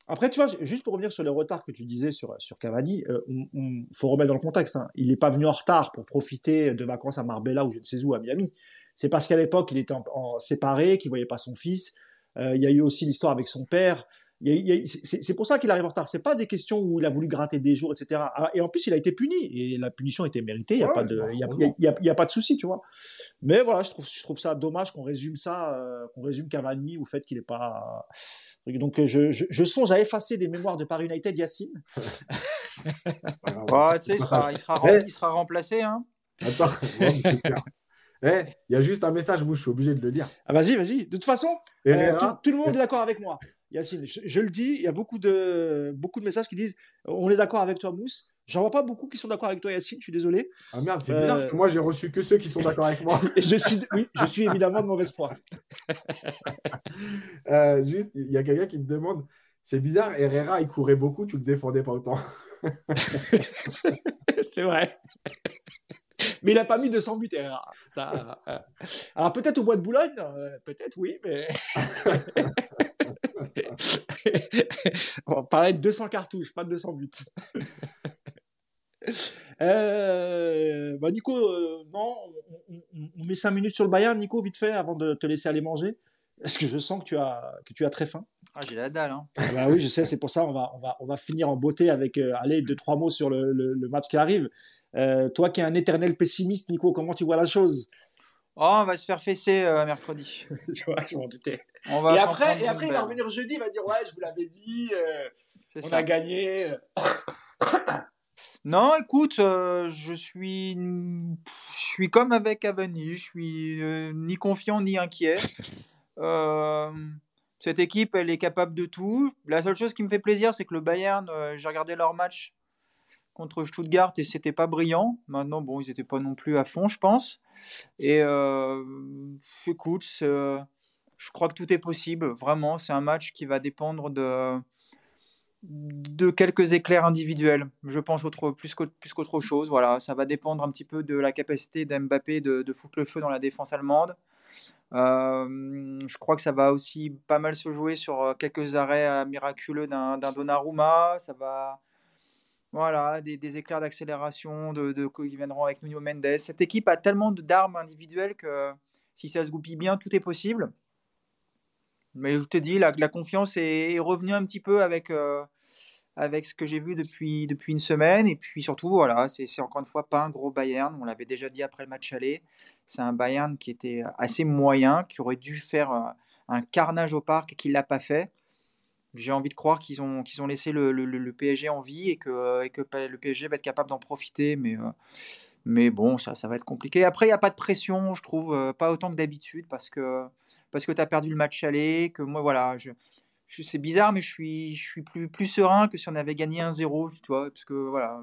Après, tu vois, juste pour revenir sur le retard que tu disais sur, sur Cavani, il euh, faut remettre dans le contexte. Hein. Il n'est pas venu en retard pour profiter de vacances à Marbella ou je ne sais où, à Miami. C'est parce qu'à l'époque, il était en, séparé, qu'il voyait pas son fils. Euh, il y a eu aussi l'histoire avec son père. C'est pour ça qu'il arrive en retard. C'est pas des questions où il a voulu gratter des jours, etc. Ah, et en plus, il a été puni et la punition était méritée. Il n'y a, pas de, il a, pas de souci, tu vois. Mais voilà, je trouve, je trouve ça dommage qu'on résume ça, euh, qu'on résume Cavani au fait qu'il n'est pas. Donc, je, je, songe à effacer des mémoires de Paris United, Yacine. il, sera, il, sera, remplacé. Hein. Attends, eh, il y a juste un message, je suis obligé de le dire. Ah, vas-y, vas-y. De toute façon, euh, tout, le monde est d'accord avec moi. Yacine, je, le dis, il y a beaucoup de, beaucoup de messages qui disent on est d'accord avec toi, Mousse. J'en vois pas beaucoup qui sont d'accord avec toi, Yacine, je suis désolé. Ah merde, c'est bizarre parce que moi j'ai reçu que ceux qui sont d'accord avec moi. je suis, oui, je suis évidemment de mauvaise foi. Euh, juste, il y a quelqu'un qui te demande c'est bizarre, Herrera il courait beaucoup, tu le défendais pas autant. c'est vrai. Mais il n'a pas mis 200 buts, Herrera. Ça, euh, Alors peut-être au bois de Boulogne, euh, peut-être oui, mais. on parlait de 200 cartouches, pas de 200 buts. Euh, bah Nico, euh, non, on, met 5 minutes sur le Bayern, Nico, vite fait, avant de te laisser aller manger. Est-ce que je sens que tu as, que tu as très faim? Ah, J'ai la dalle. Hein. Ah bah oui, je sais, c'est pour ça on va, on, va, on va finir en beauté avec euh, allez, deux, trois mots sur le, le, match qui arrive. toi qui es un éternel pessimiste, Nico, comment tu vois la chose? Oh, on va se faire fesser mercredi. tu vois, je m'en doutais et après, et après il va revenir jeudi, il va dire Ouais, je vous l'avais dit, euh, on a gagné. non, écoute, euh, je suis, je suis comme avec Avani, je suis euh, ni confiant ni inquiet. cette équipe, elle est capable de tout. La seule chose qui me fait plaisir, c'est que le Bayern, j'ai regardé leur match contre Stuttgart et c'était pas brillant. Maintenant, bon, ils n'étaient pas non plus à fond, je pense. Et écoute, je crois que tout est possible. Vraiment, c'est un match qui va dépendre de, de quelques éclairs individuels. Je pense autre, plus qu'autre chose. Voilà, ça va dépendre un petit peu de la capacité d'Mbappé de, de foutre le feu dans la défense allemande. Euh, je crois que ça va aussi pas mal se jouer sur euh, quelques arrêts euh, miraculeux d'un Donnarumma. Ça va, voilà, des, éclairs d'accélération de, qui viendront avec Nuno Mendes. Cette équipe a tellement d'armes individuelles que si ça se goupille bien, tout est possible. Mais je te dis, la, la confiance est, revenue un petit peu avec, euh, avec ce que j'ai vu depuis, depuis une semaine. Et puis surtout, voilà, c'est encore une fois pas un gros Bayern. On l'avait déjà dit après le match aller. C'est un Bayern qui était assez moyen, qui aurait dû faire euh, un carnage au parc et qui ne l'a pas fait. J'ai envie de croire qu'ils ont, qu'ils ont laissé le, le, le, PSG en vie et que, et que le PSG va être capable d'en profiter. Mais, euh, mais bon, ça, ça va être compliqué. Après, il n'y a pas de pression, je trouve, pas autant que d'habitude parce que parce que tu as perdu le match aller, que moi, voilà, je, c'est bizarre, mais je suis, je suis plus, plus serein que si on avait gagné 1-0, tu vois, parce que voilà,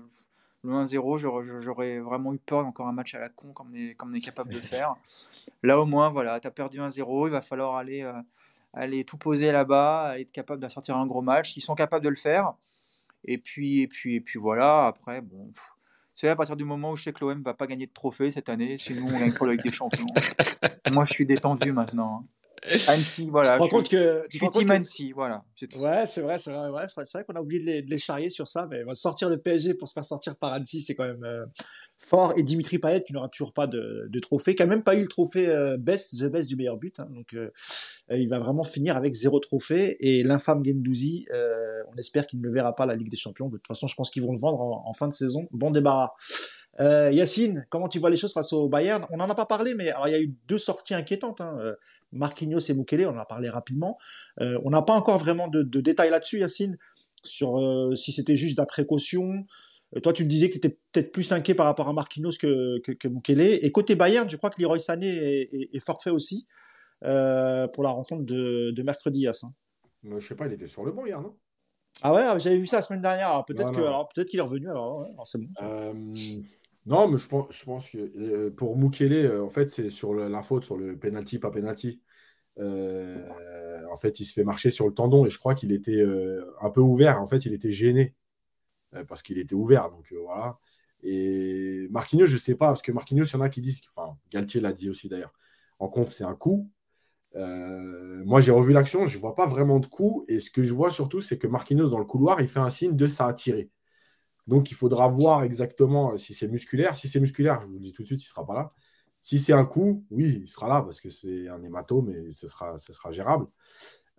le 1-0, j'aurais vraiment eu peur d'encore un match à la con comme on est, comme on est capable de faire. Là, au moins, voilà, tu as perdu 1-0, il va falloir aller, euh, aller tout poser là-bas, être capable de sortir un gros match. Ils sont capables de le faire. Et puis, et puis, et puis voilà, après, bon. C'est à partir du moment où je sais que l'OM va pas gagner de trophée cette année, sinon on gagne pour la Ligue des Champions. Moi, je suis détendu maintenant. Hein. Annecy, voilà. Tu te rends compte que. Tu te Annecy, voilà. Ouais, c'est vrai, c'est vrai. Ouais, c'est vrai qu'on a oublié de les, de les, charrier sur ça, mais sortir le PSG pour se faire sortir par Annecy, c'est quand même euh, fort. Et Dimitri Payet, tu n'auras toujours pas de, de, trophée, qui n'a même pas eu le trophée euh, best, the best du meilleur but. Hein, donc, euh, il va vraiment finir avec zéro trophée. Et l'infâme Gendouzi, on espère qu'il ne verra pas la Ligue des Champions. De toute façon, je pense qu'ils vont le vendre en, fin de saison. Bon débarras. Euh, Yacine, comment tu vois les choses face au Bayern? On n'en a pas parlé, mais alors, il y a eu deux sorties inquiétantes. Hein. Euh, Marquinhos et Mukele, on en a parlé rapidement. Euh, on n'a pas encore vraiment de, détails là-dessus, Yacine, sur euh, si c'était juste de précaution. toi, tu me disais que tu étais peut-être plus inquiet par rapport à Marquinhos que, que, Mukele. Et côté Bayern, je crois que Leroy Sané est, forfait aussi pour la rencontre de, mercredi, Yacine. Je sais pas, il était sur le banc hier, non? Ah ouais, j'avais vu ça la semaine dernière. Peut-être peut qu'il est revenu. Alors, c'est bon. Euh, non, mais je pense, je pense que euh, pour Mukele, en fait, c'est sur la faute sur le penalty, pas penalty. en fait, il se fait marcher sur le tendon et je crois qu'il était un peu ouvert. En fait, il était gêné parce qu'il était ouvert. Donc voilà. Et Marquinhos, je ne sais pas, parce que Marquinhos, il y en a qui disent, enfin, Galtier l'a dit aussi d'ailleurs, en conf, c'est un coup. Euh, moi, j'ai revu l'action, je ne vois pas vraiment de coup. Et ce que je vois surtout, c'est que Marquinhos, dans le couloir, il fait un signe de ça a tiré. Donc, il faudra voir exactement si c'est musculaire. Si c'est musculaire, je vous le dis tout de suite, il ne sera pas là. Si c'est un coup, oui, il sera là parce que c'est un hématome et ce sera, ce sera gérable.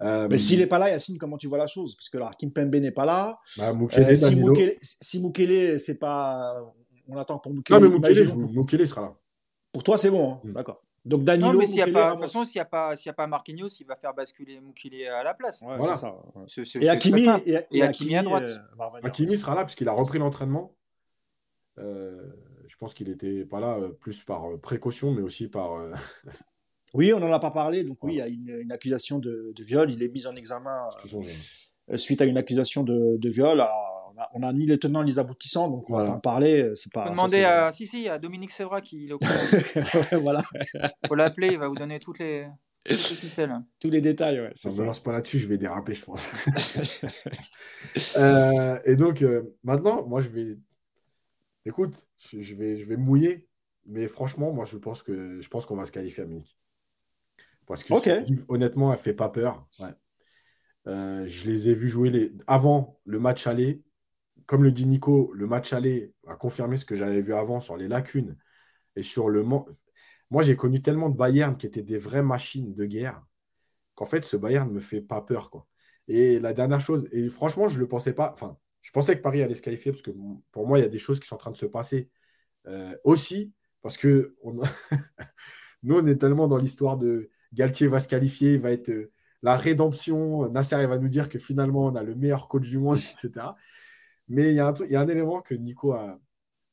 Euh, mais s'il n'est pas là, Yacine, comment tu vois la chose? Parce que là, Kim Pembe n'est pas là. Bah, euh, si, Mukele, si Mukele, c'est pas. On attend pour Mukele. Non, mais Mukele, sera là. Pour toi, c'est bon. Hein. Mm. D'accord. Donc Danilo. Non, mais s'il y a pas, de toute façon, s'il n'y a, pas, s'il y a pas Marquinhos, il va faire basculer Mukele à la place. Ouais, voilà. ça. et Hakimi, et, et, Hakimi, à droite. Euh, Hakimi sera là puisqu'il a repris l'entraînement. je pense qu'il n'était pas là plus par précaution, mais aussi par. Oui, on n'en a pas parlé. Donc, oui, il y a une, accusation de, viol. Il est mis en examen euh, suite à une accusation de, viol. On n'a ni les tenants ni les aboutissants, donc on va en parler. C'est pas. demander à, si, si, à Dominique Sévra qui est au courant. voilà. faut l'appeler, il va vous donner toutes les. Tous les détails, ouais. Ça me lance pas là-dessus, je vais déraper, je pense. Euh, et donc, euh, maintenant, moi, je vais. Écoute, je, vais, je vais mouiller, mais franchement, moi, je pense que je pense qu'on va se qualifier à Munich. Parce que honnêtement, elle fait pas peur. Euh, je les ai vus jouer les... avant le match aller. Comme le dit Nico, le match aller a confirmé ce que j'avais vu avant sur les lacunes et sur le. Moi, j'ai connu tellement de Bayern qui étaient des vraies machines de guerre qu'en fait, ce Bayern ne me fait pas peur. Et la dernière chose, et franchement, je ne le pensais pas. Enfin, je pensais que Paris allait se qualifier parce que pour moi, il y a des choses qui sont en train de se passer euh, aussi parce que nous, on est tellement dans l'histoire de Galtier va se qualifier, il va être euh, la rédemption. Nasser va nous dire que finalement, on a le meilleur coach du monde, etc. Mais il y, a un, élément que Nico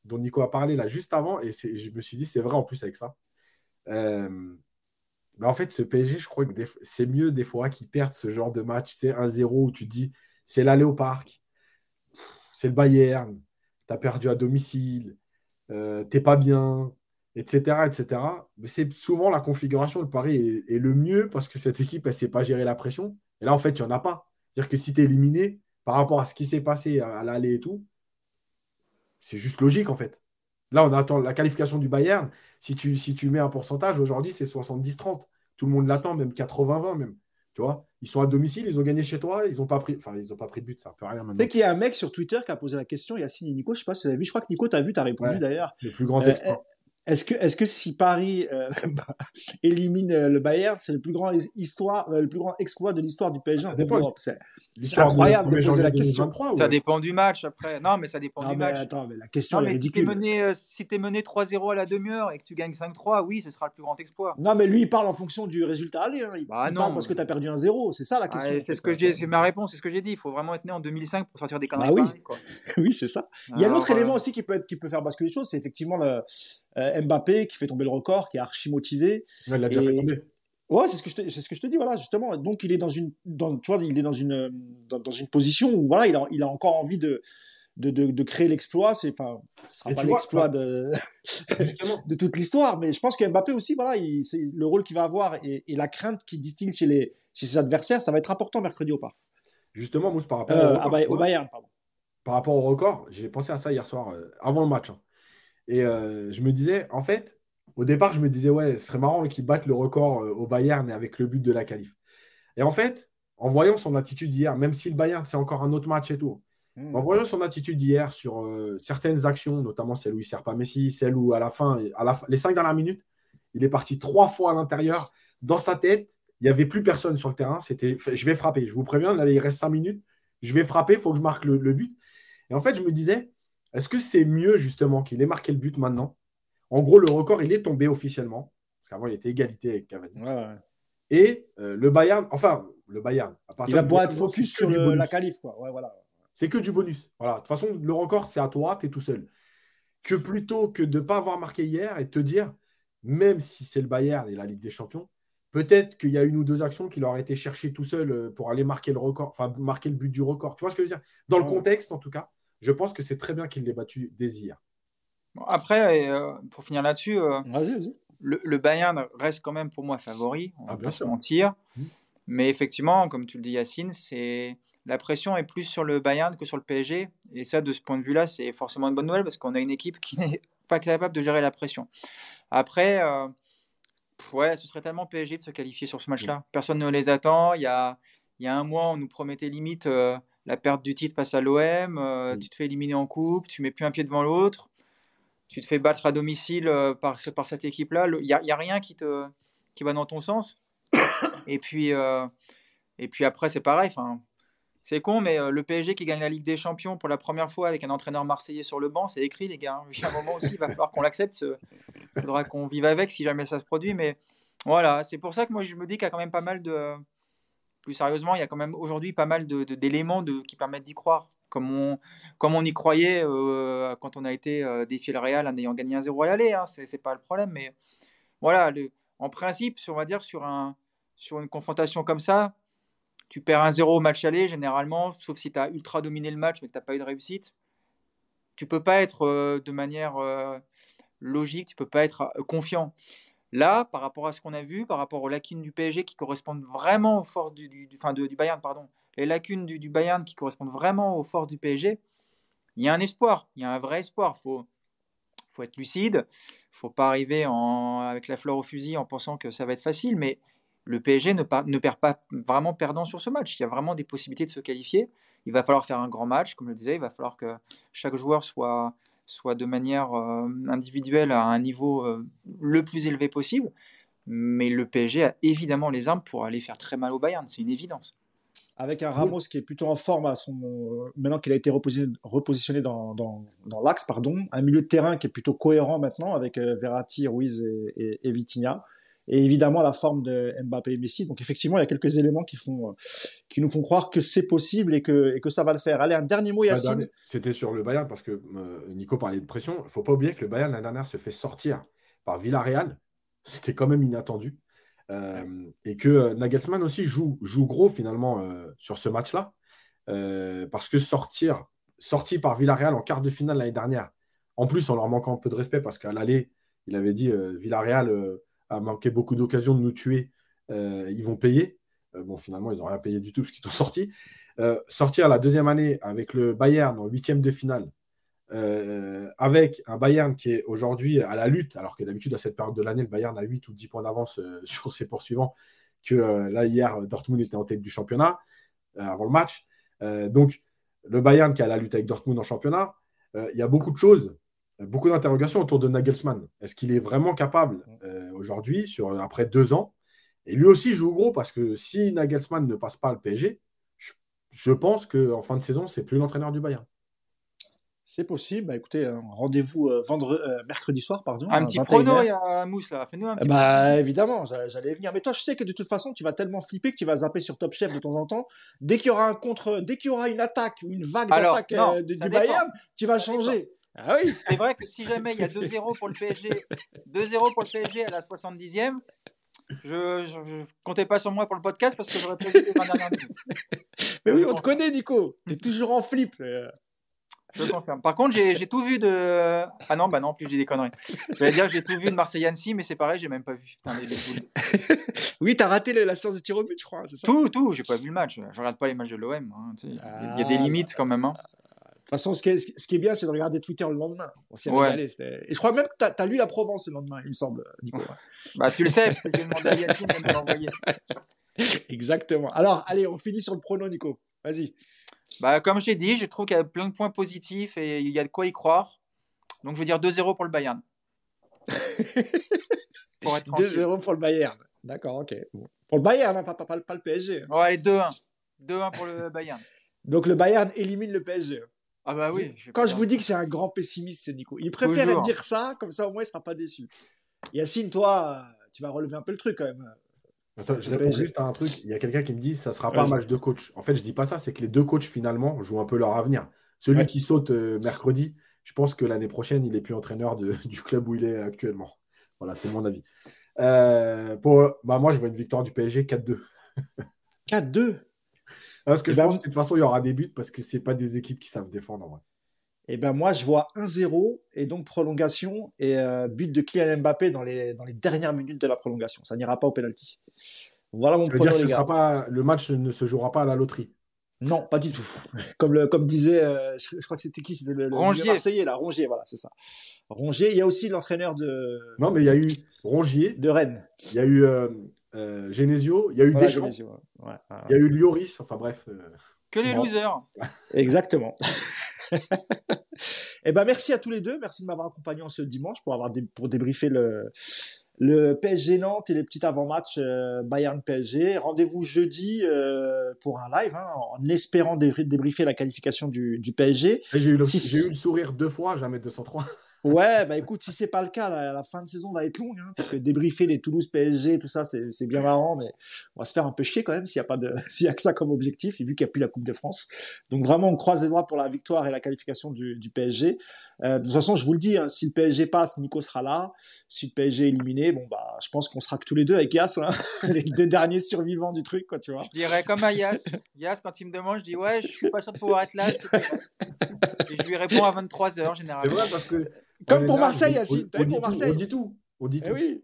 dont Nico a parlé là juste avant, et je me suis dit, c'est vrai en plus avec ça. Euh, en fait, ce PSG, je crois que c'est mieux des fois qu'ils perdent ce genre de match. C'est 1-0 où tu dis, c'est l'aller au parc, c'est le Bayern, tu as perdu à domicile, euh, t'es pas bien, etc. etc. Mais c'est souvent la configuration de Paris est, le mieux parce que cette équipe, elle ne sait pas gérer la pression. Et là, en fait, il n'y en a pas. C'est-à-dire que si tu es éliminé par rapport à ce qui s'est passé à, l'aller et tout, c'est juste logique, en fait. Là, on attend la qualification du Bayern. Si tu, si tu mets un pourcentage, aujourd'hui, c'est 70-30. Tout le monde l'attend, même 80-20 même. Tu vois, ils sont à domicile, ils ont gagné chez toi, ils n'ont pas pris, enfin, ils ont pas pris de but, ça peut rien maintenant. Tu sais qu'il y a un mec sur Twitter qui a posé la question, Yacine et Nico, je sais pas si vous avez vu, je crois que Nico, tu as vu, tu as répondu d'ailleurs. Le plus grand euh, exploit. Est-ce que, est que si Paris euh, bah, élimine euh, le Bayern, c'est le plus grand histoire, euh, le plus grand exploit de l'histoire du PSG en Europe? C'est incroyable de, poser la question. ça dépend du match après. Non, mais ça dépend du match. Attends, mais la question est ridicule. Si tu es mené, 3-0 à la demi-heure et que tu gagnes 5-3, oui, ce sera le plus grand exploit. Non, mais lui, il parle en fonction du résultat aller. Hein. Il, bah, non. parle parce que tu as perdu un 0 C'est ça la question. c'est ce que c'est ma réponse, c'est ce que j'ai dit. Il faut vraiment être né en 2005 pour sortir des conneries. Bah oui, oui, c'est ça. Il y a un autre élément aussi qui peut être, qui peut faire basculer les choses, c'est effectivement le euh, Mbappé qui fait tomber le record, qui est archi motivé. Ouais, il l'a déjà fait tomber. Ouais, c'est ce que je te, c'est ce que je te dis, voilà, justement. Donc, il est dans une, dans, tu vois, il est dans une, dans, une position où, voilà, il a, il a encore envie de, de, de, créer l'exploit. C'est, enfin, ce sera pas l'exploit de, de toute l'histoire, mais je pense que Mbappé aussi, voilà, il, c'est le rôle qu'il va avoir et, la crainte qu'il distingue chez les, chez ses adversaires, ça va être important mercredi au parc. Justement, Mousse, par rapport euh, au, Bayern, pardon. Par rapport au record, j'ai pensé à ça hier soir, euh, avant le match. Hein. Et euh, je me disais, en fait, au départ, je me disais, ouais, ce serait marrant qu'ils battent le record euh, au Bayern et avec le but de la qualif. Et en fait, en voyant son attitude hier, même si le Bayern, c'est encore un autre match et tout, hmm. en voyant son attitude hier sur euh, certaines actions, notamment celle où il ne sert pas Messi, celle où à la fin, à la, les cinq dernières minutes, il est parti trois fois à l'intérieur. Dans sa tête, il n'y avait plus personne sur le terrain. C'était, je vais frapper. Je vous préviens, là, il reste cinq minutes. Je vais frapper, il faut que je marque le, le but. Et en fait, je me disais, est-ce que c'est mieux justement qu'il ait marqué le but maintenant? En gros, le record, il est tombé officiellement. Parce qu'avant, il était égalité avec Cavani. Et euh, le Bayern, enfin, le Bayern. il va pouvoir être focus sur la qualif. Quoi. voilà. C'est que du bonus. Voilà. De toute façon, le record, c'est à toi, tu es tout seul. Que plutôt que de ne pas avoir marqué hier et de te dire, même si c'est le Bayern et la Ligue des Champions, peut-être qu'il y a une ou deux actions qu'il aurait été chercher tout seul euh, pour aller marquer le record, enfin marquer le but du record. Tu vois ce que je veux dire? Dans le contexte, en tout cas, je pense que c'est très bien qu'il l'ait battu dès hier. après, euh, pour finir là-dessus, euh, Le, Bayern reste quand même pour moi favori, on va ah, pas se mentir. Mmh. Mais effectivement, comme tu le dis Yacine, c'est la pression est plus sur le Bayern que sur le PSG. Et ça, de ce point de vue-là, c'est forcément une bonne nouvelle parce qu'on a une équipe qui n'est pas capable de gérer la pression. Après, ouais, ce serait tellement PSG de se qualifier sur ce match-là. Personne ne les attend. Il y a, il y a un mois, on nous promettait limite euh, la perte du titre face à l'OM. Euh, tu te fais éliminer en coupe, tu mets plus un pied devant l'autre. Tu te fais battre à domicile euh, par, par cette équipe-là. Il n'y a, a, rien qui, te, qui va dans ton sens. Et puis, et puis après, c'est pareil. C'est con, mais euh, le PSG qui gagne la Ligue des Champions pour la première fois avec un entraîneur marseillais sur le banc, c'est écrit, les gars. Il y a un moment aussi, il va falloir qu'on l'accepte. Il faudra qu'on vive avec si jamais ça se produit. Mais voilà, c'est pour ça que moi, je me dis qu'il y a quand même pas mal de. Plus sérieusement, il y a quand même aujourd'hui pas mal d'éléments de, qui permettent d'y croire. Comme on, y croyait euh, quand on a été euh, défié le Real en ayant gagné un 0 à l'aller. Hein, c'est pas le problème. Mais voilà, en principe, on va dire sur, sur une confrontation comme ça, tu perds un 0 au match aller, généralement, sauf si tu as ultra dominé le match mais que tu n'as pas eu de réussite. Tu peux pas être euh, de manière euh, logique, tu peux pas être confiant. Là, par rapport à ce qu'on a vu, par rapport aux lacunes du PSG qui correspondent vraiment aux forces du, du, du Bayern, pardon, les lacunes du, Bayern qui correspondent vraiment aux forces du PSG, il y a un espoir, il y a un vrai espoir. Faut, faut être lucide, faut pas arriver en, avec la fleur au fusil en pensant que ça va être facile, mais le PSG ne, ne, perd pas vraiment perdant sur ce match. Il y a vraiment des possibilités de se qualifier. Il va falloir faire un grand match, comme je le disais. Il va falloir que chaque joueur soit, soit de manière euh, individuelle à un niveau euh, le plus élevé possible. Mais le PSG a évidemment les armes pour aller faire très mal au Bayern. C'est une évidence. Avec un Ramos qui est plutôt en forme à son, euh, maintenant qu'il a été repositionné, dans, dans, l'axe, pardon. Un milieu de terrain qui est plutôt cohérent maintenant avec Verratti, Ruiz et, et Vitinha et évidemment la forme de Mbappé et Messi. Donc effectivement, il y a quelques éléments qui font, euh, qui nous font croire que c'est possible et que, et que ça va le faire. Allez, un dernier mot, Yacine. C'était sur le Bayern parce que euh, Nico parlait de pression. Il ne faut pas oublier que le Bayern la dernière se fait sortir par Villarreal. C'était quand même inattendu. Euh, et que Nagelsmann aussi joue, joue gros finalement sur ce match-là. parce que sortir, sorti par Villarreal en quart de finale l'année dernière, en plus en leur manquant un peu de respect parce qu'à l'aller, il avait dit Villarreal a manqué beaucoup d'occasions de nous tuer, euh, ils vont payer. Euh, bon, finalement, ils n'ont rien payé du tout parce qu'ils sont sortis. Euh, sortir la deuxième année avec le Bayern en huitième de finale, avec un Bayern qui est aujourd'hui à la lutte, alors que d'habitude, à cette période de l'année, le Bayern a 8 ou 10 points d'avance sur ses poursuivants, que là, hier, Dortmund était en tête du championnat avant le match. donc, le Bayern qui a la lutte avec Dortmund en championnat, il y a beaucoup de choses beaucoup d'interrogations autour de Nagelsmann. Est-ce qu'il est vraiment capable euh, aujourd'hui, sur, après deux ans? Et lui aussi joue gros parce que si Nagelsmann ne passe pas le PSG, je, pense qu'en fin de saison, c'est plus l'entraîneur du Bayern. C'est possible. Bah, écoutez, rendez-vous euh, euh, mercredi soir, pardon. Un petit prono, il y a Mousse là. Fais-nous un petit Bah évidemment, j'allais venir. Mais toi, je sais que de toute façon, tu vas tellement flipper que tu vas zapper sur Top Chef de temps en temps. Dès qu'il y aura un contre, dès qu'il y aura une attaque ou une vague d'attaque du Bayern, tu vas changer. Ah oui C'est vrai que si jamais il y a 2-0 pour le PSG, 2-0 pour le PSG à la 70e, je, ne comptais pas sur moi pour le podcast parce que j'aurais prévu les 20 dernières minutes. Mais oui, on te connaît, Nico. Tu es toujours en flip. Je confirme. Par contre, j'ai tout vu de. Ah non, bah non, en plus j'ai des conneries. Je vais dire que j'ai tout vu de Marseille Annecy, mais c'est pareil, j'ai même pas vu. Putain, les, oui, t'as raté la séance de tir au but, je crois. Ça? Tout, tout, j'ai pas vu le match. Je regarde pas les matchs de l'OM. Hein, il y a des ah, limites quand même. Hein façon, ce qui est, ce qui est bien, c'est de regarder Twitter le lendemain. On s'est régalé. Et je crois même que tu as, lu la Provence le lendemain, il me semble, Nico. bah, tu le sais, parce que j'ai demandé à Yacine de me l'envoyer. Exactement. Alors, allez, on finit sur le prono, Nico. Vas-y. Bah, comme je t'ai dit, je trouve qu'il y a plein de points positifs et il y a de quoi y croire. Donc, je veux dire 2-0 pour le Bayern. 2-0 pour le Bayern. D'accord, ok. Pour le Bayern, hein, pas, pas, pas, le PSG. Ouais, allez, 2-1. 2-1 pour le Bayern. Donc, le Bayern élimine le PSG. Ah bah oui. Quand je vous dis que c'est un grand pessimiste, c'est Nico. Il préfère dire ça, comme ça au moins il sera pas déçu. Yacine, toi, tu vas relever un peu le truc quand même. Attends, je réponds juste à un truc. Il y a quelqu'un qui me dit ça sera pas un match de coach. En fait, je dis pas ça, c'est que les deux coachs finalement jouent un peu leur avenir. Celui qui saute euh, mercredi, je pense que l'année prochaine, il est plus entraîneur du club où il est actuellement. Voilà, c'est mon avis. Euh, pour, bah, moi, je vois une victoire du PSG 4-2. 4-2 Parce que je ben, pense que de toute façon, il y aura des buts parce que ce pas des équipes qui savent défendre. En Et eh ben moi, je vois 1-0 et donc prolongation et euh, but de Kylian Mbappé dans les, dans les dernières minutes de la prolongation. Ça n'ira pas au penalty. Voilà mon pronostic. le match ne se jouera pas à la loterie. Non, pas du tout. Comme, le, comme disait, euh, je, crois que c'était qui? C'était le, Rongier. Marseillais, là. Rongier, voilà, c'est ça. Rongier, il y a aussi l'entraîneur de. Non, mais il y a eu Rongier. De Rennes. Il y a eu euh, euh Genesio, il y a eu Deschamps. il y a eu Lloris, enfin bref. Euh. Que les losers. Exactement. eh ben merci à tous les deux, merci de m'avoir accompagné en ce dimanche pour avoir pour débriefer le le PSG Nantes et les petits avant-matchs euh, Bayern PSG. Rendez-vous jeudi euh, pour un live, hein, en espérant débriefer la qualification du, du PSG. J'ai eu, le, eu le sourire deux fois, jamais 203. Ouais, bah écoute, si c'est pas le cas, la, fin de saison va être longue, hein, parce que débriefer les Toulouse PSG, tout ça, c'est bien marrant, mais on va se faire un peu chier quand même s'il y a pas de, s'il y a que ça comme objectif, et vu qu'il n'y a plus la Coupe de France. Donc vraiment, on croise les doigts pour la victoire et la qualification du, du PSG. Euh, de toute façon, je vous le dis, hein, si le PSG passe, Nico sera là. Si le PSG est éliminé, bon bah, je pense qu'on sera que tous les deux avec Yas, hein, les deux derniers survivants du truc, quoi, tu vois. Je dirais comme à Yas. Yas, quand il me demande, je dis ouais, je suis pas sûr de pouvoir être là. et je lui réponds à 23 h généralement. C'est vrai parce que comme pour Marseille, Yacine. Pour Marseille. on dit tout. On dit eh tout. oui.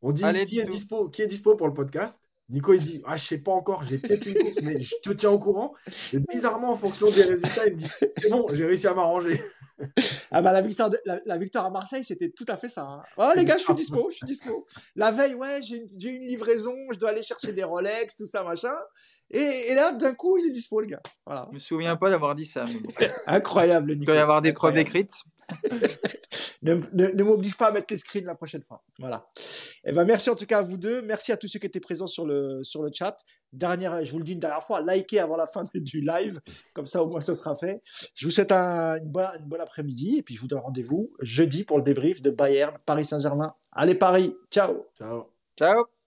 On dit qui, est dispo, qui est dispo pour le podcast. Nico, il dit Ah, je sais pas encore, j'ai peut-être une course, mais je te tiens au courant. Et bizarrement, en fonction des résultats, il me dit C'est bon, j'ai réussi à m'arranger. ah, bah, la victoire, la, victoire à Marseille, c'était tout à fait ça. Hein. Oh, les gars, je suis dispo, je suis dispo. La veille, ouais, j'ai une, une, livraison, je dois aller chercher des Rolex, tout ça, machin. Et, là, d'un coup, il est dispo, le gars. Voilà. Je me souviens pas d'avoir dit ça. Incroyable, Nico. Il doit y avoir des preuves écrites. ne, ne, m'oblige pas à mettre les screens la prochaine fois. Voilà. Et eh ben, merci en tout cas à vous deux. Merci à tous ceux qui étaient présents sur le, sur le chat. Dernière, je vous le dis une dernière fois, likez avant la fin du live. Comme ça, au moins, ça sera fait. Je vous souhaite un, une bonne, une bonne après-midi. Et puis, je vous donne rendez-vous jeudi pour le débrief de Bayern, Paris Saint-Germain. Allez, Paris. Ciao. Ciao. Ciao.